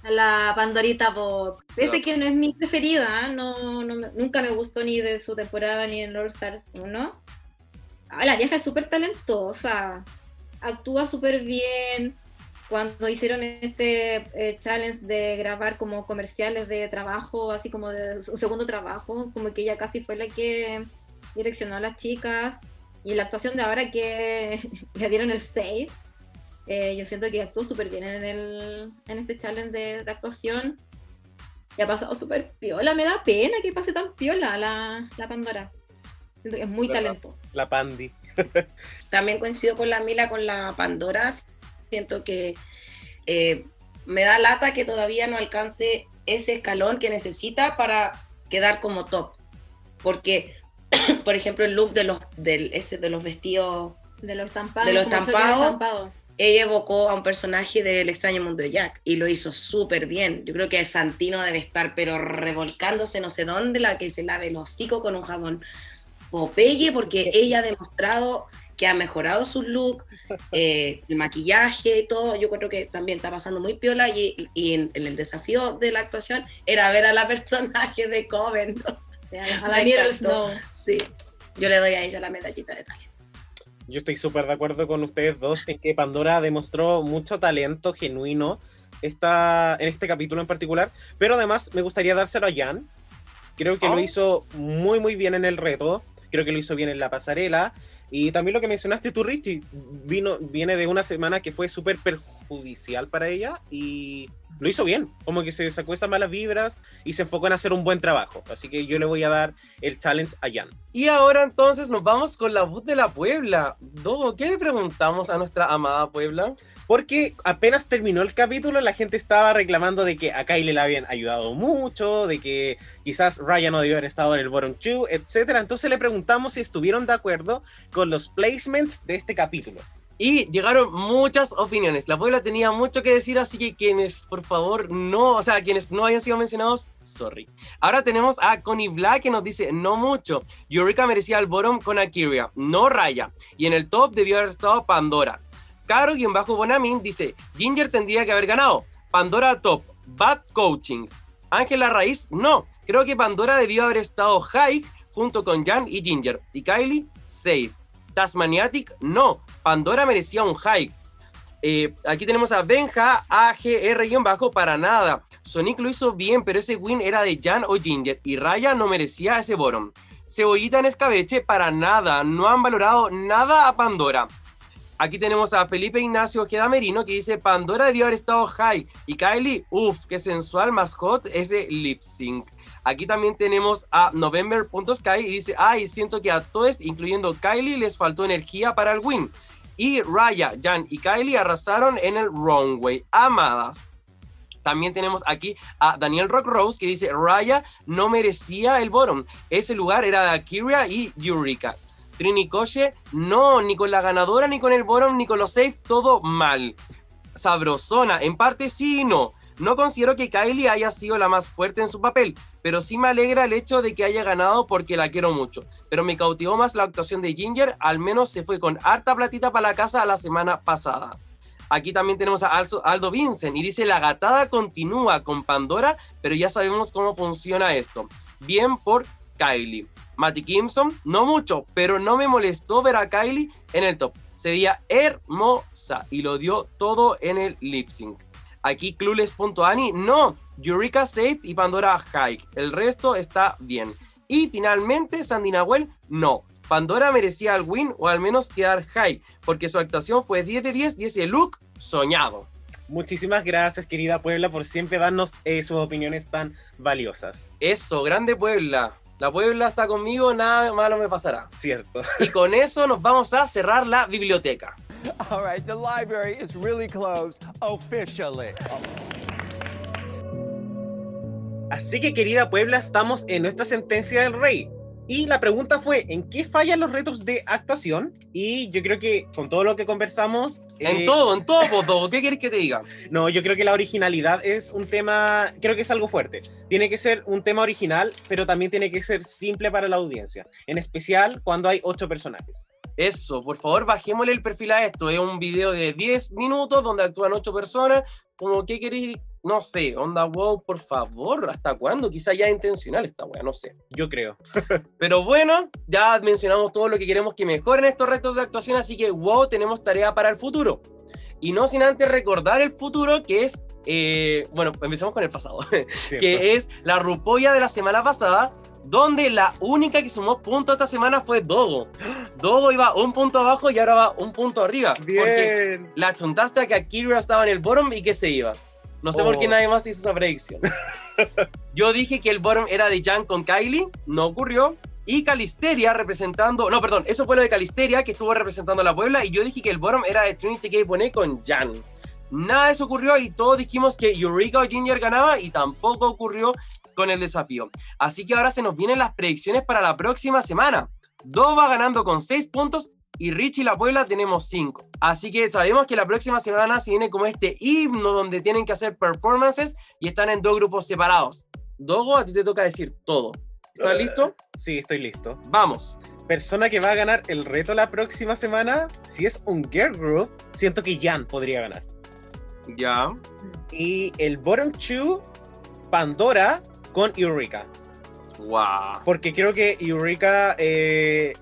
A la Pandorita Box. Pese No. que no es mi preferida, no, no nunca me gustó ni de su temporada ni en All Stars 1. Ah, la vieja es súper talentosa, actúa súper bien. Cuando hicieron este eh, challenge de grabar como comerciales de trabajo, así como de un segundo trabajo, como que ella casi fue la que direccionó a las chicas. Y la actuación de ahora que le dieron el save, eh, yo siento que actuó súper bien en, el, en este challenge de, de actuación. Y ha pasado súper piola. Me da pena que pase tan piola la, la Pandora. Siento que es muy ¿Verdad? talentosa. La Pandi. También coincido con la Mila, con la Pandora. Siento que eh, me da lata que todavía no alcance ese escalón que necesita para quedar como top. Porque, por ejemplo, el look de los, del, ese, de los vestidos, De los estampados. De los estampados. ella evocó a un personaje del extraño mundo de Jack y lo hizo súper bien. Yo creo que Santino debe estar, pero revolcándose no sé dónde, la que se lave el hocico con un jabón Popeye, porque ella ha demostrado que ha mejorado su look, eh, el maquillaje y todo. Yo creo que también está pasando muy piola y, y en, en el desafío de la actuación era ver a la personaje de Coven. ¿no? A la Me Meryl. Snow. Sí, yo le doy a ella la medallita de talento. Yo estoy súper de acuerdo con ustedes dos en que Pandora demostró mucho talento genuino esta, en este capítulo en particular, pero además me gustaría dárselo a Jan. Creo que Oh. lo hizo muy muy bien en el reto, creo que lo hizo bien en la pasarela y también lo que mencionaste tú, Richie, vino, viene de una semana que fue súper perjudicial para ella y lo hizo bien, como que se sacó esas malas vibras y se enfocó en hacer un buen trabajo. Así que yo le voy a dar el challenge a Jan. Y ahora entonces nos vamos con la voz de la Puebla. Dogo, ¿qué le preguntamos a nuestra amada Puebla? Porque apenas terminó el capítulo, la gente estaba reclamando de que a Kylie le habían ayudado mucho, de que quizás Ryan no debió haber estado en el bottom two, etc. Entonces le preguntamos si estuvieron de acuerdo con los placements de este capítulo. Y llegaron muchas opiniones. La Puebla tenía mucho que decir, así que quienes, por favor, no, o sea, quienes no hayan sido mencionados, sorry. Ahora tenemos a Connie Black que nos dice, no mucho. Eureka merecía el bottom con Akiria, no Raya. Y en el top debió haber estado Pandora. Caro, quien bajo Bonamin, dice, Ginger tendría que haber ganado. Pandora top, bad coaching. Ángela Raíz, no. Creo que Pandora debió haber estado high junto con Jan y Ginger. Y Kylie, safe. Tasmaniatic, no. Pandora merecía un high. Eh, aquí tenemos a Benja, AGR-bajo, para nada. Sonic lo hizo bien, pero ese win era de Jan o Ginger. Y Raya no merecía ese bottom. Cebollita en escabeche, para nada. No han valorado nada a Pandora. Aquí tenemos a Felipe Ignacio Ojeda Merino que dice Pandora debió haber estado high. Y Kylie, uff, qué sensual, más ese lip sync. Aquí también tenemos a November.sky y dice, ay, siento que a todos, incluyendo Kylie, les faltó energía para el win. Y Raya, Jan y Kylie arrasaron en el runway. Amadas. También tenemos aquí a Daniel Rock Rose que dice, Raya no merecía el bottom. Ese lugar era de Akira y Eureka. Trini Koche, no, ni con la ganadora, ni con el bottom, ni con los safe, todo mal. Sabrosona, en parte sí y no. No considero que Kylie haya sido la más fuerte en su papel, pero sí me alegra el hecho de que haya ganado porque la quiero mucho. Pero me cautivó más la actuación de Ginger, al menos se fue con harta platita para la casa la semana pasada. Aquí también tenemos a Aldo Vincent y dice, la gatada continúa con Pandora, pero ya sabemos cómo funciona esto. Bien por Kylie. Matty Kimson, no mucho, pero no me molestó ver a Kylie en el top. Se veía hermosa y lo dio todo en el lip sync. Aquí Clueless.ani, no, Eureka safe y Pandora high. El resto está bien. Y finalmente Sandy Nahuel, no. Pandora merecía el win o al menos quedar high, porque su actuación fue 10 de 10 y ese look soñado. Muchísimas gracias, querida Puebla, por siempre darnos eh, sus opiniones tan valiosas. Eso, grande Puebla. La Puebla está conmigo, nada malo me pasará. Cierto. Y con eso nos vamos a cerrar la biblioteca. All right, the library is really closed officially. Así que, querida Puebla, estamos en nuestra sentencia del rey. Y la pregunta fue, ¿en qué fallan los retos de actuación? Y yo creo que con todo lo que conversamos... En eh, todo, en todo, todo. ¿Qué quieres que te diga? No, yo creo que la originalidad es un tema, creo que es algo fuerte. Tiene que ser un tema original, pero también tiene que ser simple para la audiencia. En especial cuando hay ocho personajes. Eso, por favor, bajémosle el perfil a esto. Es un video de 10 minutos donde actúan 8 personas. Como, ¿qué queréis? No sé, onda, wow, por favor, ¿hasta cuándo? Quizá ya es intencional esta wea, no sé. Yo creo. Pero bueno, ya mencionamos todo lo que queremos que mejoren estos retos de actuación, así que wow, tenemos tarea para el futuro. Y no sin antes recordar el futuro, que es, eh, bueno, empecemos con el pasado, que es la rupolla de la semana pasada, donde la única que sumó puntos esta semana fue Dogo. Dogo iba un punto abajo y ahora va un punto arriba. Porque Bien. la chuntaste a que Akira estaba en el bottom y que se iba. No sé por qué Oh. nadie más hizo esa predicción. Yo dije que el bottom era de Jan con Kylie, no ocurrió. Y Calisteria representando, no, perdón, eso fue lo de Calisteria que estuvo representando a la Puebla. Y yo dije que el bottom era de Trinity K. Bonet con Jan. Nada de eso ocurrió y todos dijimos que Eureka o Ginger ganaba y tampoco ocurrió con el desafío. Así que ahora se nos vienen las predicciones para la próxima semana. Do va ganando con 6 puntos y Richie y la Puebla tenemos 5. Así que sabemos que la próxima semana se viene como este himno donde tienen que hacer performances y están en dos grupos separados. Dogo, a ti te toca decir todo. ¿Estás listo? Sí, estoy listo. Vamos. Persona que va a ganar el reto la próxima semana, si es un girl group, siento que Jan podría ganar. Ya. Y el bottom two, Pandora con Eureka. Wow. Porque creo que Eureka, eh,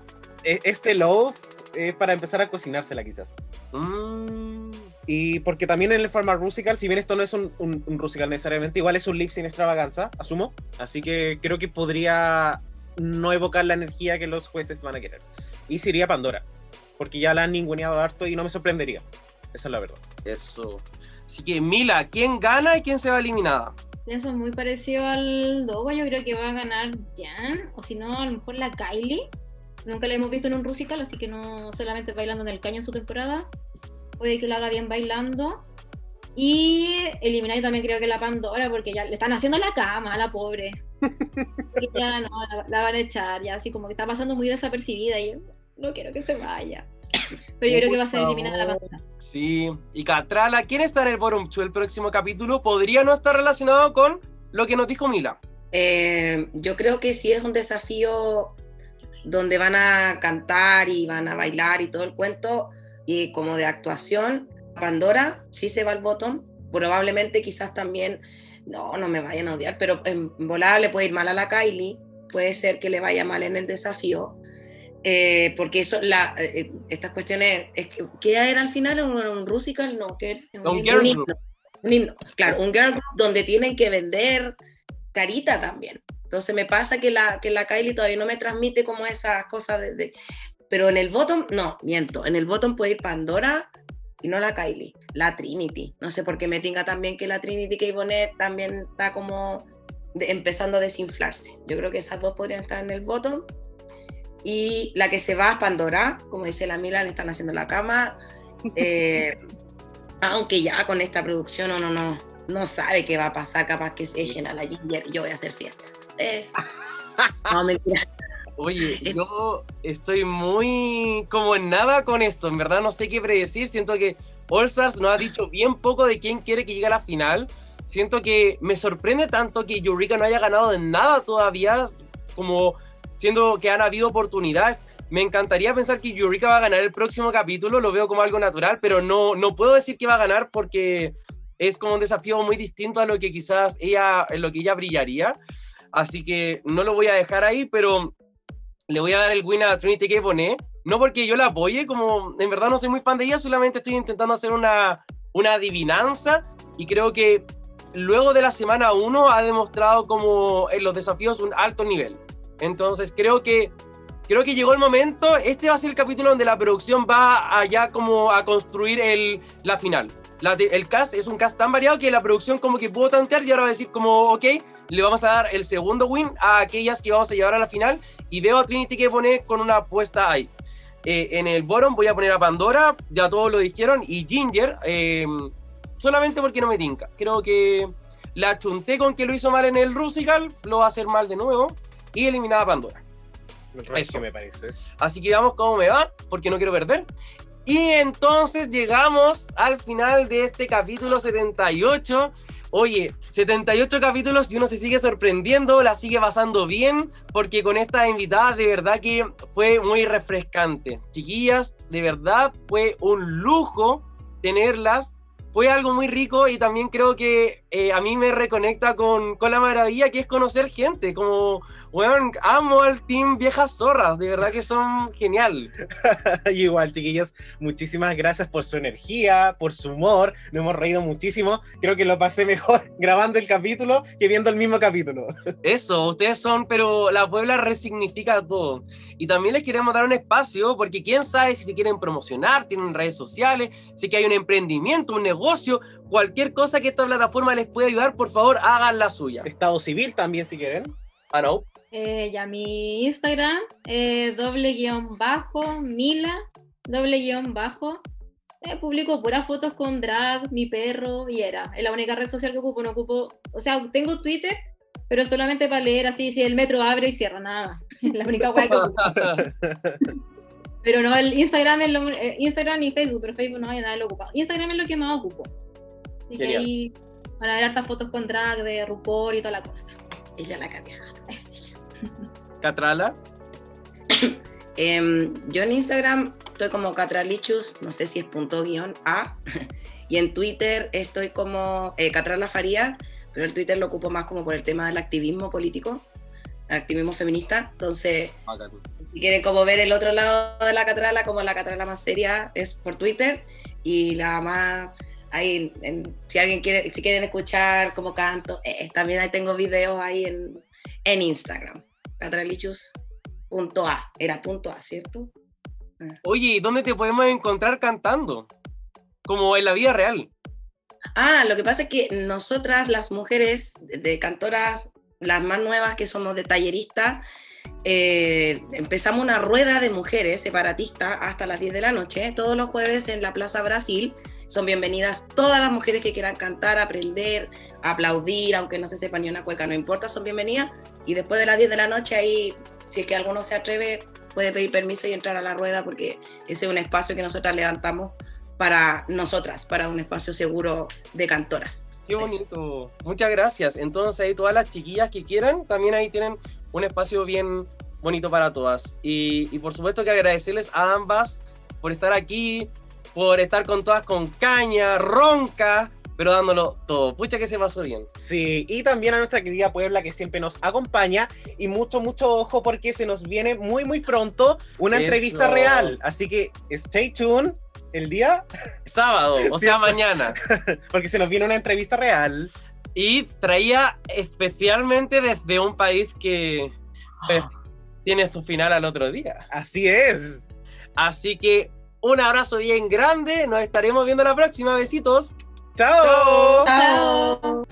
e- este love es para empezar a cocinársela quizás. Mm, Y porque también en el Farmer Rusical, si bien esto no es un, un, un Rusical necesariamente, igual es un lip sin extravaganza, asumo. Así que creo que podría no evocar la energía que los jueces van a querer. Y sería Pandora, porque ya la han ninguneado harto y no me sorprendería. Esa es la verdad. eso. Así que, Mila, ¿quién gana y quién se va eliminada? Eso es muy parecido al Dogo. Yo creo que va a ganar Jan, o si no, a lo mejor la Kylie. Nunca la hemos visto en un Rusical, así que no solamente bailando en el caño en su temporada. Puede que lo haga bien bailando. Y eliminar yo también creo que la Pandora, porque ya le están haciendo la cama a la pobre. Y ya no, la, la van a echar, ya así como que está pasando muy desapercibida y yo no quiero que se vaya. Pero yo creo que va a ser eliminada la Pandora. Sí. Y Catrala, ¿quién estará en el Two el próximo capítulo? Podría no estar relacionado con lo que nos dijo Mila. Eh, yo creo que sí es un desafío donde van a cantar y van a bailar y todo el cuento, y como de actuación, Pandora sí se va al bottom, probablemente quizás también, no, no me vayan a odiar, pero en volada le puede ir mal a la Kylie, puede ser que le vaya mal en el desafío, eh, porque eso, la, eh, estas cuestiones, es que, ¿qué era al final? ¿Un, un Rusical? No, ¿qué era? Un Un himno, un himno, claro, un girl group donde tienen que vender carita también. Entonces me pasa que la, que la Kylie todavía no me transmite como esas cosas de, de- Pero en el bottom, no, miento. En el bottom puede ir Pandora y no la Kylie. La Trinity. No sé por qué me tinga también que la Trinity que Bonet también está como de- empezando a desinflarse. Yo creo que esas dos podrían estar en el bottom. Y la que se va es Pandora. Como dice la Mila, le están haciendo la cama. Eh, aunque ya con esta producción uno no, no sabe qué va a pasar, capaz que se echen a la Ginger y yo voy a hacer fiesta. Eh. No, mentira. Oye, yo estoy muy como en nada con esto. En verdad no sé qué predecir. Siento que All Stars nos ha dicho bien poco de quién quiere que llegue a la final. Siento que me sorprende tanto que Eureka no haya ganado en nada todavía, como siendo que han habido oportunidades. Me encantaría pensar que Eureka va a ganar el próximo capítulo, lo veo como algo natural, pero no, no puedo decir que va a ganar porque es como un desafío muy distinto a lo que quizás ella, en lo que ella brillaría. Así que no lo voy a dejar ahí, pero le voy a dar el win a Trinity K. No porque yo la apoye, como en verdad no soy muy fan de ella, solamente estoy intentando hacer una, una adivinanza y creo que luego de la semana 1 ha demostrado como en los desafíos un alto nivel. Entonces creo que creo que llegó el momento. Este va a ser el capítulo donde la producción va allá como a construir el, la final. La el cast es un cast tan variado que la producción como que pudo tantear y ahora va a decir como, ok, le vamos a dar el segundo win a aquellas que vamos a llevar a la final y veo a Trinity que pone con una apuesta ahí. Eh, en el bottom voy a poner a Pandora, ya todos lo dijeron, y Ginger, eh, solamente porque no me tinca. Creo que la chunté con que lo hizo mal en el Rusical, lo va a hacer mal de nuevo y eliminada a Pandora. Eso Eso. me parece. Así que vamos cómo me va, porque no quiero perder. Y entonces llegamos al final de este capítulo 78. Oye, 78 capítulos y uno se sigue sorprendiendo, la sigue pasando bien, porque con estas invitadas de verdad que fue muy refrescante. Chiquillas, de verdad fue un lujo tenerlas. Fue algo muy rico y también creo que eh, a mí me reconecta con, con la maravilla que es conocer gente. Como, weón, amo al team Viejas Zorras, de verdad que son genial. Igual, chiquillos, muchísimas gracias por su energía, por su humor. Nos hemos reído muchísimo. Creo que lo pasé mejor grabando el capítulo que viendo el mismo capítulo. Eso, ustedes son, pero la Puebla resignifica todo. Y también les queremos dar un espacio, porque quién sabe si se quieren promocionar, tienen redes sociales, si que hay un emprendimiento, un negocio, cualquier cosa que esta plataforma les pueda ayudar, por favor, hagan la suya. Estado civil también, si quieren. Ah, no. Eh, ya mi Instagram, eh, doble guion bajo, Mila, doble guion bajo. Eh, publico puras fotos con drag, mi perro y era. Es la única red social que ocupo, no ocupo. O sea, tengo Twitter, pero solamente para leer así, si el metro abre y cierra, nada. Es la única hueá que ocupo. Pero no, el Instagram es lo, eh, Instagram y Facebook, pero Facebook no hay nada lo ocupa. Instagram es lo que más ocupo. Así que ahí van a ver hartas fotos con drag de RuPaul y toda la cosa. Ella la caneja. Es ella. Catrala. Em, yo en Instagram estoy como Catralichus, no sé si es punto guion A. Y en Twitter estoy como eh, Catrala Faría, pero el Twitter lo ocupo más como por el tema del activismo político, el activismo feminista. Entonces, Si quieren como ver el otro lado de la Catrala, como la Catrala más seria, es por Twitter. Y la más, ahí, en- si alguien quiere, si quieren escuchar cómo canto, eh, también ahí tengo videos ahí en, en Instagram. Catralichus.a, era punto A, ¿cierto? Oye, ¿y dónde te podemos encontrar cantando? Como en la vida real. Ah, lo que pasa es que nosotras, las mujeres de- de cantoras, las más nuevas que somos de talleristas, eh, empezamos una rueda de mujeres separatistas hasta las 10 de la noche, todos los jueves en la Plaza Brasil. Son bienvenidas todas las mujeres que quieran cantar, aprender, aplaudir, aunque no se sepa ni una cueca, no importa, son bienvenidas. Y después de las 10 de la noche, ahí, si es que alguno se atreve, puede pedir permiso y entrar a la rueda, porque ese es un espacio que nosotras levantamos para nosotras, para un espacio seguro de cantoras. Qué bonito. Muchas gracias. Entonces ahí todas las chiquillas que quieran, también ahí tienen un espacio bien bonito para todas. Y, y por supuesto que agradecerles a ambas por estar aquí, por estar con todas con caña, ronca, pero dándolo todo. Pucha que se pasó bien. Sí, y también a nuestra querida Puebla que siempre nos acompaña y mucho, mucho ojo porque se nos viene muy, muy pronto una Eso. entrevista real. Así que stay tuned el día, Sábado, o sea, mañana. porque se nos viene una entrevista real. Y traía especialmente desde un país que pues, tiene su final al otro día. Así es. Así que un abrazo bien grande. Nos estaremos viendo la próxima. Besitos. Chao. Chao. Chao.